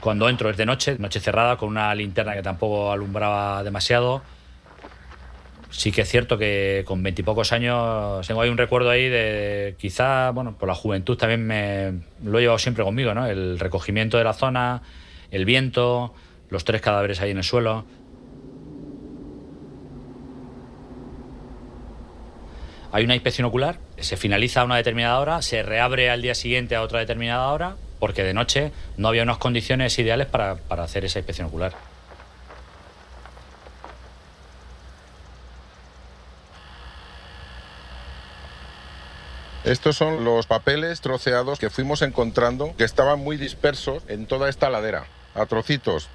Cuando entro es de noche, noche cerrada, con una linterna que tampoco alumbraba demasiado. Sí que es cierto que con veintipocos años tengo ahí un recuerdo ahí de quizá, bueno, por la juventud también me lo he llevado siempre conmigo, ¿no? El recogimiento de la zona, el viento, los tres cadáveres ahí en el suelo. Hay una inspección ocular, se finaliza a una determinada hora, se reabre al día siguiente a otra determinada hora, porque de noche no había unas condiciones ideales para, para hacer esa inspección ocular. Estos son los papeles troceados que fuimos encontrando que estaban muy dispersos en toda esta ladera, a trocitos.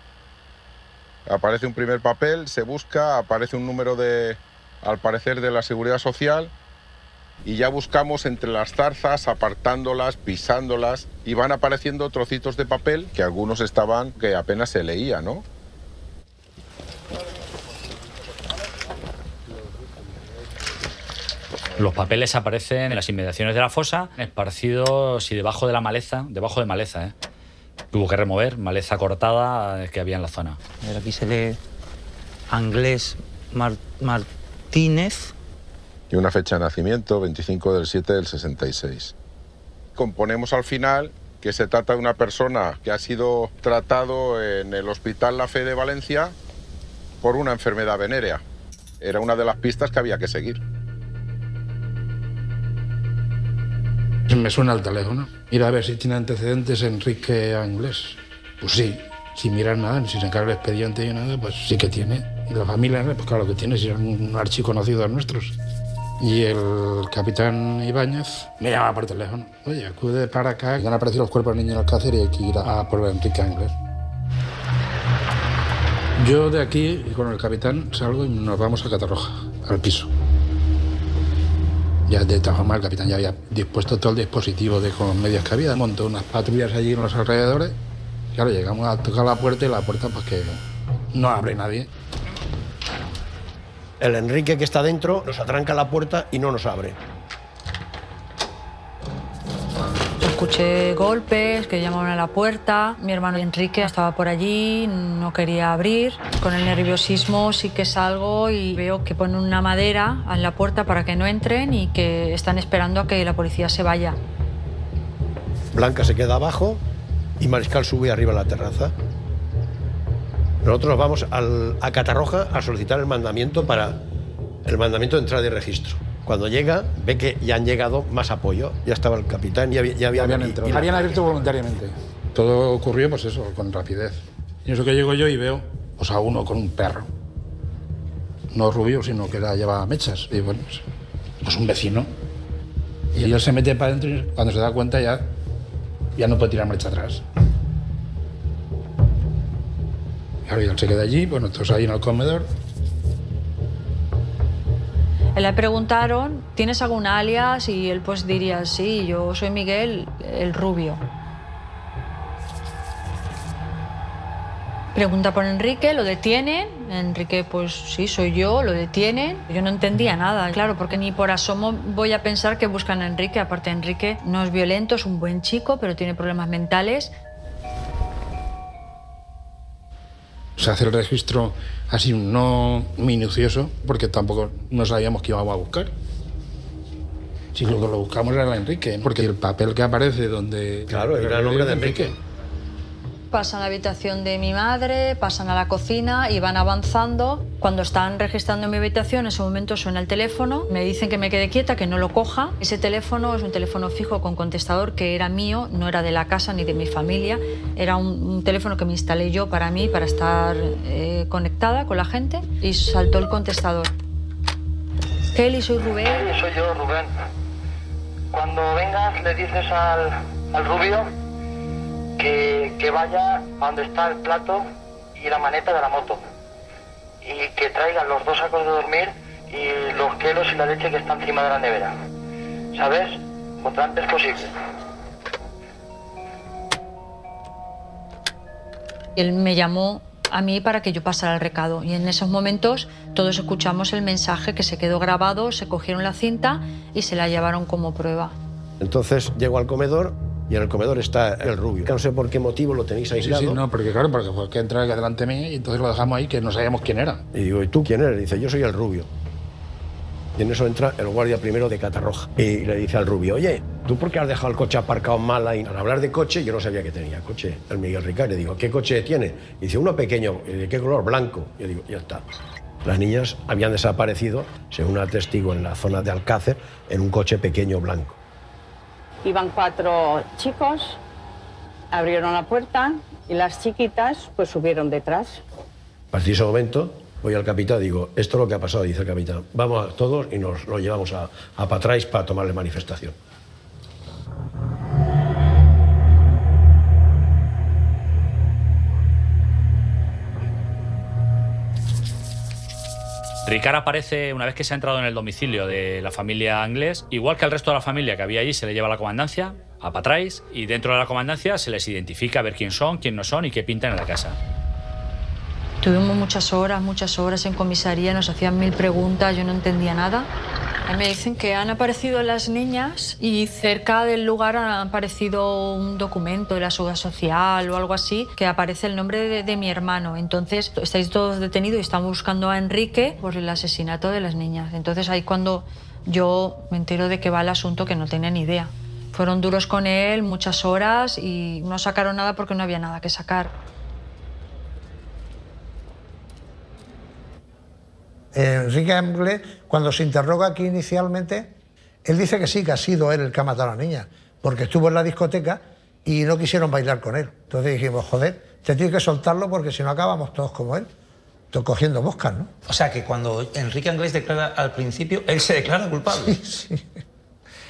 Aparece un primer papel, se busca, aparece un número de, al parecer, de la seguridad social y ya buscamos entre las zarzas, apartándolas, pisándolas y van apareciendo trocitos de papel que algunos estaban que apenas se leía, ¿no? Los papeles aparecen en las inmediaciones de la fosa, esparcidos y debajo de la maleza, debajo de maleza, ¿eh? Tuvo que remover maleza cortada que había en la zona. Ver, aquí se lee Anglés Mar- Martínez. y una fecha de nacimiento, 25 del 7 del 66. Componemos al final que se trata de una persona que ha sido tratado en el Hospital La Fe de Valencia por una enfermedad venérea. Era una de las pistas que había que seguir. Me suena el teléfono. Mira a ver si tiene antecedentes Enrique Anglés. Pues sí, sin mirar nada, sin sacar el expediente y nada, pues sí que tiene. Y la familia, pues claro que tiene, si es un archiconocido de nuestros. Y el capitán Ibáñez me llama por teléfono. Oye, acude para acá, que han aparecido los cuerpos del niño en Alcácer y hay que ir a, por Enrique Anglés. Yo de aquí con el capitán salgo y nos vamos a Catarroja, al piso. Ya de todas formas el capitán ya había dispuesto todo el dispositivo de con medios que había, montó unas patrullas allí en los alrededores. Claro, llegamos a tocar la puerta y la puerta pues que no abre nadie. El Enrique que está dentro nos atranca la puerta y no nos abre. Golpes que llamaban a la puerta. Mi hermano Enrique estaba por allí, no quería abrir. Con el nerviosismo sí que salgo y veo que ponen una madera en la puerta para que no entren y que están esperando a que la policía se vaya. Blanca se queda abajo y Mariscal sube arriba a la terraza. Nosotros vamos al- a Catarroja a solicitar el mandamiento para el mandamiento de entrada y registro. Cuando llega, ve que ya han llegado más apoyo. Ya estaba el capitán, ya, había- ya había- Habían y- entrado. y- Habían abierto voluntariamente. Todo ocurrió, pues eso, con rapidez. Y eso que llego yo y veo pues, a uno con un perro. No rubio, sino que era, llevaba mechas. Y bueno, pues, pues un vecino. Y él se mete para adentro y cuando se da cuenta ya, ya no puede tirar marcha atrás. Claro, y él se queda allí, bueno, todos ahí en el comedor. Le preguntaron, ¿tienes algún alias? Y él pues diría, sí, yo soy Miguel, el rubio. Pregunta por Enrique, lo detienen. Enrique, pues sí, soy yo, lo detienen. Yo no entendía nada, claro, porque ni por asomo voy a pensar que buscan a Enrique. Aparte, Enrique no es violento, es un buen chico, pero tiene problemas mentales. Se hace el registro así no minucioso, porque tampoco no sabíamos que íbamos a buscar. Si lo que lo buscamos era el Enrique, porque el papel que aparece donde... Claro, era el nombre de Enrique. Pasan a la habitación de mi madre, pasan a la cocina y van avanzando. Cuando están registrando mi habitación, en ese momento suena el teléfono. Me dicen que me quede quieta, que no lo coja. Ese teléfono es un teléfono fijo con contestador que era mío, no era de la casa ni de mi familia. Era un, teléfono que me instalé yo para mí, para estar eh, conectada con la gente. Y saltó el contestador. Kelly, soy Rubén. Sí, soy yo, Rubén. Cuando vengas le dices al rubio que, que vaya a donde está el plato y la maneta de la moto. Y que traigan los dos sacos de dormir y los quelos y la leche que está encima de la nevera. ¿Sabes? Cuanto antes posible. Él me llamó a mí para que yo pasara el recado y en esos momentos todos escuchamos el mensaje que se quedó grabado, se cogieron la cinta y se la llevaron como prueba. Entonces llego al comedor y en el comedor está el rubio. No sé por qué motivo lo tenéis Sí, aislado. sí, no, porque claro, porque fue que entra delante de mí y entonces lo dejamos ahí que no sabíamos quién era. Y digo, ¿y tú quién eres? Dice, yo soy el rubio. Y en eso entra el guardia primero de Catarroja. Y le dice al rubio, oye, ¿tú por qué has dejado el coche aparcado mal ahí? Al hablar de coche, yo no sabía que tenía coche. El Miguel Ricardo. Digo, ¿qué coche tiene? Y dice, uno pequeño. ¿Y ¿De qué color? Blanco. Yo digo, ya está. Las niñas habían desaparecido, según atestigo, en la zona de Alcácer, en un coche pequeño blanco. Iban cuatro chicos, abrieron la puerta y las chiquitas pues subieron detrás. A partir de ese momento, voy al capitán digo, esto es lo que ha pasado, dice el capitán. Vamos a todos y nos lo llevamos a, a para tomarle manifestación. Ricard aparece una vez que se ha entrado en el domicilio de la familia Anglés, igual que al resto de la familia que había allí, se le lleva a la comandancia, a Patrais, y dentro de la comandancia se les identifica a ver quién son, quién no son y qué pintan en la casa. Tuvimos muchas horas, muchas horas en comisaría, nos hacían mil preguntas, yo no entendía nada. Me dicen que han aparecido las niñas y cerca del lugar ha aparecido un documento de la seguridad social o algo así que aparece el nombre de, de mi hermano. Entonces estáis todos detenidos y estamos buscando a Enrique por el asesinato de las niñas. Entonces ahí cuando yo me entero de que va el asunto que no tenía ni idea. Fueron duros con él muchas horas y no sacaron nada porque no había nada que sacar. Enrique Anglés, cuando se interroga aquí inicialmente, él dice que sí, que ha sido él el que ha matado a la niña, porque estuvo en la discoteca y no quisieron bailar con él. Entonces dijimos, joder, te tienes que soltarlo porque si no acabamos todos como él, todos cogiendo moscas, ¿no? O sea que cuando Enrique Anglés declara al principio, él se declara culpable.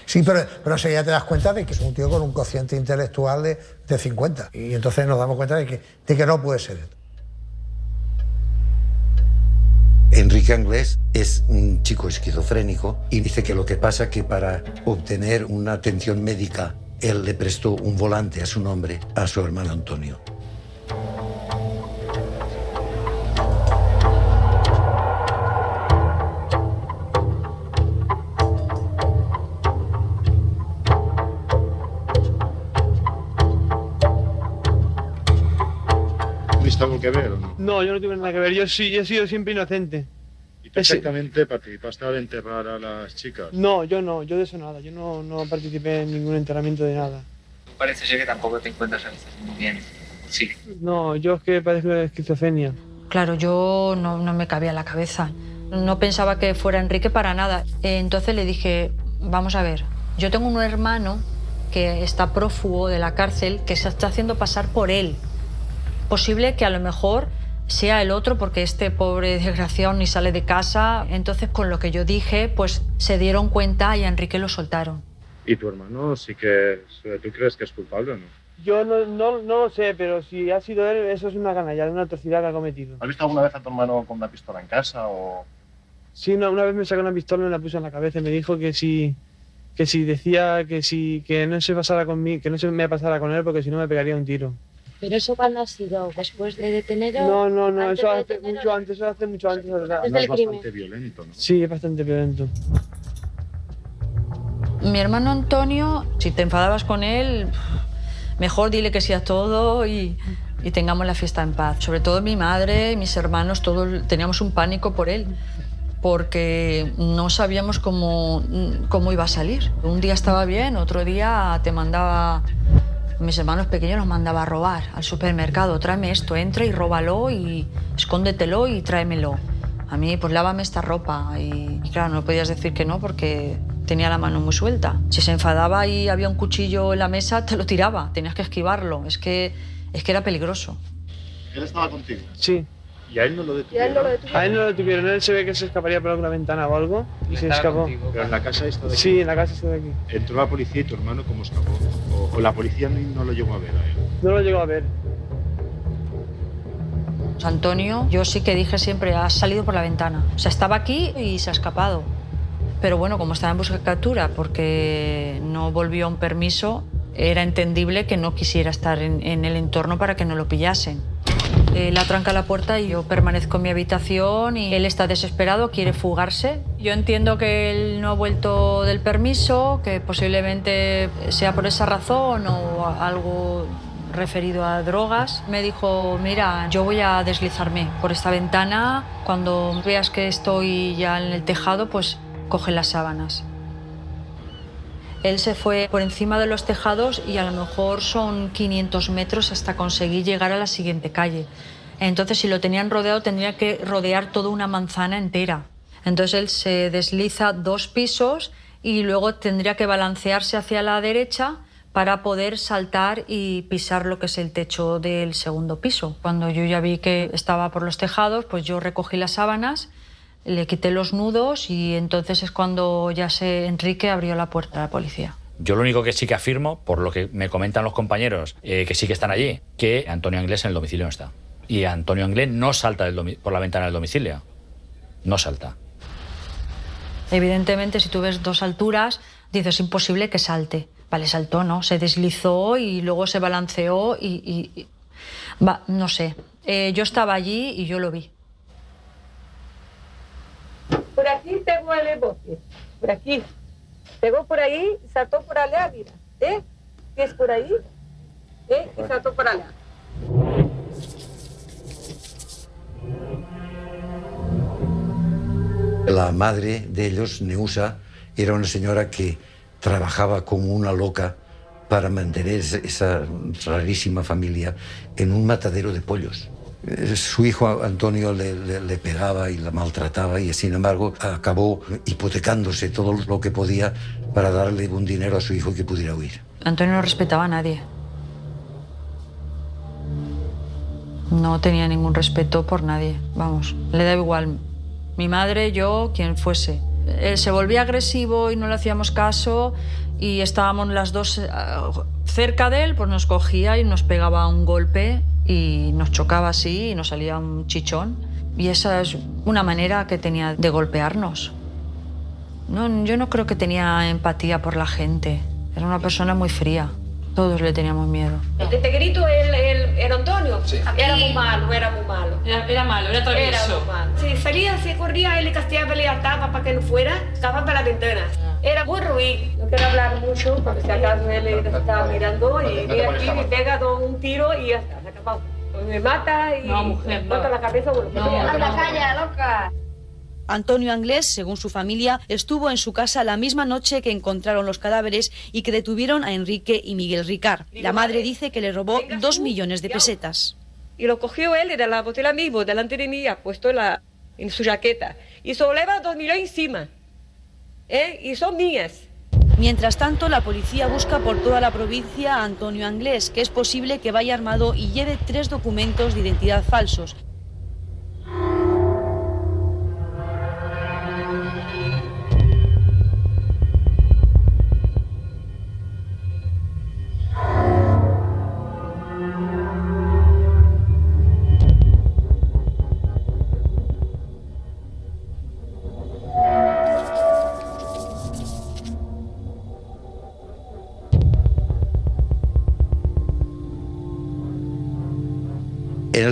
Sí, pero, pero ya te das cuenta de que es un tío con un cociente intelectual de, de 50. Y entonces nos damos cuenta de que, de que no puede ser él. Enrique Anglés es un chico esquizofrénico y dice que lo que pasa que para obtener una atención médica él le prestó un volante a su nombre a su hermano Antonio. No? Yo no tuve nada que ver. Yo sí, yo he sido siempre inocente. ¿Y tú exactamente participaste al enterrar a las chicas? No, yo no, yo de eso nada. Yo no, no participé en ningún enterramiento de nada. Parece ser que tampoco te encuentras a veces muy bien. Sí. No, yo es que padezco de esquizofrenia. Claro, yo no, no me cabía en la cabeza. No pensaba que fuera Enrique para nada. Eh, Entonces le dije, vamos a ver, yo tengo un hermano que está prófugo de la cárcel que se está haciendo pasar por él. Posible que a lo mejor sea el otro porque este pobre desgraciado ni sale de casa. Entonces con lo que yo dije, pues se dieron cuenta y a Enrique lo soltaron. ¿Y tu hermano sí que tú crees que es culpable o no? Yo no, no, no lo sé, pero si ha sido él, eso es una canalla, una atrocidad que ha cometido. ¿Has visto alguna vez a tu hermano con una pistola en casa o...? Sí, una, una vez me sacó una pistola y me la puso en la cabeza y me dijo que si, que si decía que, si, que no se pasara conmigo, que no se me pasara con él porque si no me pegaría un tiro. ¿Pero eso cuándo ha sido? ¿Después de detenerlo? No, no, no, ¿Antes eso de hace mucho antes, eso hace mucho antes. Antes del es crimen. bastante violento, ¿no? Sí, es bastante violento. Mi hermano Antonio, si te enfadabas con él, mejor dile que sí a todo y, y tengamos la fiesta en paz. Sobre todo mi madre, mis hermanos, todos teníamos un pánico por él, porque no sabíamos cómo, cómo iba a salir. Un día estaba bien, otro día te mandaba, mis hermanos pequeños los mandaba a robar al supermercado. Tráeme esto, entra y róbalo y escóndetelo y tráemelo. A mí, pues lávame esta ropa. Y, y claro, no podías decir que no porque tenía la mano muy suelta. Si se enfadaba y había un cuchillo en la mesa, te lo tiraba, tenías que esquivarlo. Es que, es que era peligroso. ¿Él estaba contigo? Sí. ¿Y a él no lo A detuvieron? él no lo detuvieron, él se ve que se escaparía por alguna ventana o algo y se escapó. Pero en la casa esta de aquí. Sí, en la casa está de aquí. ¿Entró la policía y tu hermano cómo escapó? ¿O, o la policía no lo llegó a ver a él? No lo llegó a ver. Antonio, yo sí que dije siempre, ha salido por la ventana. O sea, estaba aquí y se ha escapado. Pero bueno, como estaba en busca de captura porque no volvió a un permiso, era entendible que no quisiera estar en, en el entorno para que no lo pillasen. Él atranca la puerta y yo permanezco en mi habitación y él está desesperado, quiere fugarse. Yo entiendo que él no ha vuelto del permiso, que posiblemente sea por esa razón o algo referido a drogas. Me dijo, mira, yo voy a deslizarme por esta ventana. Cuando veas que estoy ya en el tejado, pues coge las sábanas. Él se fue por encima de los tejados y a lo mejor son 500 metros hasta conseguir llegar a la siguiente calle. Entonces, si lo tenían rodeado, tendría que rodear toda una manzana entera. Entonces, él se desliza dos pisos y luego tendría que balancearse hacia la derecha para poder saltar y pisar lo que es el techo del segundo piso. Cuando yo ya vi que estaba por los tejados, pues yo recogí las sábanas, le quité los nudos y entonces es cuando ya se Enrique abrió la puerta a la policía. Yo lo único que sí que afirmo, por lo que me comentan los compañeros eh, que sí que están allí, que Antonio Anglés en el domicilio no está. Y Antonio Anglés no salta del por la ventana del domicilio. No salta. Evidentemente, si tú ves dos alturas, dices imposible que salte. Vale, saltó, ¿no? Se deslizó y luego se balanceó y... y- y- Va, no sé. Eh, yo estaba allí y yo lo vi. Por aquí pegó el bote. Por aquí. Pegó por ahí saltó por allá, mira. ¿Eh? Es por ahí. ¿Eh? Y saltó por allá. La madre de ellos, Neusa, era una señora que trabajaba como una loca para mantener esa rarísima familia en un matadero de pollos. Eh, Su hijo Antonio le, pegaba y la maltrataba y sin embargo acabó hipotecándose todo lo que podía para darle un dinero a su hijo que pudiera huir. Antonio no respetaba a nadie. No tenía ningún respeto por nadie. Vamos, le daba igual. Mi madre, yo, quien fuese. Él se volvía agresivo y no le hacíamos caso y estábamos las dos eh, cerca de él, pues nos cogía y nos pegaba un golpe y nos chocaba así y nos salía un chichón. Y esa es una manera que tenía de golpearnos. No, yo no creo que tenía empatía por la gente. Era una persona muy fría. Todos le teníamos miedo. El tetegrito, el, el, el Antonio, era muy malo, era muy malo. Era, era malo, era travieso. Era muy malo. Si salía, se corría, él le castigaba, le ataba para que no fuera, estaba para la ventana. Era muy ruin. No quiero hablar mucho, porque si acaso él estaba mirando y viene aquí, me pega un tiro y ya Pues me mata y No, mujer, me corta no. la cabeza por lo que No, sea. no, no. calla, loca! Antonio Anglés, según su familia, estuvo en su casa la misma noche que encontraron los cadáveres y que detuvieron a Enrique y Miguel Ricard. La madre dice que le robó dos millones de pesetas. Y lo cogió él, era la botella mismo, delante de mí, puesto en, la, en su jaqueta. Y se lo lleva dos millones encima. ¿Eh? Y son mías. Mientras tanto, la policía busca por toda la provincia a Antonio Anglés, que es posible que vaya armado y lleve tres documentos de identidad falsos.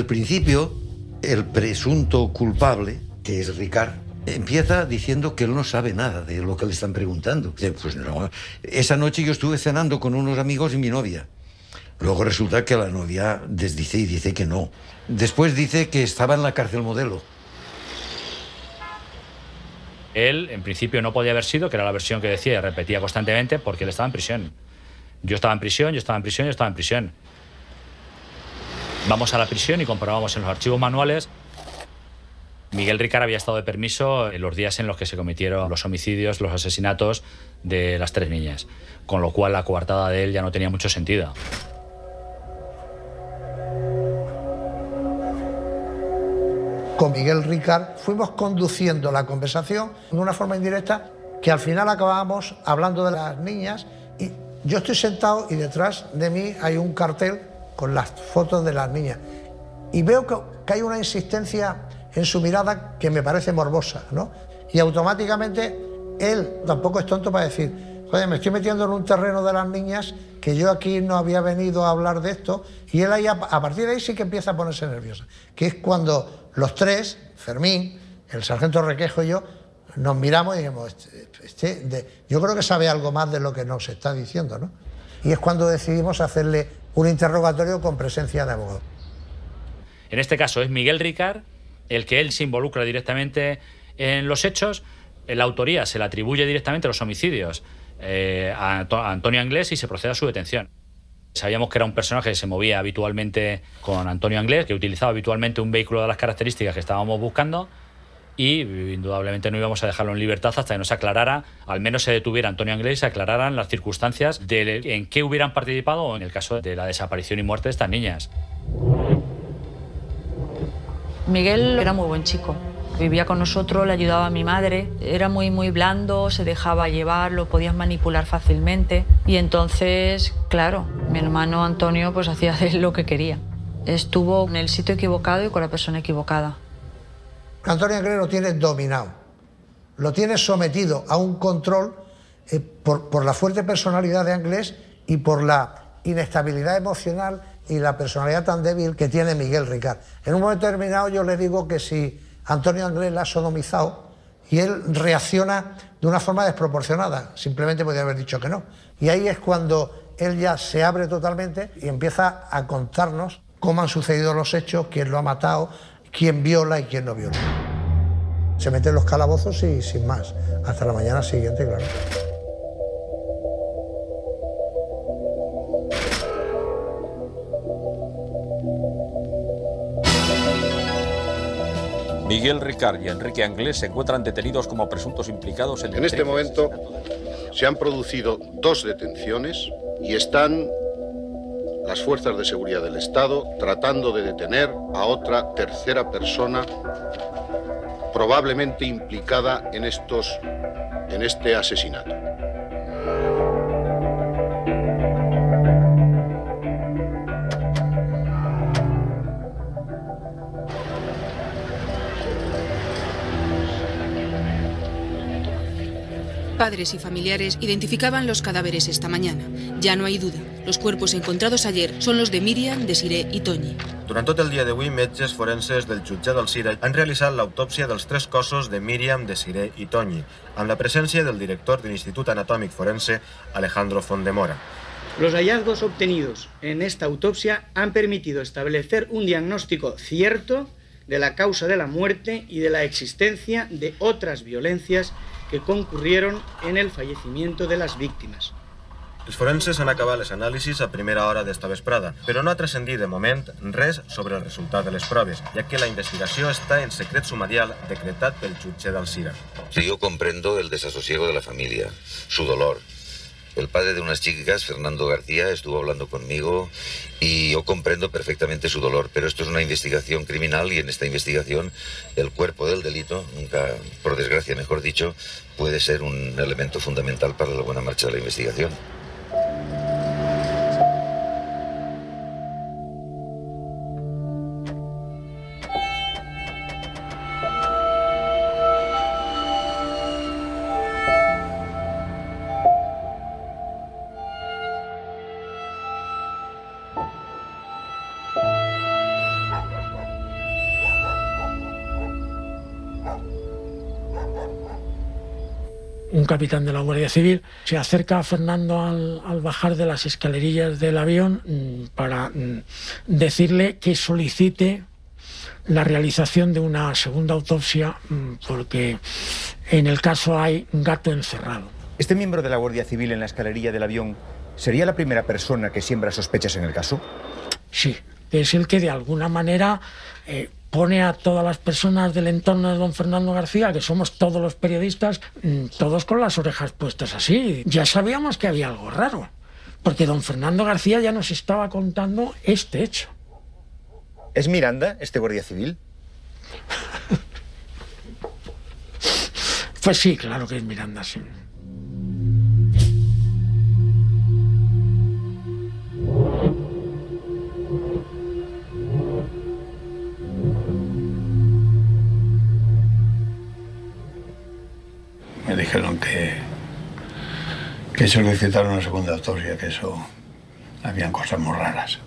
El principio, el presunto culpable, que es Ricard, empieza diciendo que él no sabe nada de lo que le están preguntando. Pues no, esa noche yo estuve cenando con unos amigos y mi novia. Luego resulta que la novia desdice y dice que no. Después dice que estaba en la cárcel modelo. Él, en principio, no podía haber sido, que era la versión que decía y repetía constantemente, porque él estaba en prisión. Yo estaba en prisión, yo estaba en prisión, yo estaba en prisión. Vamos a la prisión y comprobamos en los archivos manuales. Miguel Ricard había estado de permiso en los días en los que se cometieron los homicidios, los asesinatos de las tres niñas, con lo cual la coartada de él ya no tenía mucho sentido. con Miguel Ricard, fuimos conduciendo la conversación de una forma indirecta que al final acabábamos hablando de las niñas y yo estoy sentado y detrás de mí hay un cartel con las fotos de las niñas y veo que, hay una insistencia en su mirada que me parece morbosa, ¿no? Y automáticamente él tampoco es tonto para decir, oye, me estoy metiendo en un terreno de las niñas que yo aquí no había venido a hablar de esto y él ahí a, partir de ahí sí que empieza a ponerse nervioso, que es cuando los tres, Fermín, el sargento Requejo y yo, nos miramos y dijimos, este, este yo creo que sabe algo más de lo que nos está diciendo, ¿no? Y es cuando decidimos hacerle un interrogatorio con presencia de abogado. En este caso es Miguel Ricard el que él se involucra directamente en los hechos. La autoría se le atribuye directamente los homicidios eh, a, Anto- a Antonio Anglés y se procede a su detención. Sabíamos que era un personaje que se movía habitualmente con Antonio Anglés, que utilizaba habitualmente un vehículo de las características que estábamos buscando y indudablemente no íbamos a dejarlo en libertad hasta que no se aclarara, al menos se detuviera Antonio Anglés y se aclararan las circunstancias en qué hubieran participado en el caso de la desaparición y muerte de estas niñas. Miguel era muy buen chico. Vivía con nosotros, le ayudaba a mi madre. Era muy, muy blando, se dejaba llevar, lo podías manipular fácilmente. Y entonces, claro, mi hermano Antonio pues hacía lo que quería. Estuvo en el sitio equivocado y con la persona equivocada. Antonio Anglés lo tiene dominado, lo tiene sometido a un control eh, por, la fuerte personalidad de Anglés y por la inestabilidad emocional y la personalidad tan débil que tiene Miguel Ricard. En un momento determinado yo le digo que si Antonio Anglés la ha sodomizado y él reacciona de una forma desproporcionada, simplemente podría haber dicho que no. Y ahí es cuando él ya se abre totalmente y empieza a contarnos cómo han sucedido los hechos, quién lo ha matado, quién viola y quién no viola. Se mete en los calabozos y sin más. Hasta la mañana siguiente, claro. Miguel Ricard y Enrique Anglés se encuentran detenidos como presuntos implicados en, En este momento se han producido dos detenciones y están las fuerzas de seguridad del Estado tratando de detener a otra tercera persona probablemente implicada en estos en este asesinato. Padres y familiares identificaban los cadáveres esta mañana. Ya no hay duda. Los cuerpos encontrados ayer son los de Miriam, Desiree y Toñi. Durant tot el dia d'avui, metges forenses del jutjat del Cira han realitzat l'autòpsia dels tres cossos de Míriam, Desiree i Toñi, amb la presència del director de l'Institut Anatòmic Forense, Alejandro Fondemora. Los hallazgos obtenidos en esta autopsia han permitido establecer un diagnóstico cierto de la causa de la muerte y de la existencia de otras violencias que concurrieron en el fallecimiento de las víctimas. Els forenses han acabat les anàlisis a primera hora d'esta vesprada, però no ha transcendit de moment res sobre el resultat de les proves, ja que la investigació està en secret sumarial decretat pel jutge d'Alcira. Sí, yo comprendo el desasosiego de la familia, su dolor. El padre de unas chicas, Fernando García, estuvo hablando conmigo y yo comprendo perfectamente su dolor, pero esto es una investigación criminal y en esta investigación el cuerpo del delito, nunca, por desgracia mejor dicho, puede ser un elemento fundamental para la buena marcha de la investigación. Capitán de la Guardia Civil se acerca a Fernando al, al bajar de las escalerillas del avión mm, para mm, decirle que solicite la realización de una segunda autopsia mm, porque en el caso hay un gato encerrado. ¿Este miembro de la Guardia Civil en la escalerilla del avión sería la primera persona que siembra sospechas en el caso? Sí, es el que de alguna manera eh, pone a todas las personas del entorno de don Fernando García, que somos todos los periodistas, mm, todos con las orejas puestas así. Ya sabíamos que había algo raro, porque don Fernando García ya nos estaba contando este hecho. ¿Es Miranda, este guardia civil? Pues sí, claro que es Miranda, sí. Me dijeron que, que solicitaron una segunda autopsia, que eso habían cosas muy raras.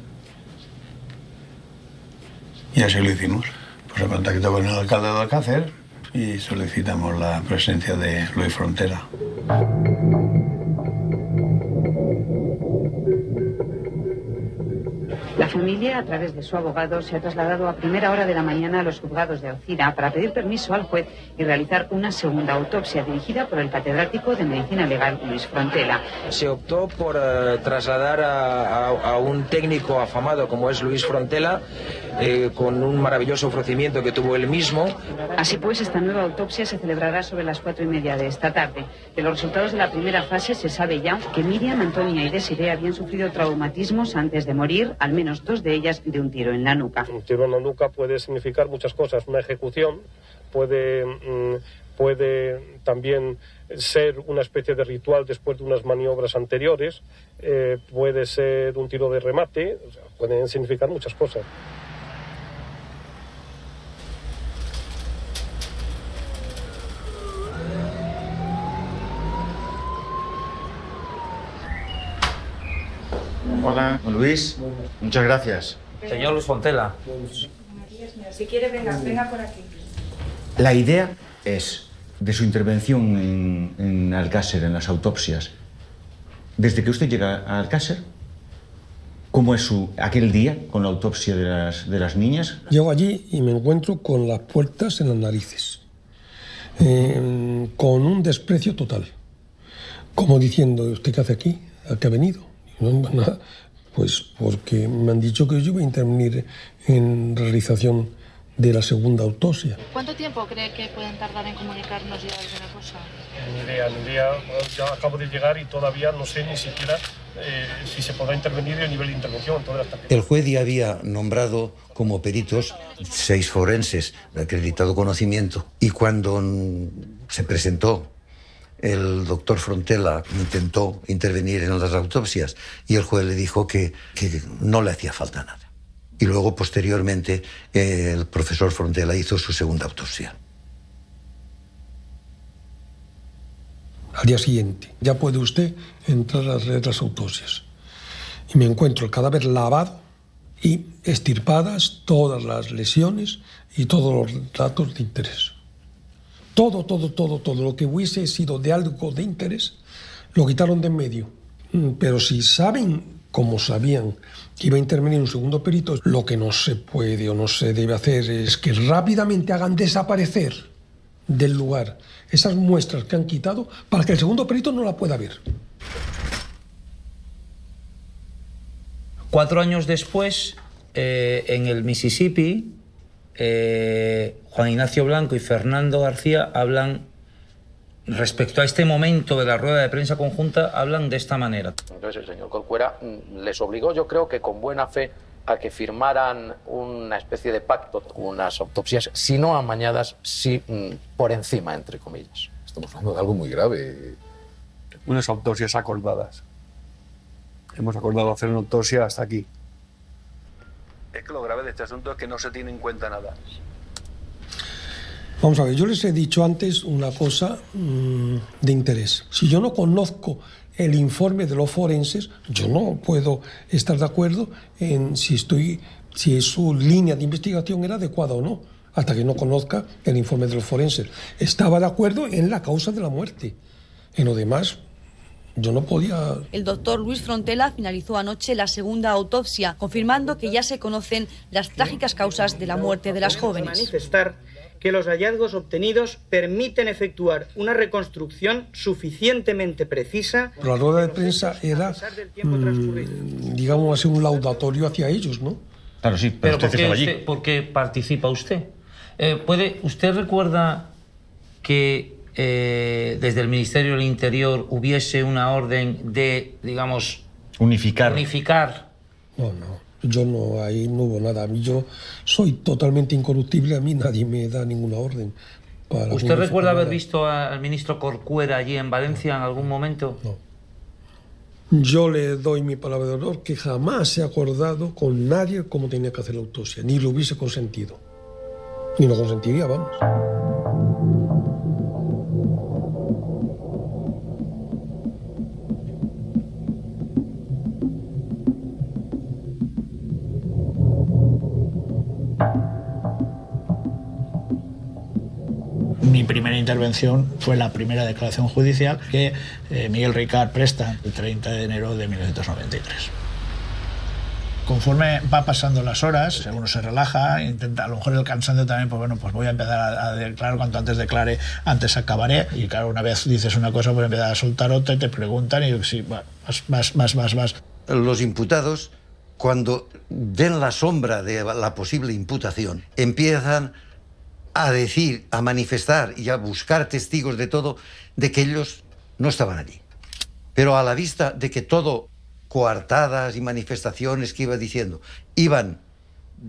Y así lo hicimos. Pues se contactó con el alcalde de Alcácer y solicitamos la presencia de Luis Frontera. La familia, a través de su abogado, se ha trasladado a primera hora de la mañana a los juzgados de Alcira para pedir permiso al juez y realizar una segunda autopsia dirigida por el catedrático de Medicina Legal Luis Frontela. Se optó por eh, trasladar a, a- a un técnico afamado como es Luis Frontela, eh, con un maravilloso ofrecimiento que tuvo él mismo. Así pues, esta nueva autopsia se celebrará sobre las cuatro y media de esta tarde. De los resultados de la primera fase se sabe ya que Miriam, Antonia y Desiree habían sufrido traumatismos antes de morir, al menos dos de ellas de un tiro en la nuca. Un tiro en la nuca puede significar muchas cosas. Una ejecución puede, mm, puede también ser una especie de ritual después de unas maniobras anteriores, eh, puede ser un tiro de remate, o sea, pueden significar muchas cosas. Hola, Luis. Muchas gracias. Señor Luis Fontela. Si quiere, venga, venga por aquí. La idea es, de su intervención en, en Alcácer, en las autopsias, desde que usted llega a Alcácer, ¿cómo es su, aquel día con la autopsia de las, de las niñas? Llego allí y me encuentro con las puertas en las narices, eh, con un desprecio total, como diciendo, ¿usted qué hace aquí? ¿A qué ha venido? No, nada, pues porque me han dicho que yo iba a intervenir en realización de la segunda autopsia. ¿Cuánto tiempo cree que pueden tardar en comunicarnos ya alguna cosa? Ni idea, ni idea. Ya acabo de llegar y todavía no sé ni siquiera eh, si se podrá intervenir y el nivel de intervención. Hasta que El juez ya había nombrado como peritos seis forenses de acreditado conocimiento y cuando se presentó el doctor Frontela intentó intervenir en las autopsias y el juez le dijo que, no le hacía falta nada. Y luego, posteriormente, el profesor Frontela hizo su segunda autopsia. al día siguiente. Ya puede usted entrar a leer las autopsias. Y me encuentro el cadáver lavado y estirpadas todas las lesiones y todos los datos de interés. Todo, todo, todo, todo lo que hubiese sido de algo de interés lo quitaron de en medio. Mm, Pero si saben, como sabían, que iba a intervenir un segundo perito, lo que no se puede o no se debe hacer es que rápidamente hagan desaparecer del lugar esas muestras que han quitado para que el segundo perito no la pueda ver. Cuatro años después, eh, en el Mississippi, eh, Juan Ignacio Blanco y Fernando García hablan, respecto a este momento de la rueda de prensa conjunta, hablan de esta manera. Entonces el señor Corcuera mm, les obligó, yo creo que con buena fe, a que firmaran una especie de pacto, unas autopsias, si no amañadas, sí mm, por encima, entre comillas. Estamos hablando de algo muy grave. Unas autopsias acordadas. Hemos acordado hacer una autopsia hasta aquí. Es que lo grave de este asunto es que no se tiene en cuenta nada. Vamos a ver, yo les he dicho antes una cosa mm, de interés. Si yo no conozco el informe de los forenses, yo no puedo estar de acuerdo en si estoy, si su línea de investigación era adecuada o no, hasta que no conozca el informe de los forenses. Estaba de acuerdo en la causa de la muerte. En lo demás, yo no podía. El doctor Luis Frontela finalizó anoche la segunda autopsia, confirmando que ya se conocen las trágicas causas de la muerte de las jóvenes. manifestar que los hallazgos obtenidos permiten efectuar una reconstrucción suficientemente precisa. La rueda de prensa era, mm, digamos así, un laudatorio hacia ellos, ¿no? Claro, sí, Pero ¿por qué, usted- por qué participa usted? Eh, ¿puede, ¿Usted recuerda que eh, desde el Ministerio del Interior hubiese una orden de, digamos, unificar? unificar No, no. Yo no, ahí no hubo nada. A mí yo soy totalmente incorruptible, a mí nadie me da ninguna orden. Para ¿Usted recuerda haber nada. visto al ministro Corcuera allí en Valencia en algún momento? Yo le doy mi palabra de honor que jamás se ha acordado con nadie cómo tenía que hacer la autopsia, ni lo hubiese consentido. Ni lo consentiría, vamos. Mi primera intervención fue la primera declaración judicial que eh, Miguel Ricard presta el 30 de enero de 1993. Conforme va pasando las horas, uno se relaja, intenta, a lo mejor el cansancio también, pues bueno, pues voy a empezar a, declarar, cuanto antes declare, antes acabaré. Y claro, una vez dices una cosa, pues empiezas a soltar otra y te preguntan y sí, vas, vas, vas, vas, vas. Los imputados, cuando ven la sombra de la posible imputación, empiezan a decir, a manifestar y a buscar testigos de todo, de que ellos no estaban allí. Pero a la vista de que todo, coartadas y manifestaciones que iba diciendo, iban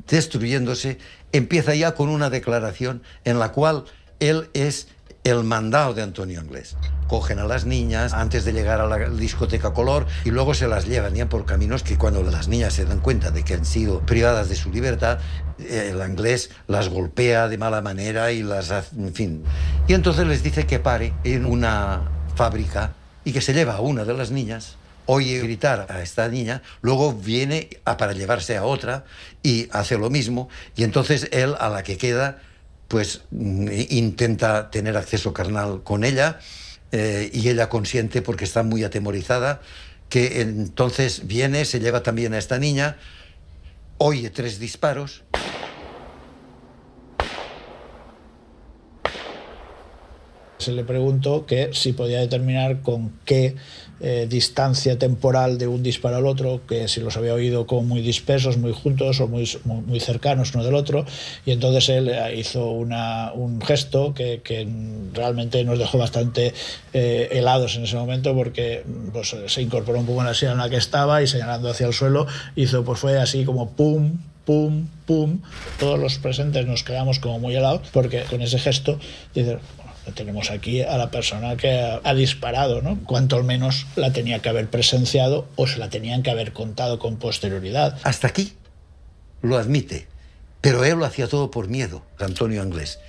destruyéndose, empieza ya con una declaración en la cual él es el mandado de Antonio Inglés. Cogen a las niñas antes de llegar a la discoteca color y luego se las llevan ya por caminos que cuando las niñas se dan cuenta de que han sido privadas de su libertad, el inglés las golpea de mala manera y las hace, en fin. Y entonces les dice que pare en una fábrica y que se lleva a una de las niñas oye gritar a esta niña, luego viene a, para llevarse a otra y hace lo mismo, y entonces él a la que queda, pues mm, intenta tener acceso carnal con ella, eh, y ella consiente porque está muy atemorizada, que entonces viene, se lleva también a esta niña, oye tres disparos, Se le preguntó que si podía determinar con qué eh, distancia temporal de un disparo al otro, que si los había oído como muy dispersos, muy juntos o muy, muy, cercanos uno del otro. Y entonces él eh, hizo una, un gesto que, que realmente nos dejó bastante eh, helados en ese momento porque pues, se incorporó un poco en la silla en la que estaba y señalando hacia el suelo hizo, pues fue así como pum, pum, pum. Todos los presentes nos quedamos como muy helados porque con ese gesto dice, tenemos aquí a la persona que ha, ha, disparado, ¿no? Cuanto al menos la tenía que haber presenciado o se la tenían que haber contado con posterioridad. Hasta aquí lo admite, pero él lo hacía todo por miedo, Antonio Anglés.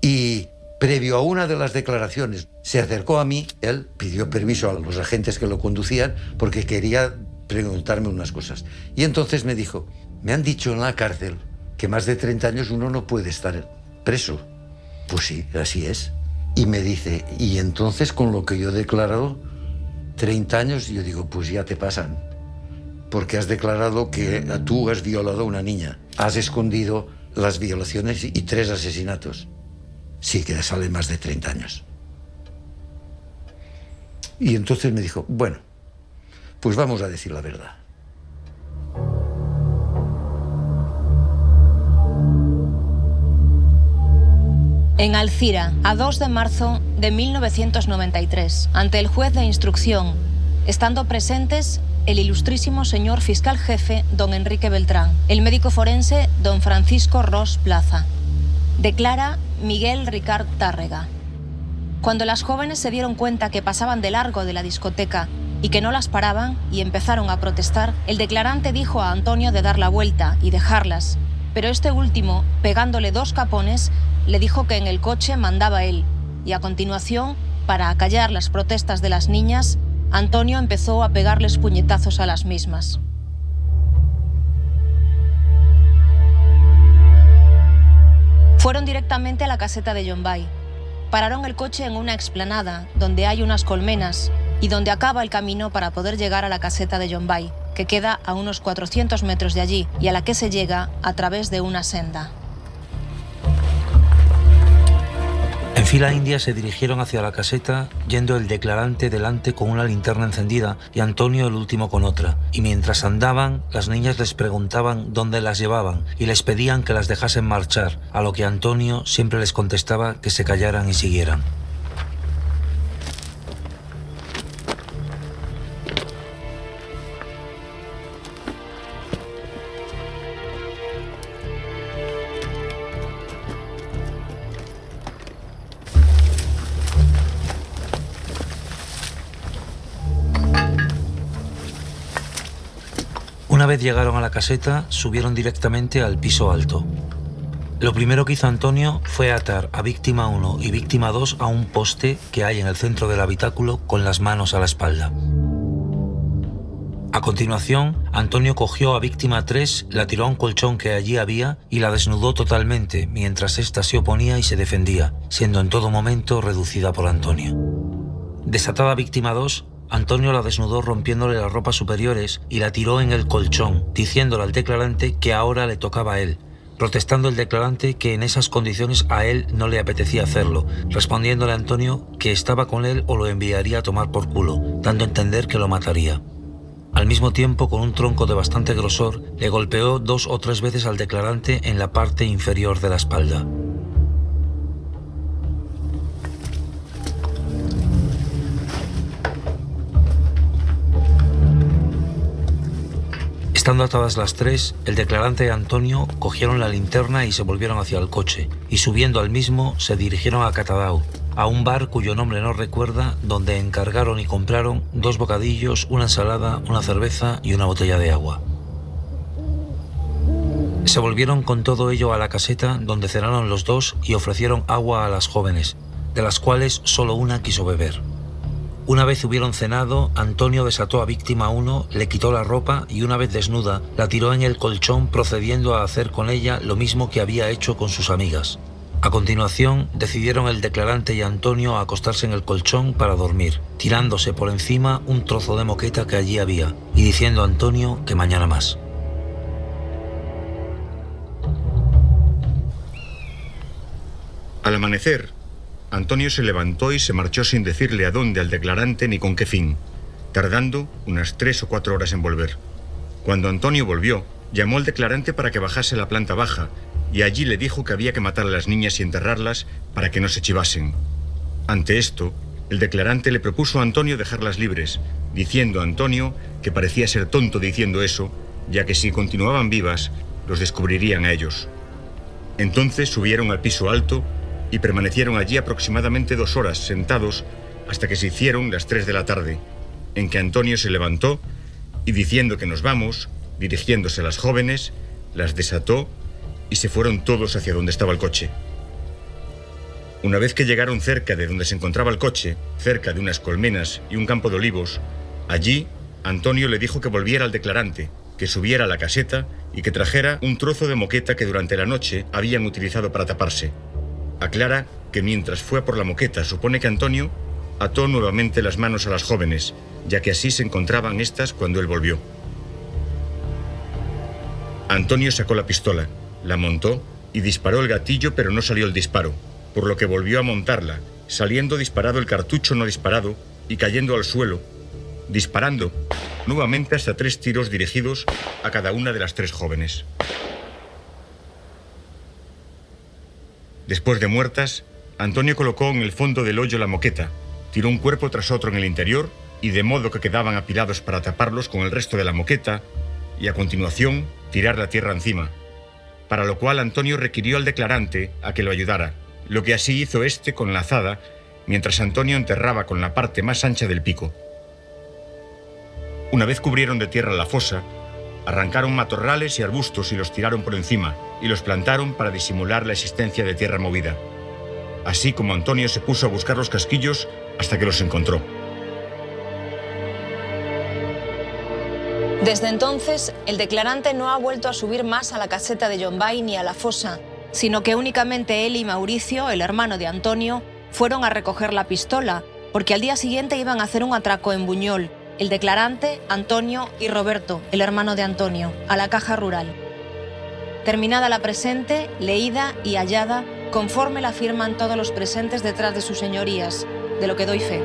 Y previo a una de las declaraciones, se acercó a mí, él pidió permiso a los agentes que lo conducían porque quería preguntarme unas cosas. Y entonces me dijo, me han dicho en la cárcel que más de 30 años uno no puede estar preso. Pues sí, así es. Y me dice, y entonces con lo que yo he declarado, 30 años, yo digo, pues ya te pasan. Porque has declarado que tú has violado a una niña, has escondido las violaciones y tres asesinatos. Sí, que sale más de 30 años. Y entonces me dijo, bueno, pues vamos a decir la verdad. En Alcira, a 2 de marzo de 1993, ante el juez de instrucción, estando presentes el ilustrísimo señor fiscal jefe, don Enrique Beltrán, el médico forense, don Francisco Ross Plaza. Declara Miguel Ricard Tárrega. Cuando las jóvenes se dieron cuenta que pasaban de largo de la discoteca y que no las paraban y empezaron a protestar, el declarante dijo a Antonio de dar la vuelta y dejarlas, pero este último, pegándole dos capones, le dijo que en el coche mandaba él, y a continuación, para acallar las protestas de las niñas, Antonio empezó a pegarles puñetazos a las mismas. Fueron directamente a la caseta de Yombay. Pararon el coche en una explanada donde hay unas colmenas y donde acaba el camino para poder llegar a la caseta de Yombay, que queda a unos 400 metros de allí y a la que se llega a través de una senda. Fila india se dirigieron hacia la caseta, yendo el declarante delante con una linterna encendida y Antonio el último con otra. Y mientras andaban, las niñas les preguntaban dónde las llevaban y les pedían que las dejasen marchar, a lo que Antonio siempre les contestaba que se callaran y siguieran. Llegaron a la caseta, subieron directamente al piso alto. Lo primero que hizo Antonio fue atar a víctima 1 y víctima 2 a un poste que hay en el centro del habitáculo con las manos a la espalda. A continuación, Antonio cogió a víctima 3, la tiró a un colchón que allí había y la desnudó totalmente mientras ésta se oponía y se defendía, siendo en todo momento reducida por Antonio. Desatada víctima 2, Antonio la desnudó rompiéndole las ropas superiores y la tiró en el colchón, diciéndole al declarante que ahora le tocaba a él, protestando el declarante que en esas condiciones a él no le apetecía hacerlo, respondiéndole a Antonio que estaba con él o lo enviaría a tomar por culo, dando a entender que lo mataría. Al mismo tiempo, con un tronco de bastante grosor, le golpeó dos o tres veces al declarante en la parte inferior de la espalda. Estando atadas las tres, el declarante y Antonio cogieron la linterna y se volvieron hacia el coche, y subiendo al mismo se dirigieron a Catadau, a un bar cuyo nombre no recuerda, donde encargaron y compraron dos bocadillos, una ensalada, una cerveza y una botella de agua. Se volvieron con todo ello a la caseta donde cenaron los dos y ofrecieron agua a las jóvenes, de las cuales solo una quiso beber. Una vez hubieron cenado, Antonio desató a víctima 1, le quitó la ropa y una vez desnuda, la tiró en el colchón procediendo a hacer con ella lo mismo que había hecho con sus amigas. A continuación, decidieron el declarante y Antonio acostarse en el colchón para dormir, tirándose por encima un trozo de moqueta que allí había y diciendo a Antonio que mañana más. Al amanecer, Antonio se levantó y se marchó sin decirle a dónde al declarante ni con qué fin, tardando unas tres o cuatro horas en volver. Cuando Antonio volvió, llamó al declarante para que bajase la planta baja y allí le dijo que había que matar a las niñas y enterrarlas para que no se chivasen. Ante esto, el declarante le propuso a Antonio dejarlas libres, diciendo a Antonio que parecía ser tonto diciendo eso, ya que si continuaban vivas, los descubrirían a ellos. Entonces subieron al piso alto y permanecieron allí aproximadamente dos horas sentados hasta que se hicieron las tres de la tarde, en que Antonio se levantó y diciendo que nos vamos, dirigiéndose a las jóvenes, las desató y se fueron todos hacia donde estaba el coche. Una vez que llegaron cerca de donde se encontraba el coche, cerca de unas colmenas y un campo de olivos, allí Antonio le dijo que volviera al declarante, que subiera a la caseta y que trajera un trozo de moqueta que durante la noche habían utilizado para taparse. Aclara que mientras fue a por la moqueta supone que Antonio ató nuevamente las manos a las jóvenes, ya que así se encontraban estas cuando él volvió. Antonio sacó la pistola, la montó y disparó el gatillo pero no salió el disparo, por lo que volvió a montarla, saliendo disparado el cartucho no disparado y cayendo al suelo, disparando nuevamente hasta tres tiros dirigidos a cada una de las tres jóvenes. Después de muertas, Antonio colocó en el fondo del hoyo la moqueta, tiró un cuerpo tras otro en el interior y de modo que quedaban apilados para taparlos con el resto de la moqueta y a continuación tirar la tierra encima, para lo cual Antonio requirió al declarante a que lo ayudara, lo que así hizo este con la azada, mientras Antonio enterraba con la parte más ancha del pico. Una vez cubrieron de tierra la fosa, arrancaron matorrales y arbustos y los tiraron por encima, y los plantaron para disimular la existencia de tierra movida. Así como Antonio se puso a buscar los casquillos hasta que los encontró. Desde entonces, el declarante no ha vuelto a subir más a la caseta de Yombay ni a la fosa, sino que únicamente él y Mauricio, el hermano de Antonio, fueron a recoger la pistola, porque al día siguiente iban a hacer un atraco en Buñol, el declarante, Antonio y Roberto, el hermano de Antonio, a la caja rural. Terminada la presente, leída y hallada, conforme la firman todos los presentes detrás de sus señorías, de lo que doy fe.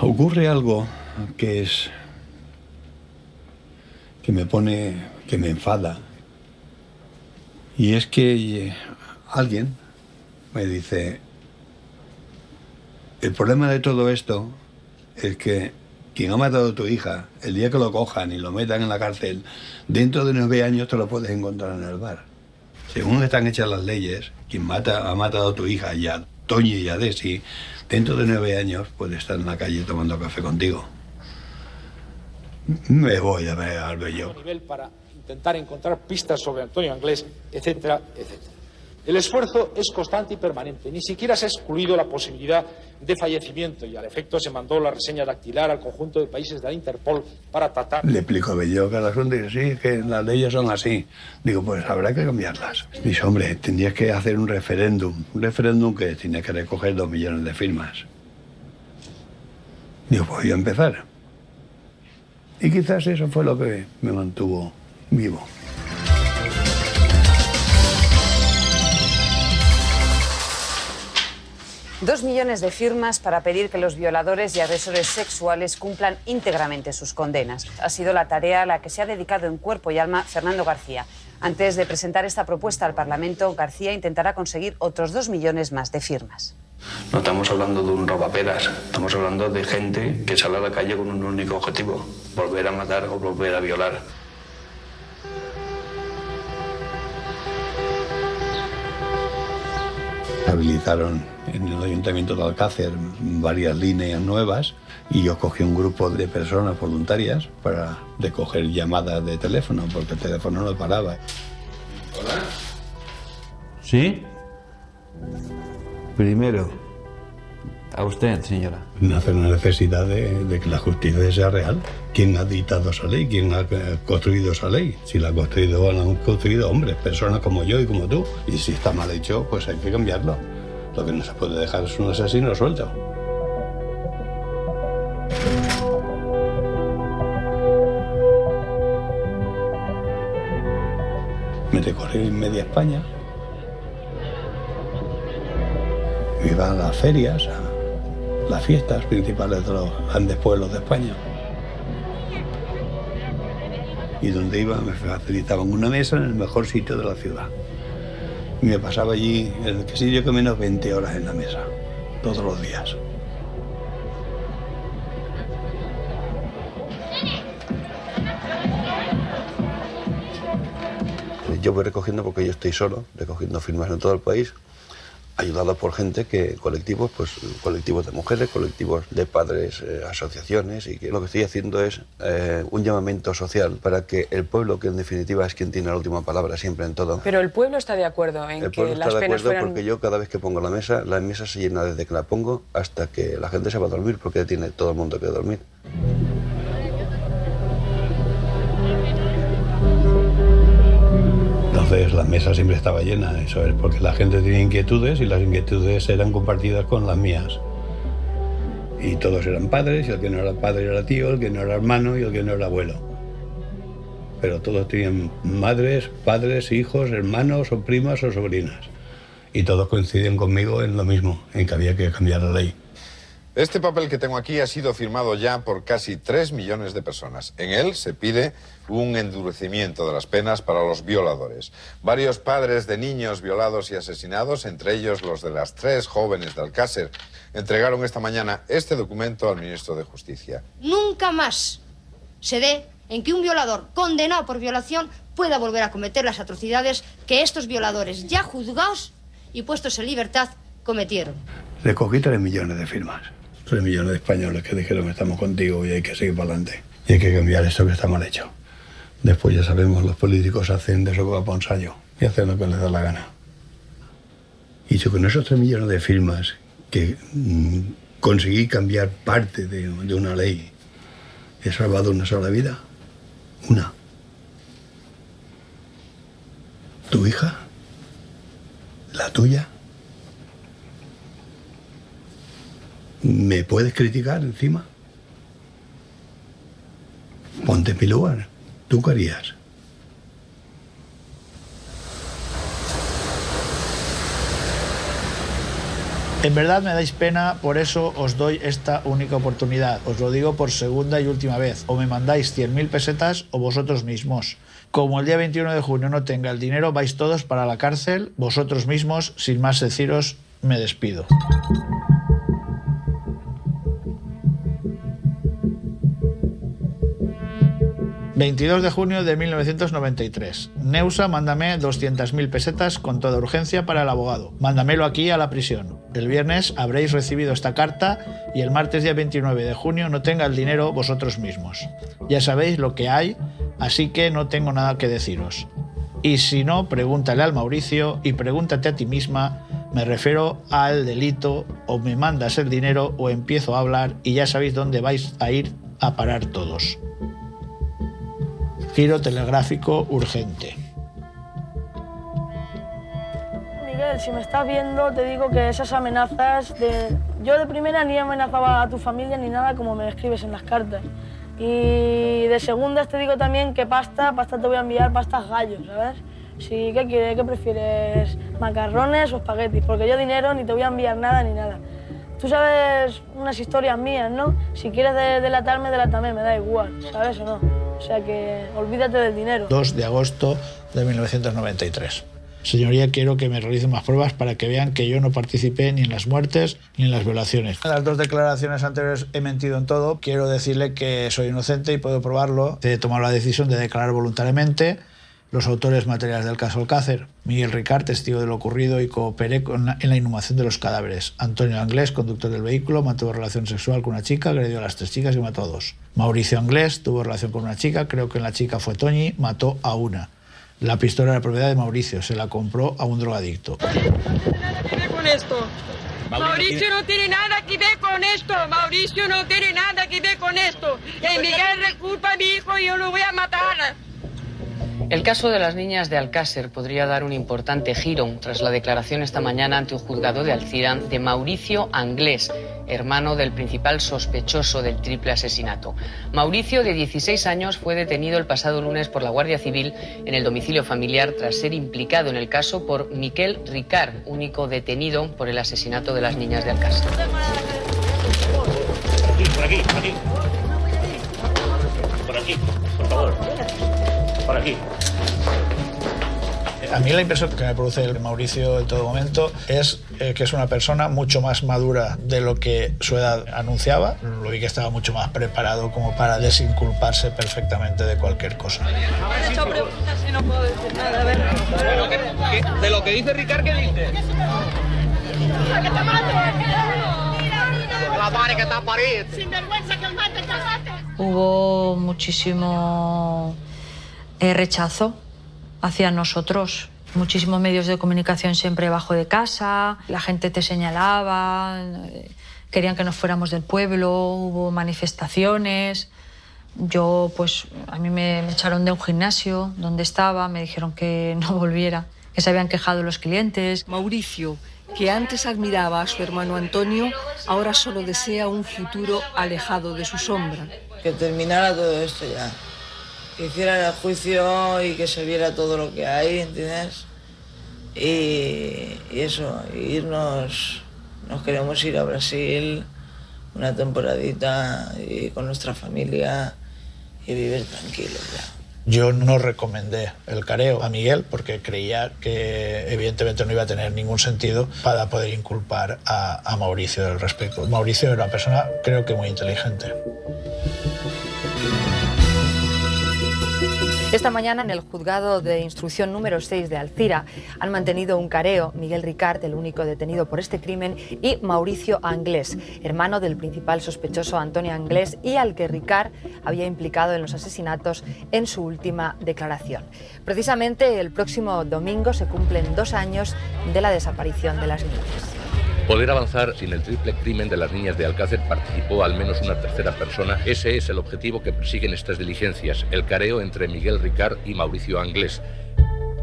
Ocurre algo que es que me pone, que me enfada. Y es que eh, alguien me dice, el problema de todo esto es que quien ha matado a tu hija, el día que lo cojan y lo metan en la cárcel, dentro de nueve años te lo puedes encontrar en el bar. Según están hechas las leyes, quien mata, ha matado a tu hija y a Toñi y a Desi, dentro de nueve años puede estar en la calle tomando café contigo. Me voy a ver al bello. nivel para intentar encontrar pistas sobre Antonio Anglés, etcétera, etcétera. El esfuerzo es constante y permanente. Ni siquiera se ha excluido la posibilidad de fallecimiento y al efecto se mandó la reseña dactilar al conjunto de países de la Interpol para tratar. Le explico a Bello que el asunto es sí, que las leyes son así. Digo, pues habrá que cambiarlas. Dice, hombre, tendrías que hacer un referéndum. Un referéndum que tiene que recoger dos millones de firmas. Digo, pues voy a empezar. Y quizás eso fue lo que me mantuvo vivo. Dos millones de firmas para pedir que los violadores y agresores sexuales cumplan íntegramente sus condenas. Ha sido la tarea a la que se ha dedicado en cuerpo y alma Fernando García. Antes de presentar esta propuesta al Parlamento, García intentará conseguir otros dos millones más de firmas. No estamos hablando de un robaperas, estamos hablando de gente que sale a la calle con un único objetivo, volver a matar o volver a violar. Habilitaron en el Ayuntamiento de Alcácer varias líneas nuevas y yo cogí un grupo de personas voluntarias para recoger llamadas de teléfono, porque el teléfono no paraba. Hola. ¿Sí? Primero, a usted, señora. Nace una necesidad de, de que la justicia sea real. ¿Quién ha dictado esa ley? ¿Quién ha eh, construido esa ley? Si la ha construido, la han construido hombres, personas como yo y como tú. Y si está mal hecho, pues hay que cambiarlo. Lo que no se puede dejar es un asesino suelto. Me recorrí media España. Iba a las ferias, a las fiestas principales de los grandes pueblos de España. Y donde iba me facilitaban una mesa en el mejor sitio de la ciudad. Y me pasaba allí, el que yo que menos 20 horas en la mesa, todos los días. Yo voy recogiendo porque yo estoy solo, recogiendo firmas en todo el país, ayudado por gente que, colectivos, pues colectivos de mujeres, colectivos de padres, eh, asociaciones, y que lo que estoy haciendo es eh, un llamamiento social para que el pueblo, que en definitiva es quien tiene la última palabra siempre en todo, Pero el pueblo está de acuerdo en el que pueblo las está de penas acuerdo fueran... porque yo cada vez que pongo la mesa, la mesa se llena desde que la pongo hasta que la gente se va a dormir, porque tiene todo el mundo que dormir. Entonces la mesa siempre estaba llena, eso es porque la gente tenía inquietudes y las inquietudes eran compartidas con las mías. Y todos eran padres, y el que no era padre era tío, el que no era hermano y el que no era abuelo. Pero todos tenían madres, padres, hijos, hermanos o primas o sobrinas. Y todos coinciden conmigo en lo mismo, en que había que cambiar la ley. Este papel que tengo aquí ha sido firmado ya por casi 3 millones de personas. En él se pide un endurecimiento de las penas para los violadores. Varios padres de niños violados y asesinados, entre ellos los de las tres jóvenes de Alcácer, entregaron esta mañana este documento al ministro de Justicia. Nunca más se dé en que un violador condenado por violación pueda volver a cometer las atrocidades que estos violadores ya juzgados y puestos en libertad cometieron. Recogí 3 millones de firmas. 3 millones de españoles que dijeron estamos contigo y hay que seguir para adelante. Y hay que cambiar esto que está mal hecho. Después ya sabemos, los políticos hacen de eso para ensayo y hacen lo que les da la gana. Y yo con esos 3 millones de firmas que mm, conseguí cambiar parte de, de una ley, he salvado una sola vida. Una. ¿Tu hija? ¿La tuya? ¿Me puedes criticar encima? Ponte en. ¿Tú qué harías? En verdad me dais pena, por eso os doy esta única oportunidad. Os lo digo por segunda y última vez. O me mandáis 100.000 pesetas o vosotros mismos. Como el día 21 de junio no tenga el dinero, vais todos para la cárcel, vosotros mismos, sin más deciros, me despido. 22 de junio de 1993. Neusa, mándame 200.000 pesetas con toda urgencia para el abogado. Mándamelo aquí a la prisión. El viernes habréis recibido esta carta y el martes día 29 de junio no tenga el dinero vosotros mismos. Ya sabéis lo que hay, así que no tengo nada que deciros. Y si no, pregúntale al Mauricio y pregúntate a ti misma, me refiero al delito, o me mandas el dinero o empiezo a hablar y ya sabéis dónde vais a ir a parar todos. Giro telegráfico urgente. Miguel, si me estás viendo, te digo que esas amenazas de... Yo de primera ni amenazaba a tu familia ni nada como me escribes en las cartas. Y de segundas te digo también que pasta, pasta te voy a enviar pastas gallos, ¿sabes? Si, ¿qué quieres? ¿Qué prefieres? ¿Macarrones o espaguetis? Porque yo dinero ni te voy a enviar nada ni nada. Tú sabes unas historias mías, ¿no? Si quieres de- delatarme, delátame, me da igual, ¿sabes o no? O sea que olvídate del dinero. 2 de agosto de 1993. Señoría, quiero que me realicen más pruebas para que vean que yo no participé ni en las muertes ni en las violaciones. En las dos declaraciones anteriores he mentido en todo. Quiero decirle que soy inocente y puedo probarlo. He tomado la decisión de declarar voluntariamente los autores materiales del caso Alcácer. Miguel Ricard, testigo de lo ocurrido y cooperé con la- en la inhumación de los cadáveres. Antonio Anglés, conductor del vehículo, mantuvo relación sexual con una chica, agredió a las tres chicas y mató a dos. Mauricio Anglés tuvo relación con una chica, creo que la chica fue Toñi, mató a una. La pistola era propiedad de Mauricio, se la compró a un drogadicto. que ver con esto. Mauricio no tiene nada que ver con esto. Mauricio no tiene nada que ver con esto. Y Miguel le culpa a mi hijo y yo lo voy a matar. El caso de las niñas de Alcácer podría dar un importante giro tras la declaración esta mañana ante un juzgado de Alcira de Mauricio Anglés, hermano del principal sospechoso del triple asesinato. Mauricio, de 16 años, fue detenido el pasado lunes por la Guardia Civil en el domicilio familiar tras ser implicado en el caso por Miquel Ricard, único detenido por el asesinato de las niñas de Alcácer. Por aquí, por aquí. Por aquí, por favor. Por aquí. A mí la impresión que me produce el Mauricio en todo momento es eh, que es una persona mucho más madura de lo que su edad anunciaba. Lo vi que estaba mucho más preparado como para desinculparse perfectamente de cualquier cosa. Me han hecho preguntas y no puedo decir nada. A ver. De lo que dice Ricard, ¿qué dice? ¡Que te mate! La madre que está. ¡Sin vergüenza que el mate, que el mate! Hubo muchísimo eh, rechazo hacia nosotros. Muchísimos medios de comunicación siempre bajo de casa, la gente te señalaba, querían que nos fuéramos del pueblo, hubo manifestaciones. Yo, pues, a mí me, me echaron de un gimnasio donde estaba, me dijeron que no volviera, que se habían quejado los clientes. Mauricio, que antes admiraba a su hermano Antonio, ahora solo desea un futuro alejado de su sombra. Que terminara todo esto ya. Que hicieran el juicio y que se viera todo lo que hay, ¿entiendes? Y, eso, irnos, nos queremos ir a Brasil una temporadita con nuestra familia y vivir tranquilos ya. Yo no recomendé el careo a Miguel porque creía que evidentemente no iba a tener ningún sentido para poder inculpar a, a Mauricio del respecto. Mauricio era una persona creo que muy inteligente. Esta mañana en el juzgado de instrucción número 6 de Alcira han mantenido un careo Miguel Ricard, el único detenido por este crimen, y Mauricio Anglés, hermano del principal sospechoso Antonio Anglés y al que Ricard había implicado en los asesinatos en su última declaración. Precisamente el próximo domingo se cumplen dos años de la desaparición de las niñas. Poder avanzar sin el triple crimen de las niñas de Alcácer participó al menos una tercera persona. Ese es el objetivo que persiguen estas diligencias, el careo entre Miguel Ricard y Mauricio Anglés.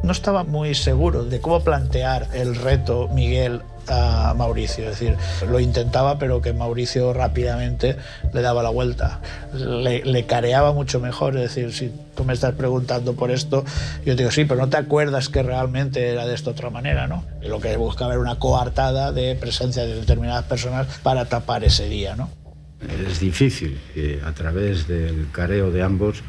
No estaba muy seguro de cómo plantear el reto Miguel a Mauricio, es decir, lo intentaba pero que Mauricio rápidamente le daba la vuelta, le, careaba mucho mejor, es decir, si tú me estás preguntando por esto, yo digo, sí, pero no te acuerdas que realmente era de esta otra manera, ¿no? Lo que buscaba era una coartada de presencia de determinadas personas para tapar ese día, ¿no? Es difícil a través del careo de ambos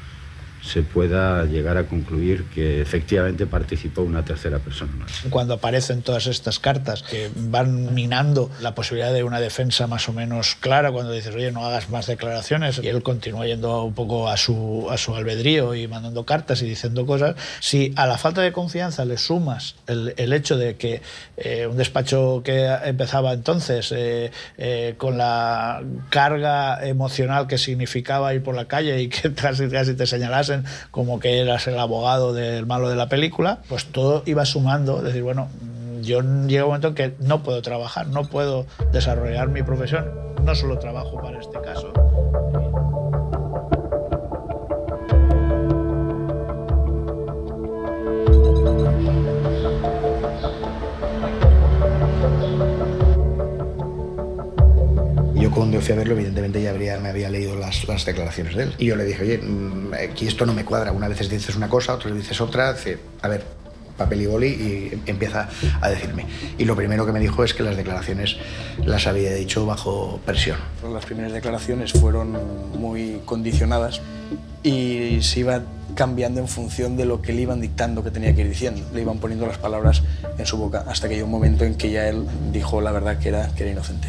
se pueda llegar a concluir que efectivamente participó una tercera persona. Cuando aparecen todas estas cartas que van minando la posibilidad de una defensa más o menos clara, cuando dices, oye, no hagas más declaraciones, y él continúa yendo un poco a su, a su albedrío y mandando cartas y diciendo cosas, si a la falta de confianza le sumas el, el hecho de que eh, un despacho que empezaba entonces eh, eh, con la carga emocional que significaba ir por la calle y que casi, casi te como que eras el abogado del malo de la película, pues todo iba sumando, decir, bueno, yo llega un momento en que no puedo trabajar, no puedo desarrollar mi profesión, no solo trabajo para este caso. Yo cuando fui a verlo, evidentemente ya habría, me había leído las, las, declaraciones de él. Y yo le dije, oye, aquí esto no me cuadra. Una vez dices una cosa, otra vez dices otra. Dice, a ver, papel y boli y empieza a decirme. Y lo primero que me dijo es que las declaraciones las había dicho bajo presión. Las primeras declaraciones fueron muy condicionadas y se iba cambiando en función de lo que le iban dictando que tenía que ir diciendo. Le iban poniendo las palabras en su boca hasta que llegó un momento en que ya él dijo la verdad que era, que era inocente.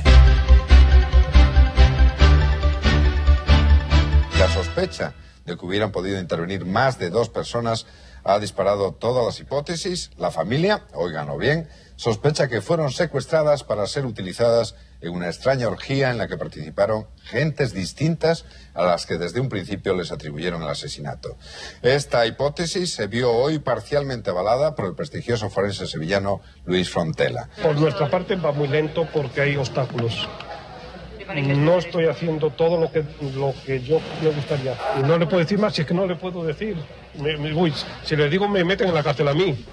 La sospecha de que hubieran podido intervenir más de dos personas ha disparado todas las hipótesis. La familia, oiganlo bien, sospecha que fueron secuestradas para ser utilizadas en una extraña orgía en la que participaron gentes distintas a las que desde un principio les atribuyeron el asesinato. Esta hipótesis se vio hoy parcialmente avalada por el prestigioso forense sevillano Luis Frontela. Por nuestra parte va muy lento porque hay obstáculos. No estoy haciendo todo lo que, lo que yo me gustaría. Y no le puedo decir más si es que no le puedo decir. Me, me, uy, si le digo me meten en la cárcel a mí.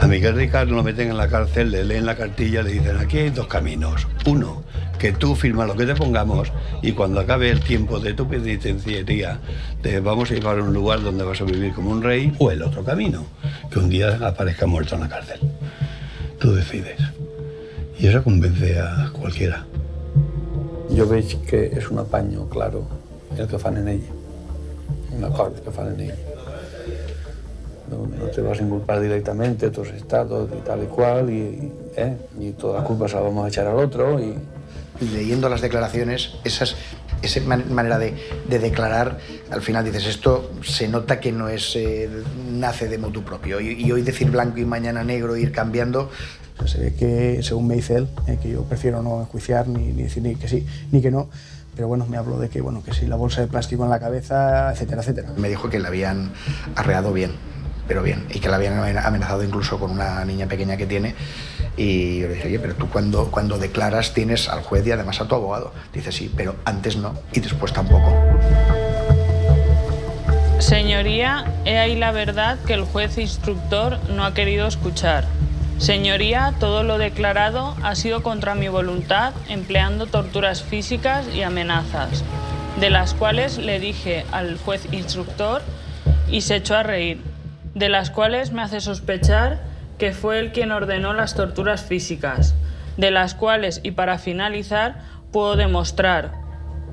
A Miguel Ricardo lo meten en la cárcel, le leen la cartilla, le dicen, aquí hay dos caminos. Uno, que tú firmas lo que te pongamos y cuando acabe el tiempo de tu penitenciaría te vamos a llevar a un lugar donde vas a vivir como un rey. O el otro camino, que un día aparezca muerto en la cárcel. Tú decides. Y eso convence a cualquiera. Jo veig que és un apanyo, claro, el que fan en ell. Un acord que fan en ell. no, no te vas a inculpar directamente otros estados y tal y cual, y, ¿eh? y toda la culpa se la vamos a echar al otro. Y... Leyendo las declaraciones, esas, esa man- manera de, de declarar, al final dices, esto se nota que no es eh, nace de motu propio. Y, y hoy decir blanco y mañana negro, ir cambiando, Se ve que, según me dice él, eh, que yo prefiero no enjuiciar ni, ni decir ni que sí ni que no, pero bueno, me habló de que, bueno, que si la bolsa de plástico en la cabeza, etcétera, etcétera. me dijo que la habían arreado bien, pero bien, y que la habían amenazado incluso con una niña pequeña que tiene. Y yo le dije, oye, pero tú cuando, cuando declaras tienes al juez y además a tu abogado. Dice, sí, pero antes no y después tampoco. Señoría, he ahí la verdad que el juez instructor no ha querido escuchar. Señoría, todo lo declarado ha sido contra mi voluntad, empleando torturas físicas y amenazas, de las cuales le dije al juez instructor y se echó a reír, de las cuales me hace sospechar que fue él quien ordenó las torturas físicas, de las cuales, y para finalizar, puedo demostrar,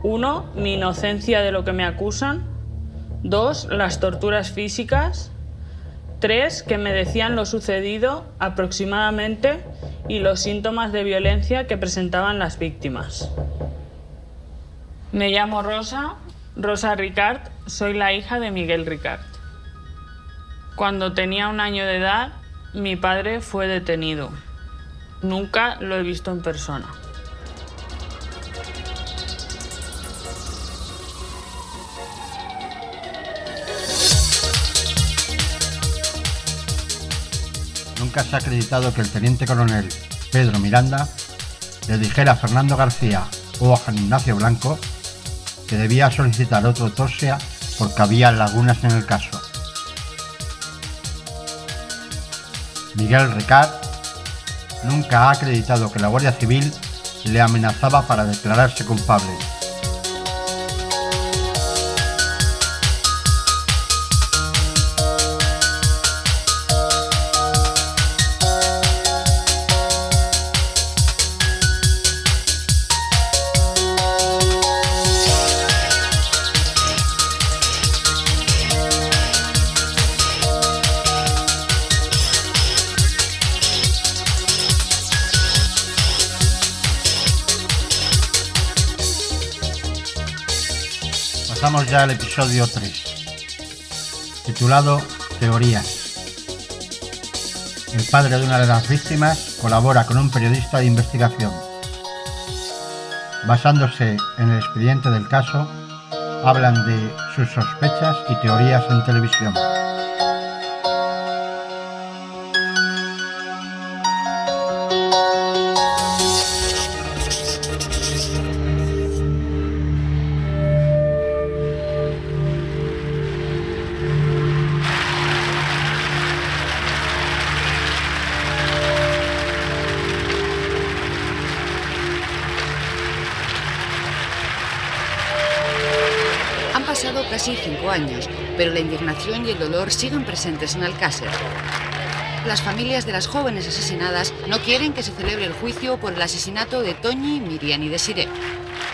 uno, mi inocencia de lo que me acusan, Dos, las torturas físicas. Tres, que me decían lo sucedido aproximadamente y los síntomas de violencia que presentaban las víctimas. Me llamo Rosa, Rosa Ricard, soy la hija de Miguel Ricard. Cuando tenía un año de edad, mi padre fue detenido. Nunca lo he visto en persona. Nunca se ha acreditado que el teniente coronel Pedro Miranda le dijera a Fernando García o a Juan Ignacio Blanco que debía solicitar otra autopsia porque había lagunas en el caso. Miguel Ricard nunca ha acreditado que la Guardia Civil le amenazaba para declararse culpable. Al episodio 3, titulado Teorías. El padre de una de las víctimas colabora con un periodista de investigación. Basándose en el expediente del caso, hablan de sus sospechas y teorías en televisión. Pero la indignación y el dolor siguen presentes en Alcácer. Las familias de las jóvenes asesinadas no quieren que se celebre el juicio por el asesinato de Toñi, Miriam y Desiree.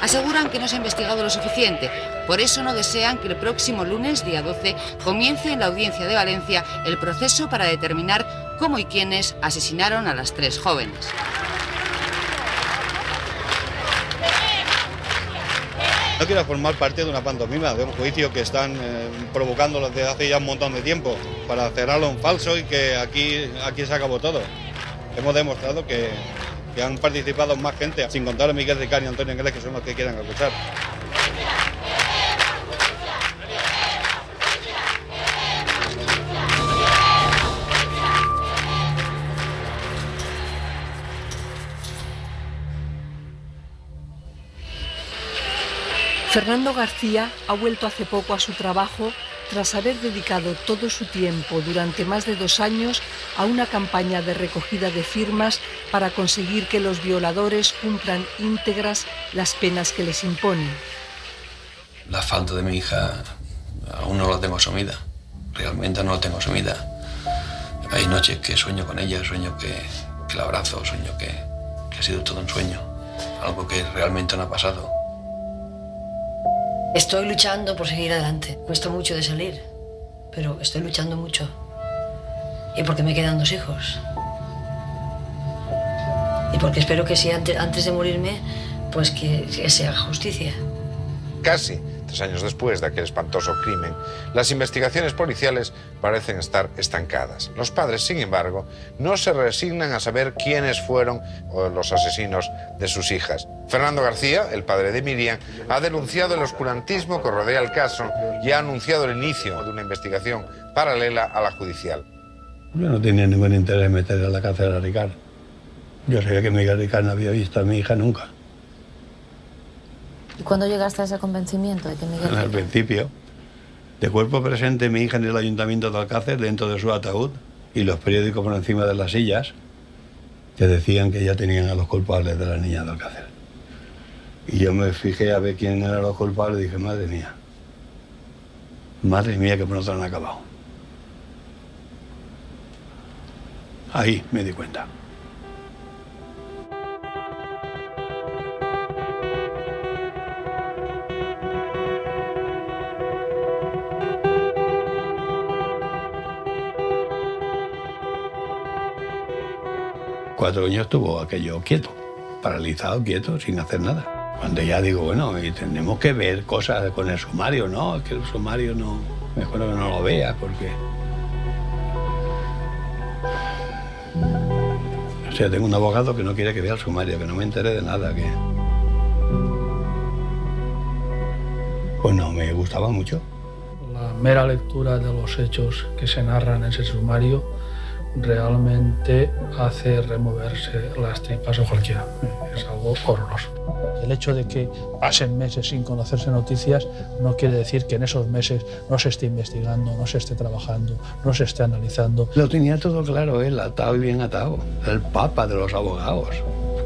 Aseguran que no se ha investigado lo suficiente, por eso no desean que el próximo lunes, día 12, comience en la audiencia de Valencia el proceso para determinar cómo y quiénes asesinaron a las tres jóvenes. No quiero formar parte de una pantomima, de un juicio que están eh, provocando desde hace ya un montón de tiempo para cerrarlo en falso y que aquí, aquí se acabó todo. Hemos demostrado que, han participado más gente, sin contar a Miguel Ricard y Antonio Inglés, que son los que quieren acusar. Fernando García ha vuelto hace poco a su trabajo tras haber dedicado todo su tiempo durante más de dos años a una campaña de recogida de firmas para conseguir que los violadores cumplan íntegras las penas que les imponen. La falta de mi hija aún no la tengo asumida. Realmente no la tengo asumida. Hay noches que sueño con ella, sueño que, la abrazo, sueño que ha sido todo un sueño. Algo que realmente no ha pasado. Estoy luchando por seguir adelante. Cuesta mucho de salir, pero estoy luchando mucho. y porque me quedan dos hijos. Y porque espero que si antes, antes de morirme, pues que, que se haga justicia. Casi tres años después de aquel espantoso crimen, las investigaciones policiales parecen estar estancadas. Los padres, sin embargo, no se resignan a saber quiénes fueron los asesinos de sus hijas. Fernando García, el padre de Miriam, ha denunciado el oscurantismo que rodea el caso y ha anunciado el inicio de una investigación paralela a la judicial. Yo no tenía ningún interés en meter a la cárcel a Ricard. Yo sabía que Miguel Ricard no había visto a mi hija nunca. ¿Y cuándo llegaste a ese convencimiento de que Miguel... Al principio, de cuerpo presente mi hija en el ayuntamiento de Alcácer dentro de su ataúd y los periódicos por encima de las sillas que decían que ya tenían a los culpables de la niña de Alcácer. Y yo me fijé a ver quién eran los culpables y dije, madre mía, madre mía que pronto han acabado. Ahí me di cuenta. Cuatro años estuvo aquello quieto, paralizado, quieto, sin hacer nada. Cuando ya digo, bueno, y tenemos que ver cosas con el sumario, ¿no? Es que el sumario no, mejor que no lo vea, porque... O sea, tengo un abogado que no quiere que vea el sumario, que no me entere de nada, que... Pues no, me gustaba mucho. La mera lectura de los hechos que se narran en ese sumario realmente hace removerse las tripas a cualquiera. Es algo horroroso. El hecho de que pasen meses sin conocerse noticias no quiere decir que en esos meses no se esté investigando, no se esté trabajando, no se esté analizando. Lo tenía todo claro él, atado y bien atado. El papa de los abogados.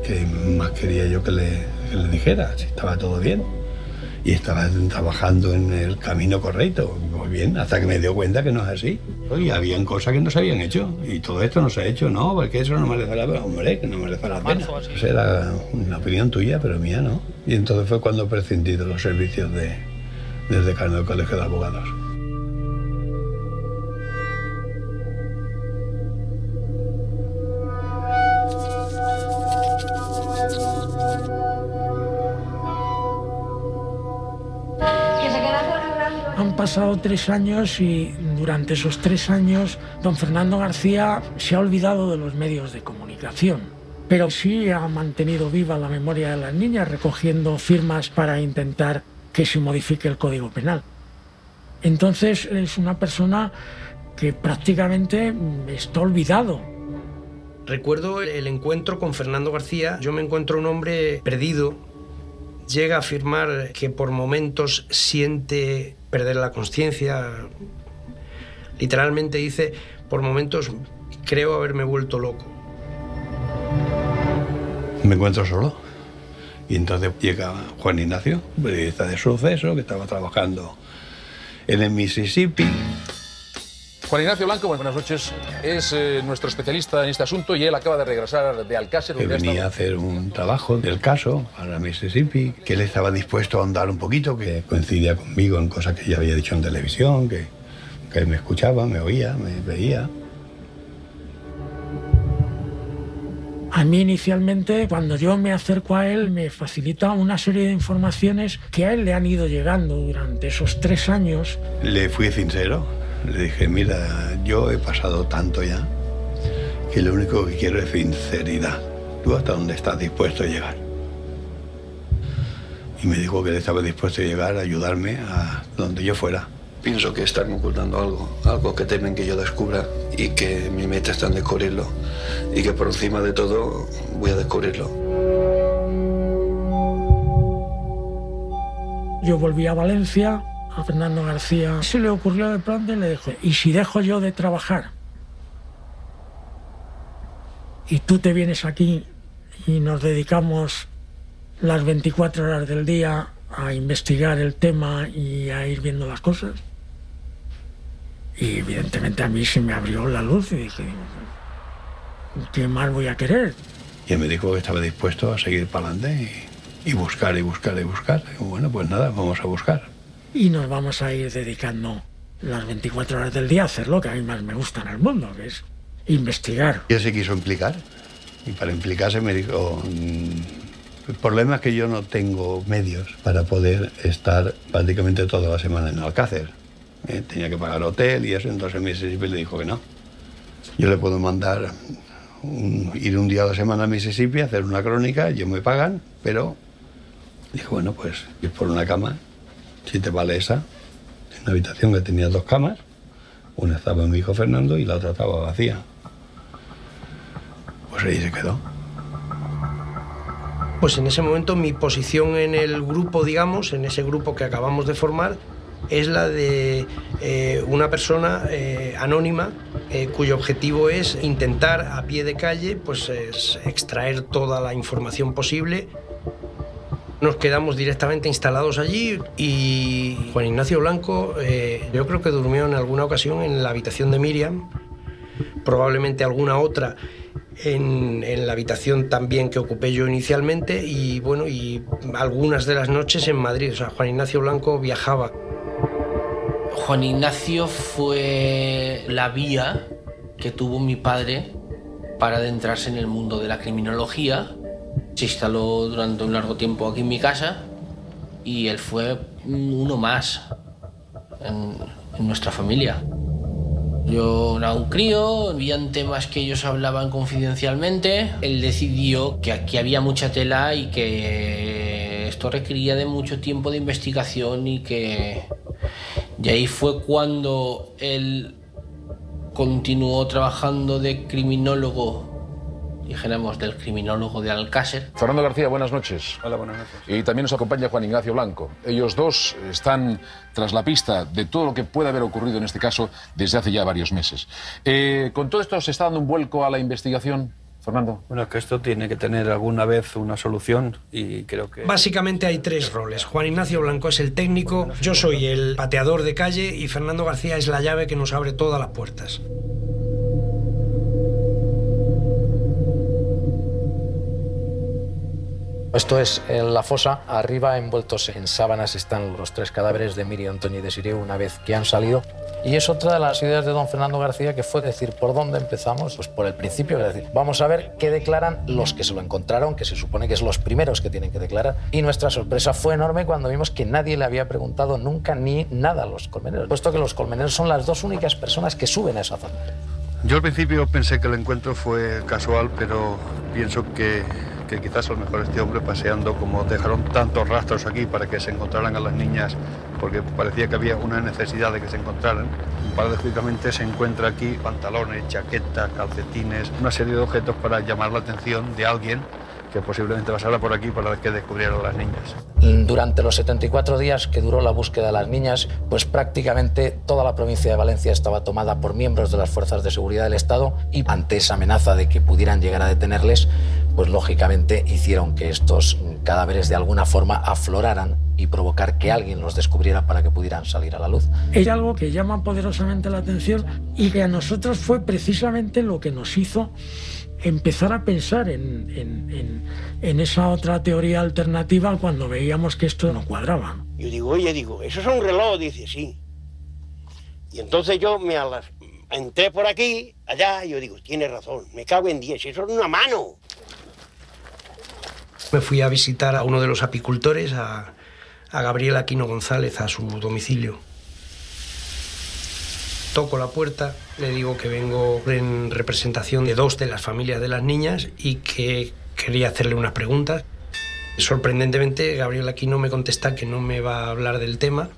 ¿Qué más quería yo que le, que le dijera? Si estaba todo bien y estaba trabajando en el camino correcto. Muy bien, hasta que me dio cuenta que no es así. Y habían cosas que no se habían hecho. Y todo esto no se ha hecho, no, porque eso no merece la pena. Hombre, que no merece la pena. Esa era una opinión tuya, pero mía no. Y entonces fue cuando prescindí de los servicios de, del decano del Colegio de Abogados. Pasado tres años y durante esos tres años don Fernando García se ha olvidado de los medios de comunicación. Pero sí ha mantenido viva la memoria de las niñas recogiendo firmas para intentar que se modifique el Código Penal. Entonces es una persona que prácticamente está olvidado. Recuerdo el encuentro con Fernando García. Yo me encuentro un hombre perdido. Llega a afirmar que por momentos siente perder la conciencia. Literalmente dice, por momentos creo haberme vuelto loco. Me encuentro solo. Y entonces llega Juan Ignacio, periodista de suceso, que estaba trabajando en el Mississippi. Juan Ignacio Blanco, buenas noches. Es eh, nuestro especialista en este asunto y él acaba de regresar de Alcácer. Que venía a hacer un trabajo del caso para Mississippi, que él estaba dispuesto a ahondar un poquito, que coincidía conmigo en cosas que ya había dicho en televisión, que, que me escuchaba, me oía, me veía. A mí inicialmente, cuando yo me acerco a él, me facilita una serie de informaciones que a él le han ido llegando durante esos tres años. Le fui sincero, le dije, mira, yo he pasado tanto ya, que lo único que quiero es sinceridad. ¿Tú hasta dónde estás dispuesto a llegar? Y me dijo que él estaba dispuesto a llegar a ayudarme a donde yo fuera. Pienso que están ocultando algo, algo que temen que yo descubra y que mi meta está en descubrirlo y que por encima de todo voy a descubrirlo. Yo volví a Valencia, a Fernando García se le ocurrió de pronto y le dije, ¿y si dejo yo de trabajar? Y tú te vienes aquí y nos dedicamos las 24 horas del día a investigar el tema y a ir viendo las cosas. Y evidentemente a mí se me abrió la luz y dije, ¿qué más voy a querer? Y él me dijo que estaba dispuesto a seguir para adelante y, buscar y buscar y buscar. Bueno, pues nada, vamos a buscar. Y nos vamos a ir dedicando las 24 horas del día a hacer lo que a mí más me gusta en el mundo, que es investigar. Y él se quiso implicar. Y para implicarse me dijo, mm, el problema es que yo no tengo medios para poder estar prácticamente toda la semana en Alcácer. Eh, tenía que pagar hotel y eso, entonces Mississippi le dijo que no. Yo le puedo mandar un- ir un día a la semana a Mississippi, hacer una crónica, ellos me pagan, pero dijo, bueno, pues ir por una cama, si te vale esa. En una habitación que tenía dos camas, una estaba mi hijo Fernando y la otra estaba vacía. Pues ahí se quedó. Pues en ese momento mi posición en el grupo, digamos, en ese grupo que acabamos de formar, es la de eh, una persona eh, anónima eh, cuyo objetivo es intentar a pie de calle pues, es extraer toda la información posible. Nos quedamos directamente instalados allí y Juan Ignacio Blanco eh, yo creo que durmió en alguna ocasión en la habitación de Miriam, probablemente alguna otra en, en la habitación también que ocupé yo inicialmente y bueno, y algunas de las noches en Madrid. O sea, Juan Ignacio Blanco viajaba. Juan Ignacio fue la vía que tuvo mi padre para adentrarse en el mundo de la criminología. Se instaló durante un largo tiempo aquí en mi casa y él fue uno más en, en nuestra familia. Yo era un crío, habían temas que ellos hablaban confidencialmente. Él decidió que aquí había mucha tela y que esto requería de mucho tiempo de investigación y que... Y ahí fue cuando él continuó trabajando de criminólogo, dijéramos del criminólogo de Alcácer. Fernando García, buenas noches. Hola, buenas noches. Y también nos acompaña Juan Ignacio Blanco. Ellos dos están tras la pista de todo lo que puede haber ocurrido en este caso desde hace ya varios meses. Eh, ¿Con todo esto se está dando un vuelco a la investigación, Fernando? Bueno, es que esto tiene que tener alguna vez una solución y creo que... Básicamente hay tres roles. Juan Ignacio Blanco es el técnico, yo soy el pateador de calle y Fernando García es la llave que nos abre todas las puertas. Esto es en la fosa, arriba envueltos en sábanas están los tres cadáveres de Miri, Antonio y Desiree una vez que han salido. Y es otra de las ideas de don Fernando García que fue decir, ¿por dónde empezamos? Pues por el principio, es decir, vamos a ver qué declaran los que se lo encontraron, que se supone que es los primeros que tienen que declarar. Y nuestra sorpresa fue enorme cuando vimos que nadie le había preguntado nunca ni nada a los colmeneros, puesto que los colmeneros son las dos únicas personas que suben a esa zona. Yo al principio pensé que el encuentro fue casual, pero pienso que, que quizás a lo mejor este hombre paseando, como dejaron tantos rastros aquí para que se encontraran a las niñas, porque parecía que había una necesidad de que se encontraran, paradójicamente se encuentra aquí pantalones, chaquetas, calcetines, una serie de objetos para llamar la atención de alguien que posiblemente pasara por aquí para que descubrieran a las niñas. Durante los 74 días que duró la búsqueda de las niñas, pues prácticamente toda la provincia de Valencia estaba tomada por miembros de las fuerzas de seguridad del Estado y ante esa amenaza de que pudieran llegar a detenerles, pues lógicamente hicieron que estos cadáveres de alguna forma afloraran y provocar que alguien los descubriera para que pudieran salir a la luz. Es algo que llama poderosamente la atención y que a nosotros fue precisamente lo que nos hizo empezar a pensar en, en- en- en esa otra teoría alternativa cuando veíamos que esto no cuadraba. Yo digo, oye, digo, ¿eso es un reloj? Dice, sí. Y entonces yo me alas- entré por aquí, allá, y yo digo, tiene razón, me cago en 10, eso es una mano. Me fui a visitar a uno de los apicultores, a, a Gabriel Aquino González, a su domicilio. Toco la puerta, le digo que vengo en representación de dos de las familias de las niñas y que quería hacerle unas preguntas. Sorprendentemente, Gabriel Aquino me contesta que no me va a hablar del tema.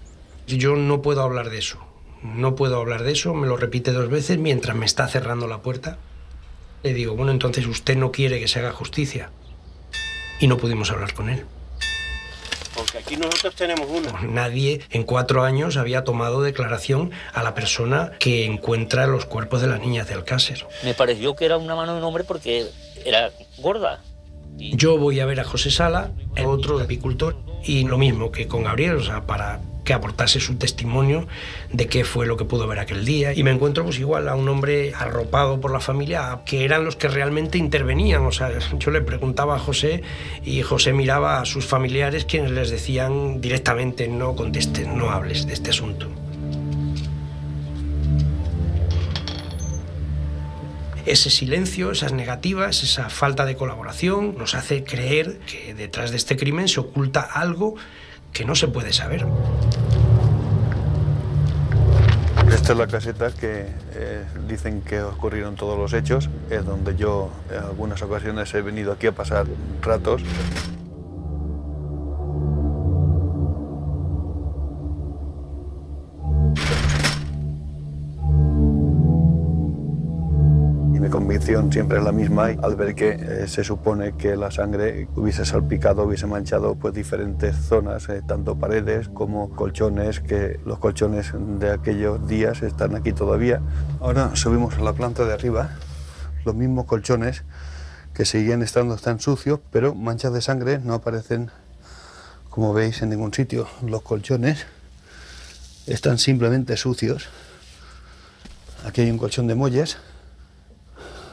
Yo no puedo hablar de eso. No puedo hablar de eso, me lo repite dos veces mientras me está cerrando la puerta. Le digo, bueno, entonces usted no quiere que se haga justicia. Y no pudimos hablar con él. Porque aquí nosotros tenemos una. Nadie en cuatro años había tomado declaración a la persona que encuentra los cuerpos de las niñas de Alcácer. Me pareció que era una mano de un hombre porque era gorda. Yo voy a ver a José Sala, otro apicultor, y lo mismo que con Gabriel, o sea, para que aportase su testimonio de qué fue lo que pudo ver aquel día. Y me encuentro pues igual a un hombre arropado por la familia, que eran los que realmente intervenían. O sea, yo le preguntaba a José y José miraba a sus familiares quienes les decían directamente no contestes, no hables de este asunto. Ese silencio, esas negativas, esa falta de colaboración nos hace creer que detrás de este crimen se oculta algo que no se puede saber. Esta es la caseta que eh, dicen que ocurrieron todos los hechos, es donde yo en algunas ocasiones he venido aquí a pasar ratos. Mi convicción siempre es la misma al ver que eh, se supone que la sangre hubiese salpicado, hubiese manchado pues, diferentes zonas, eh, tanto paredes como colchones, que los colchones de aquellos días están aquí todavía. Ahora subimos a la planta de arriba, los mismos colchones que siguen estando tan sucios, pero manchas de sangre no aparecen, como veis, en ningún sitio. Los colchones están simplemente sucios. Aquí hay un colchón de molles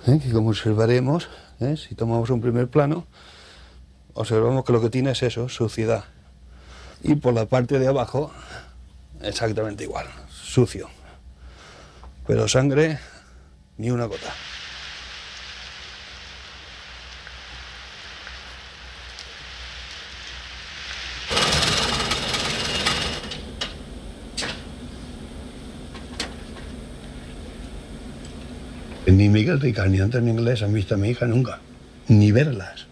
¿eh? que como observaremos, ¿eh? si tomamos un primer plano, observamos que lo que tiene es eso, suciedad. Y por la parte de abajo, exactamente igual, sucio. Pero sangre, ni una gota. Ni Miguel Ricard ni Antonio Inglés han visto a mi hija nunca, ni verlas.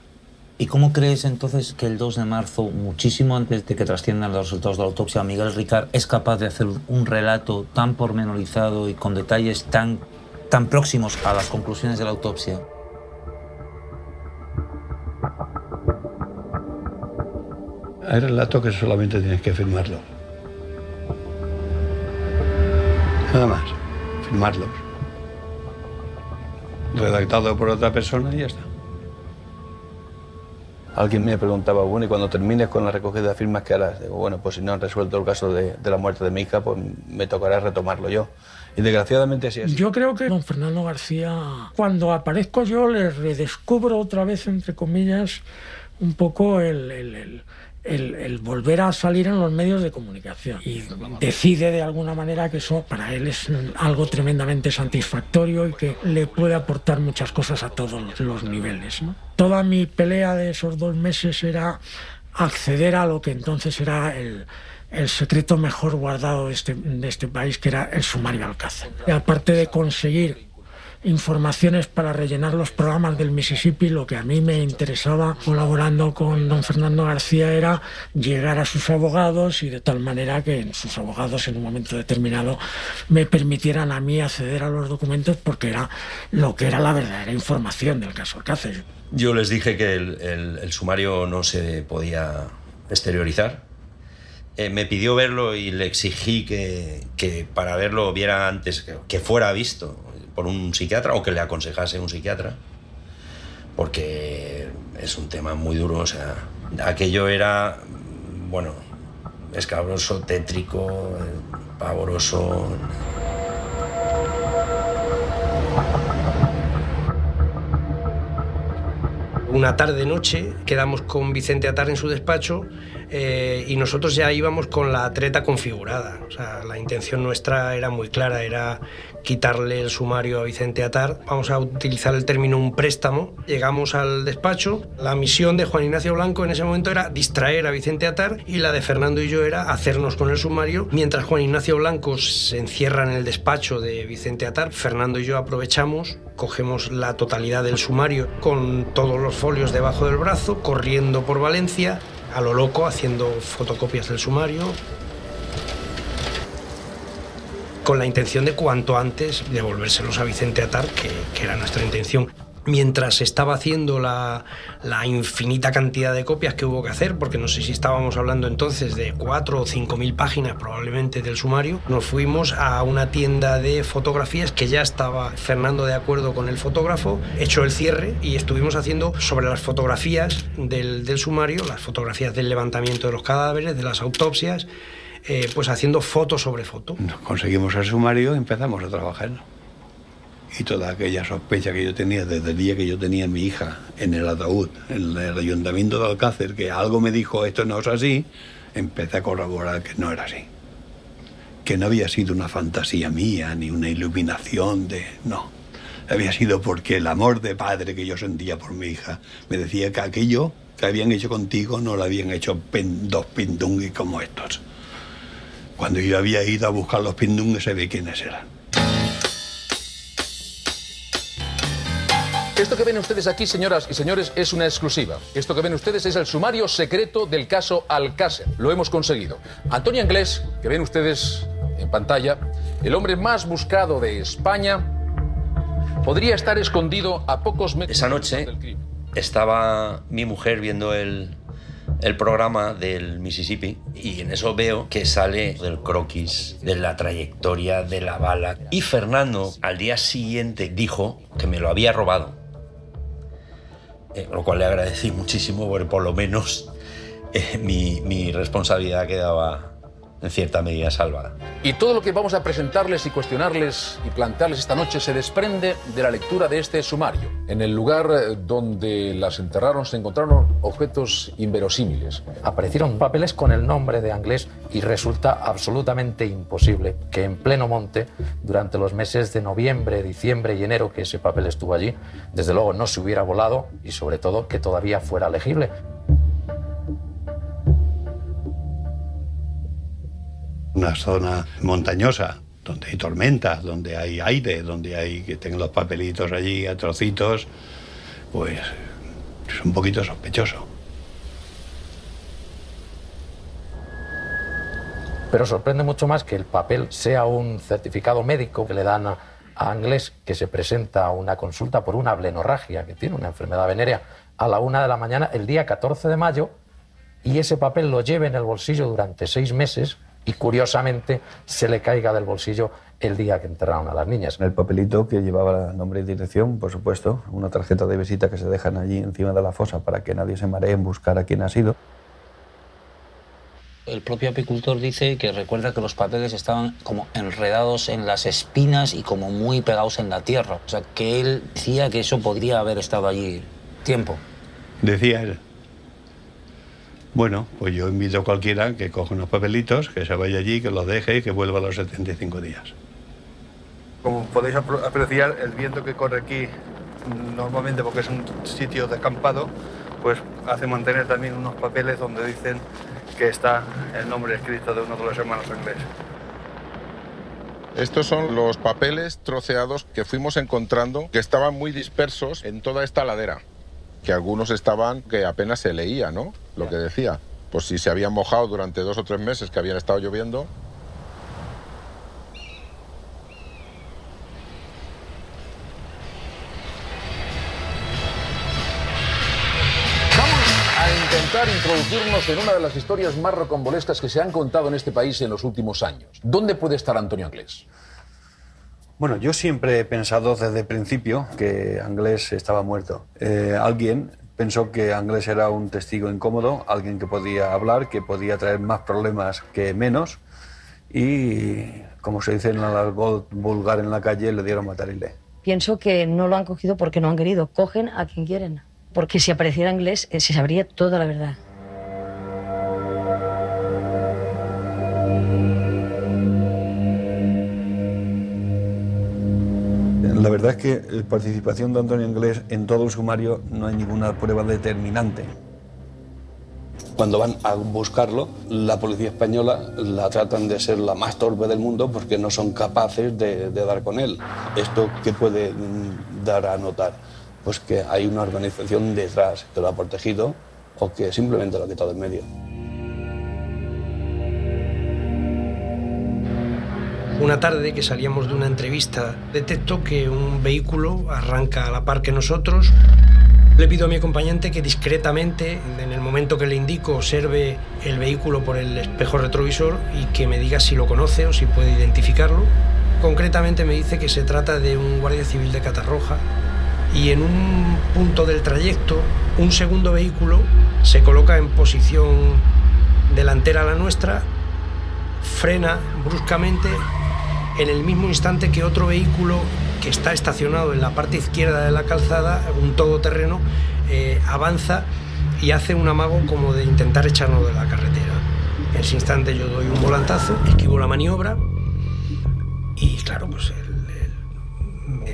¿Y cómo crees entonces que el 2 de marzo, muchísimo antes de que trasciendan los resultados de la autopsia, Miguel Ricard es capaz de hacer un relato tan pormenorizado y con detalles tan, tan próximos a las conclusiones de la autopsia? Hay relatos que solamente tienes que firmarlo. Nada más, firmarlos. Redactado por otra persona y ya está. Alguien me preguntaba, bueno, y cuando termines con la recogida de firmas, ¿qué harás? Digo, bueno, pues si no han resuelto el caso de, de la muerte de mi hija, pues me tocará retomarlo yo. Y desgraciadamente así es. Yo creo que don Fernando García, cuando aparezco yo, le redescubro otra vez, entre comillas, un poco el, el- el- el- volver a salir en los medios de comunicación. Y decide de alguna manera que eso para él es algo tremendamente satisfactorio y que le puede aportar muchas cosas a todos los, niveles. Toda mi pelea de esos dos meses era acceder a lo que entonces era el, el secreto mejor guardado de este, de este país, que era el sumario Alcácer. Y aparte de conseguir informaciones para rellenar los programas del Mississippi, lo que a mí me interesaba colaborando con don Fernando García era llegar a sus abogados y de tal manera que sus abogados en un momento determinado me permitieran a mí acceder a los documentos porque era lo que era la verdadera información del caso Alcácer. Yo les dije que el, sumario no se podía exteriorizar. Eh, me pidió verlo y le exigí que, que para verlo viera antes, que fuera visto por un psiquiatra o que le aconsejase un psiquiatra, porque es un tema muy duro. O sea, aquello era, bueno, escabroso, tétrico, pavoroso. Una tarde-noche quedamos con Vicente Atar en su despacho eh, y nosotros ya íbamos con la treta configurada. O sea, la intención nuestra era muy clara, era quitarle el sumario a Vicente Atar. Vamos a utilizar el término un préstamo. Llegamos al despacho. La misión de Juan Ignacio Blanco en ese momento era distraer a Vicente Atar y la de Fernando y yo era hacernos con el sumario. Mientras Juan Ignacio Blanco se encierra en el despacho de Vicente Atar, Fernando y yo aprovechamos cogemos la totalidad del sumario con todos los folios debajo del brazo, corriendo por Valencia, a lo loco, haciendo fotocopias del sumario, con la intención de cuanto antes devolvérselos a Vicente Atar, que, era nuestra intención. Mientras estaba haciendo la, infinita cantidad de copias que hubo que hacer, porque no sé si estábamos hablando entonces de cuatro o cinco mil páginas probablemente del sumario, nos fuimos a una tienda de fotografías que ya estaba Fernando de acuerdo con el fotógrafo, hecho el cierre y estuvimos haciendo sobre las fotografías del sumario, las fotografías del levantamiento de los cadáveres, de las autopsias, eh, pues haciendo foto sobre foto. Conseguimos el sumario y empezamos a trabajar. Y toda aquella sospecha que yo tenía desde el día que yo tenía a mi hija en el ataúd, en el ayuntamiento de Alcácer, que algo me dijo esto no es así, empecé a corroborar que no era así. Que no había sido una fantasía mía ni una iluminación de... No. había sido porque el amor de padre que yo sentía por mi hija me decía que aquello que habían hecho contigo no lo habían hecho pen- dos pindunguis como estos. Cuando yo había ido a buscar los pindunguis, sabía quiénes eran. Esto que ven ustedes aquí, señoras y señores, es una exclusiva. Esto que ven ustedes es el sumario secreto del caso Alcácer. Lo hemos conseguido. Antonio Anglés, que ven ustedes en pantalla, el hombre más buscado de España, podría estar escondido a pocos metros Esa noche estaba mi mujer viendo el, el programa del Mississippi y en eso veo que sale del croquis, de la trayectoria, de la bala. Y Fernando al día siguiente dijo que me lo había robado. Eh, lo cual le agradecí muchísimo porque por lo menos eh, mi, mi responsabilidad quedaba en cierta medida salvada. Y todo lo que vamos a presentarles y cuestionarles y plantearles esta noche se desprende de la lectura de este sumario. En el lugar eh, donde las enterraron se encontraron objetos inverosímiles. Aparecieron papeles con el nombre de Anglés y resulta absolutamente imposible que en pleno monte, durante los meses de noviembre, diciembre y enero que ese papel estuvo allí, desde luego no se hubiera volado y sobre todo que todavía fuera legible. Una zona montañosa, donde hay tormentas, donde hay aire, donde hay que tengan los papelitos allí a trocitos, pues es un poquito sospechoso. Pero sorprende mucho más que el papel sea un certificado médico que le dan a, a Anglés que se presenta a una consulta por una blenorragia, que tiene una enfermedad venérea, a la una de la mañana el día 14 de mayo y ese papel lo lleve en el bolsillo durante seis meses y curiosamente se le caiga del bolsillo el día que enterraron a las niñas. El papelito que llevaba nombre y dirección, por supuesto, una tarjeta de visita que se dejan allí encima de la fosa para que nadie se maree en buscar a quién ha sido. El propio apicultor dice que recuerda que los papeles estaban como enredados en las espinas y como muy pegados en la tierra. O sea, que él decía que eso podría haber estado allí tiempo. Decía él. Bueno, pues yo invito a cualquiera que coja unos papelitos, que se vaya allí, que los deje y que vuelva a los 75 días. Como podéis apreciar, el viento que corre aquí, normalmente porque es un sitio descampado, pues hace mantener también unos papeles donde dicen que está el nombre escrito de uno de los hermanos ingleses. Estos son los papeles troceados que fuimos encontrando que estaban muy dispersos en toda esta ladera. Que algunos estaban que apenas se leía, ¿no? Lo que decía. Pues si se habían mojado durante dos o tres meses que habían estado lloviendo. a intentar introducirnos en una de las historias más rocambolescas que se han contado en este país en los últimos años. ¿Dónde puede estar Antonio Anglés? Bueno, yo siempre he pensado desde el principio que Anglés estaba muerto. Eh, alguien pensó que Anglés era un testigo incómodo, alguien que podía hablar, que podía traer más problemas que menos y, como se dice en argot vulgar en la calle, le dieron matarile. Pienso que no lo han cogido porque no han querido. Cogen a quien quieren. Porque si apareciera inglés, eh, se sabría toda la verdad. La verdad es que la participación de Antonio Anglés en todo el sumario no hay ninguna prueba determinante. Cuando van a buscarlo, la policía española la tratan de ser la más torpe del mundo porque no son capaces de, de dar con él. ¿Esto qué puede mm, dar a notar? Pues que hay una organización detrás que lo ha protegido o que simplemente lo ha quitado en medio. Una tarde que salíamos de una entrevista, detecto que un vehículo arranca a la par que nosotros. Le pido a mi acompañante que discretamente, en el momento que le indico, observe el vehículo por el espejo retrovisor y que me diga si lo conoce o si puede identificarlo. Concretamente me dice que se trata de un guardia civil de Catarroja y en un punto del trayecto un segundo vehículo se coloca en posición delantera a la nuestra, frena bruscamente en el mismo instante que otro vehículo que está estacionado en la parte izquierda de la calzada, un todoterreno, eh, avanza y hace un amago como de intentar echarnos de la carretera. En ese instante yo doy un volantazo, esquivo la maniobra y claro, pues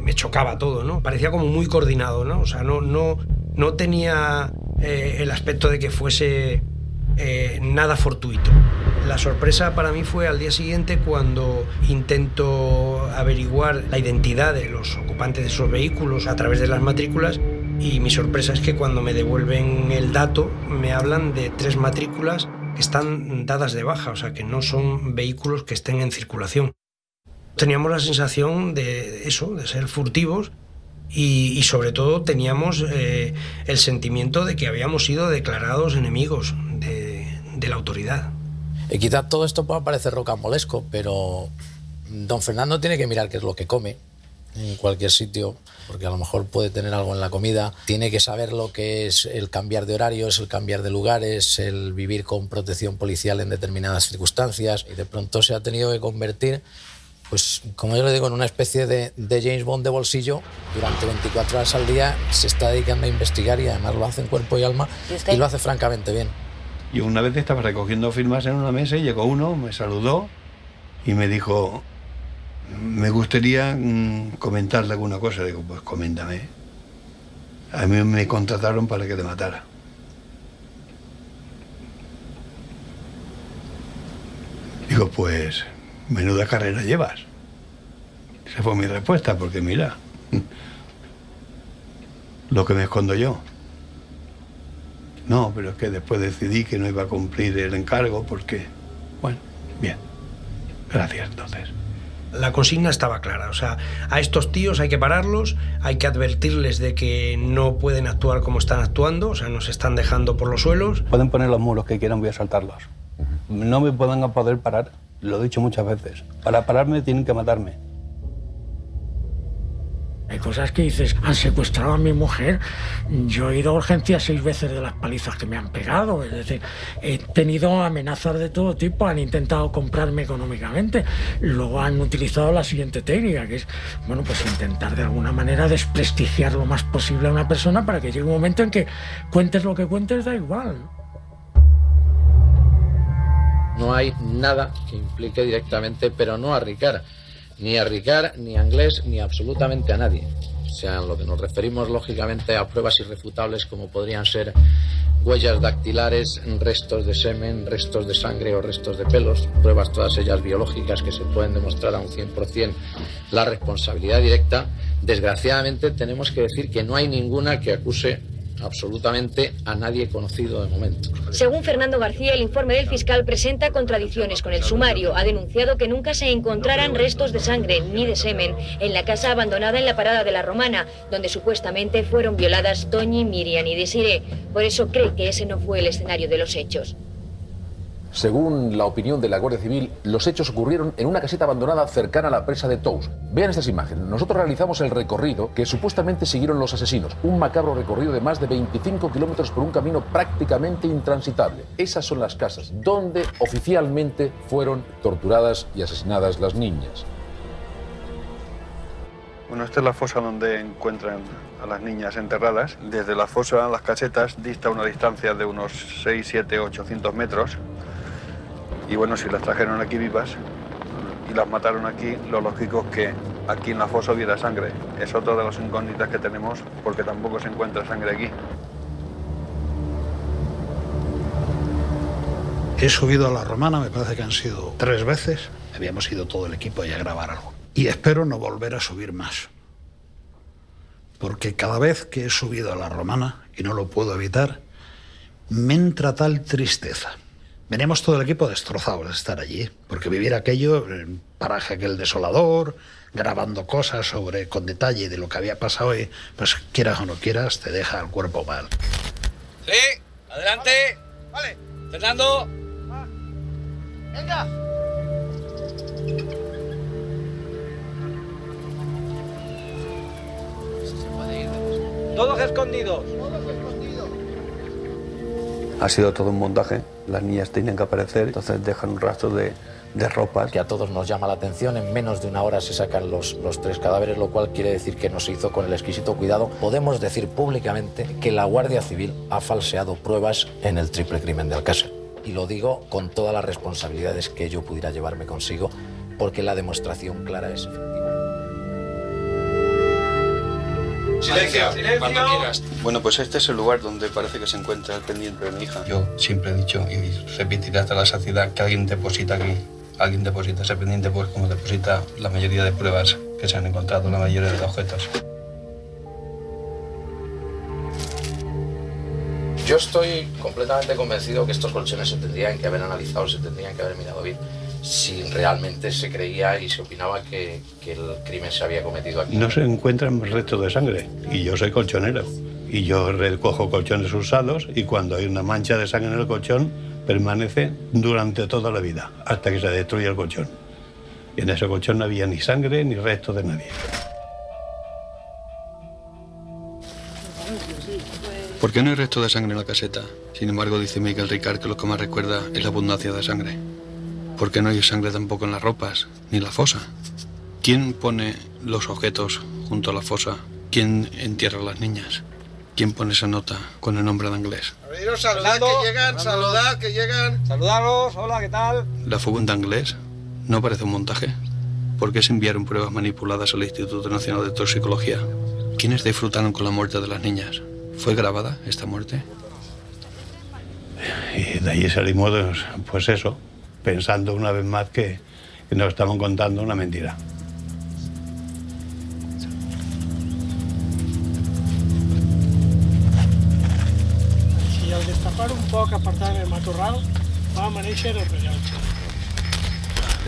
me chocaba todo, ¿no? Parecía como muy coordinado, ¿no? O sea, no, no, no tenía eh, el aspecto de que fuese eh, nada fortuito. La sorpresa para mí fue al día siguiente cuando intento averiguar la identidad de los ocupantes de esos vehículos a través de las matrículas y mi sorpresa es que cuando me devuelven el dato me hablan de tres matrículas que están dadas de baja, o sea que no son vehículos que estén en circulación. Teníamos la sensación de eso, de ser furtivos y, sobre todo teníamos eh, el sentimiento de que habíamos sido declarados enemigos de, de la autoridad. Y quizá todo esto pueda parecer rocambolesco, pero don Fernando tiene que mirar qué es lo que come en cualquier sitio, porque a lo mejor puede tener algo en la comida. Tiene que saber lo que es el cambiar de horarios, el cambiar de lugares, el vivir con protección policial en determinadas circunstancias. Y de pronto se ha tenido que convertir pues como yo le digo, en una especie de, James Bond de bolsillo, durante 24 horas al día se está dedicando a investigar y además lo hace en cuerpo y alma ¿Y, lo hace francamente bien. Yo una vez estaba recogiendo firmas en una mesa y llegó uno, me saludó y me dijo, me gustaría mm, comentarle alguna cosa. Digo, pues coméntame. A mí me contrataron para que te matara. Digo, pues menuda carrera llevas. Esa fue mi respuesta, porque mira, lo que me escondo yo. No, pero es que después decidí que no iba a cumplir el encargo porque, bueno, bien. Gracias, entonces. La consigna estaba clara, o sea, a estos tíos hay que pararlos, hay que advertirles de que no pueden actuar como están actuando, o sea, nos están dejando por los suelos. Pueden poner los muros que quieran, voy a saltarlos. No me pueden poder parar lo he dicho muchas veces. Para pararme tienen que matarme. Hay cosas que dices, han secuestrado a mi mujer. Yo he ido a urgencias seis veces de las palizas que me han pegado. Es decir, he tenido amenazas de todo tipo. Han intentado comprarme económicamente. Luego han utilizado la siguiente técnica, que es, bueno, pues intentar de alguna manera desprestigiar lo más posible a una persona para que llegue un momento en que cuentes lo que cuentes, da igual. No hay nada que implique directamente, pero no a Ricard, ni a Ricard, ni a Inglés, ni absolutamente a nadie. O sea, lo que nos referimos lógicamente a pruebas irrefutables como podrían ser huellas dactilares, restos de semen, restos de sangre o restos de pelos, pruebas todas ellas biológicas que se pueden demostrar a un 100% la responsabilidad directa. Desgraciadamente tenemos que decir que no hay ninguna que acuse absolutamente a nadie conocido de momento. Según Fernando García, el informe del fiscal presenta contradicciones con el sumario. Ha denunciado que nunca se encontraran restos de sangre ni de semen en la casa abandonada en la parada de la Romana, donde supuestamente fueron violadas Toñi, Miriam y Desiree. Por eso cree que ese no fue el escenario de los hechos. Según la opinión de la Guardia Civil, los hechos ocurrieron en una caseta abandonada cercana a la presa de Tous. Vean estas imágenes. Nosotros realizamos el recorrido que supuestamente siguieron los asesinos. Un macabro recorrido de más de 25 kilómetros por un camino prácticamente intransitable. Esas son las casas donde oficialmente fueron torturadas y asesinadas las niñas. Bueno, esta es la fosa donde encuentran a las niñas enterradas. Desde la fosa las casetas dista una distancia de unos 6, 7, 800 metros. Y bueno, si las trajeron aquí vivas y las mataron aquí, lo lógico es que aquí en la fosa hubiera sangre. Es otra de las incógnitas que tenemos porque tampoco se encuentra sangre aquí. He subido a la romana, me parece que han sido tres veces. Habíamos ido todo el equipo ahí a grabar algo. Y espero no volver a subir más. Porque cada vez que he subido a la romana, y no lo puedo evitar, me entra tal tristeza Venimos todo el equipo destrozados de estar allí, porque vivir aquello, en paraje aquel desolador, grabando cosas sobre con detalle de lo que había pasado y pues quieras o no quieras, te deja el cuerpo mal. Sí, adelante. Vale. Fernando. Venga. Todos escondidos. Ha sido todo un montaje. Las niñas tienen que aparecer, entonces dejan un rastro de, de ropas. Que a todos nos llama la atención. En menos de una hora se sacan los, los tres cadáveres, lo cual quiere decir que no se hizo con el exquisito cuidado. Podemos decir públicamente que la Guardia Civil ha falseado pruebas en el triple crimen de Alcácer. Y lo digo con todas las responsabilidades que yo pudiera llevarme consigo, porque la demostración clara es efectiva. Silencio, Cuando quieras. Bueno, pues este es el lugar donde parece que se encuentra el pendiente de mi hija. Yo siempre he dicho y repetiré hasta la saciedad que alguien deposita aquí. Alguien deposita ese pendiente, pues como deposita la mayoría de pruebas que se han encontrado, la mayoría de objetos. Yo estoy completamente convencido que estos colchones se tendrían que haber analizado, se tendrían que haber mirado bien si realmente se creía y se opinaba que, que el crimen se había cometido aquí. No se encuentran restos de sangre y yo soy colchonero. Y yo recojo colchones usados y cuando hay una mancha de sangre en el colchón permanece durante toda la vida, hasta que se destruye el colchón. Y en ese colchón no había ni sangre ni restos de nadie. ¿Por qué no hay resto de sangre en la caseta? Sin embargo, dice Miguel Ricard que lo que más recuerda es la abundancia de sangre. ¿Por qué no hay sangre tampoco en las ropas, ni en la fosa? ¿Quién pone los objetos junto a la fosa? ¿Quién entierra a las niñas? ¿Quién pone esa nota con el nombre de inglés? Veniros, saludad que llegan, saludad que llegan. Saludaros, hola, ¿qué tal? La fuga de inglés no parece un montaje. ¿Por qué se enviaron pruebas manipuladas al Instituto Nacional de Toxicología? ¿Quiénes disfrutaron con la muerte de las niñas? ¿Fue grabada esta muerte? Y de ahí salimos, pues eso, pensando una vez más que, que nos estaban contando una mentira. Si al destapar un poc apartant el matorral va amanèixer el rellotge.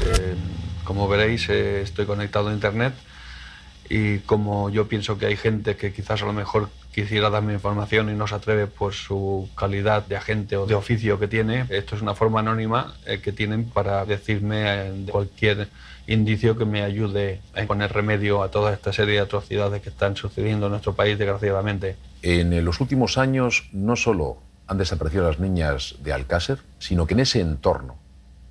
Eh, como veréis, eh, estoy conectado a Internet y como yo pienso que hay gente que quizás a lo mejor quisiera darme información y no se atreve por su calidad de agente o de oficio que tiene, esto es una forma anónima eh, que tienen para decirme eh, cualquier indicio que me ayude a poner remedio a toda esta serie de atrocidades que están sucediendo en nuestro país, desgraciadamente. En eh, los últimos años no solo han desaparecido las niñas de Alcácer, sino que en ese entorno,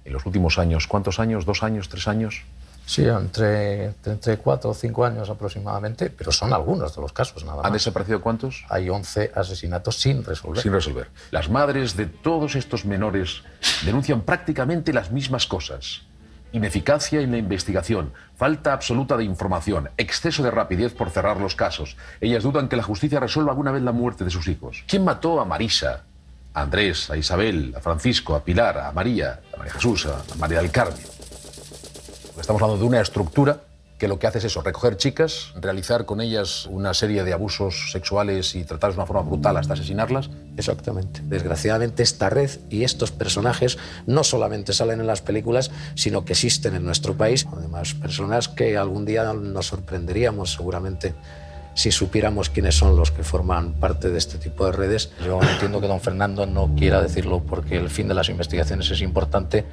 en los últimos años, ¿cuántos años? ¿Dos años? ¿Tres años? Sí, entre, entre cuatro o cinco años aproximadamente, pero son algunos de los casos nada más. ¿Han desaparecido cuántos? Hay 11 asesinatos sin resolver. Sin resolver. Las madres de todos estos menores denuncian prácticamente las mismas cosas. Ineficacia en la investigación, falta absoluta de información, exceso de rapidez por cerrar los casos. Ellas dudan que la justicia resuelva alguna vez la muerte de sus hijos. ¿Quién mató a Marisa, a Andrés, a Isabel, a Francisco, a Pilar, a María, a María Jesús, a María del Carmen? Estamos hablando de una estructura que lo que hace es eso, recoger chicas, realizar con ellas una serie de abusos sexuales y tratarlas de una forma brutal hasta asesinarlas. Exactamente. Desgraciadamente esta red y estos personajes no solamente salen en las películas, sino que existen en nuestro país. Además, personas que algún día nos sorprenderíamos seguramente si supiéramos quiénes son los que forman parte de este tipo de redes. Yo entiendo que don Fernando no quiera decirlo porque el fin de las investigaciones es importante,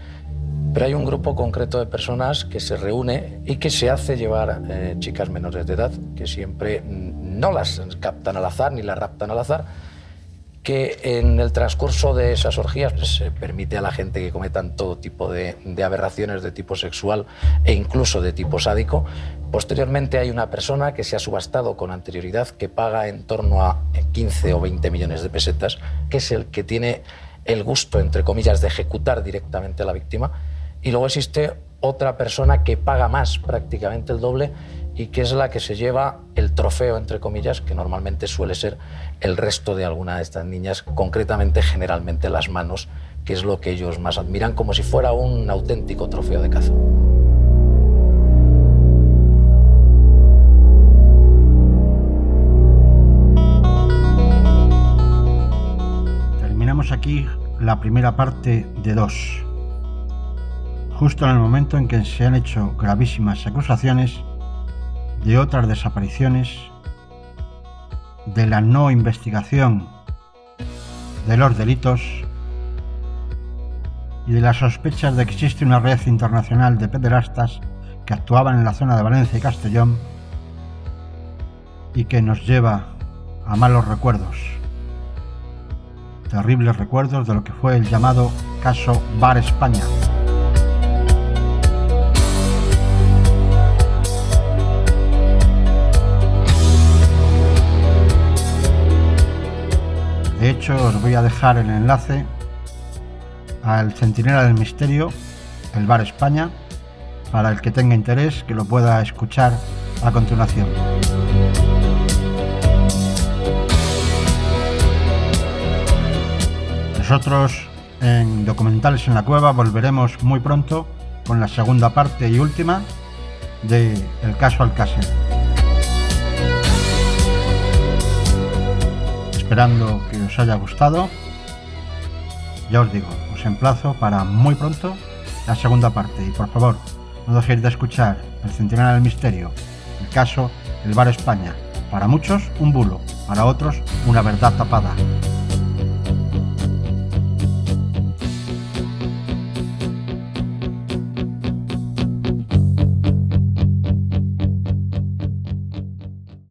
pero hay un grupo concreto de personas que se reúne y que se hace llevar eh, chicas menores de edad, que siempre mm, no las captan al azar ni las raptan al azar, que en el transcurso de esas orgías pues, se permite a la gente que cometan todo tipo de, de aberraciones de tipo sexual e incluso de tipo sádico. Posteriormente hay una persona que se ha subastado con anterioridad que paga en torno a 15 o 20 millones de pesetas, que es el que tiene el gusto, entre comillas, de ejecutar directamente a la víctima y luego existe otra persona que paga más, prácticamente el doble, y que es la que se lleva el trofeo, entre comillas, que normalmente suele ser el resto de alguna de estas niñas, concretamente generalmente las manos, que es lo que ellos más admiran, como si fuera un auténtico trofeo de caza. Terminamos aquí la primera parte de dos justo en el momento en que se han hecho gravísimas acusaciones de otras desapariciones, de la no investigación de los delitos y de las sospechas de que existe una red internacional de pederastas que actuaban en la zona de Valencia y Castellón y que nos lleva a malos recuerdos, terribles recuerdos de lo que fue el llamado caso Bar España. De hecho, os voy a dejar el enlace al Centinela del Misterio, el Bar España, para el que tenga interés que lo pueda escuchar a continuación. Nosotros en Documentales en la Cueva volveremos muy pronto con la segunda parte y última de El caso Alcácer. Esperando que os haya gustado. Ya os digo, os emplazo para muy pronto la segunda parte y por favor no dejéis de escuchar El Centenario del Misterio, el caso El Bar España. Para muchos un bulo, para otros una verdad tapada.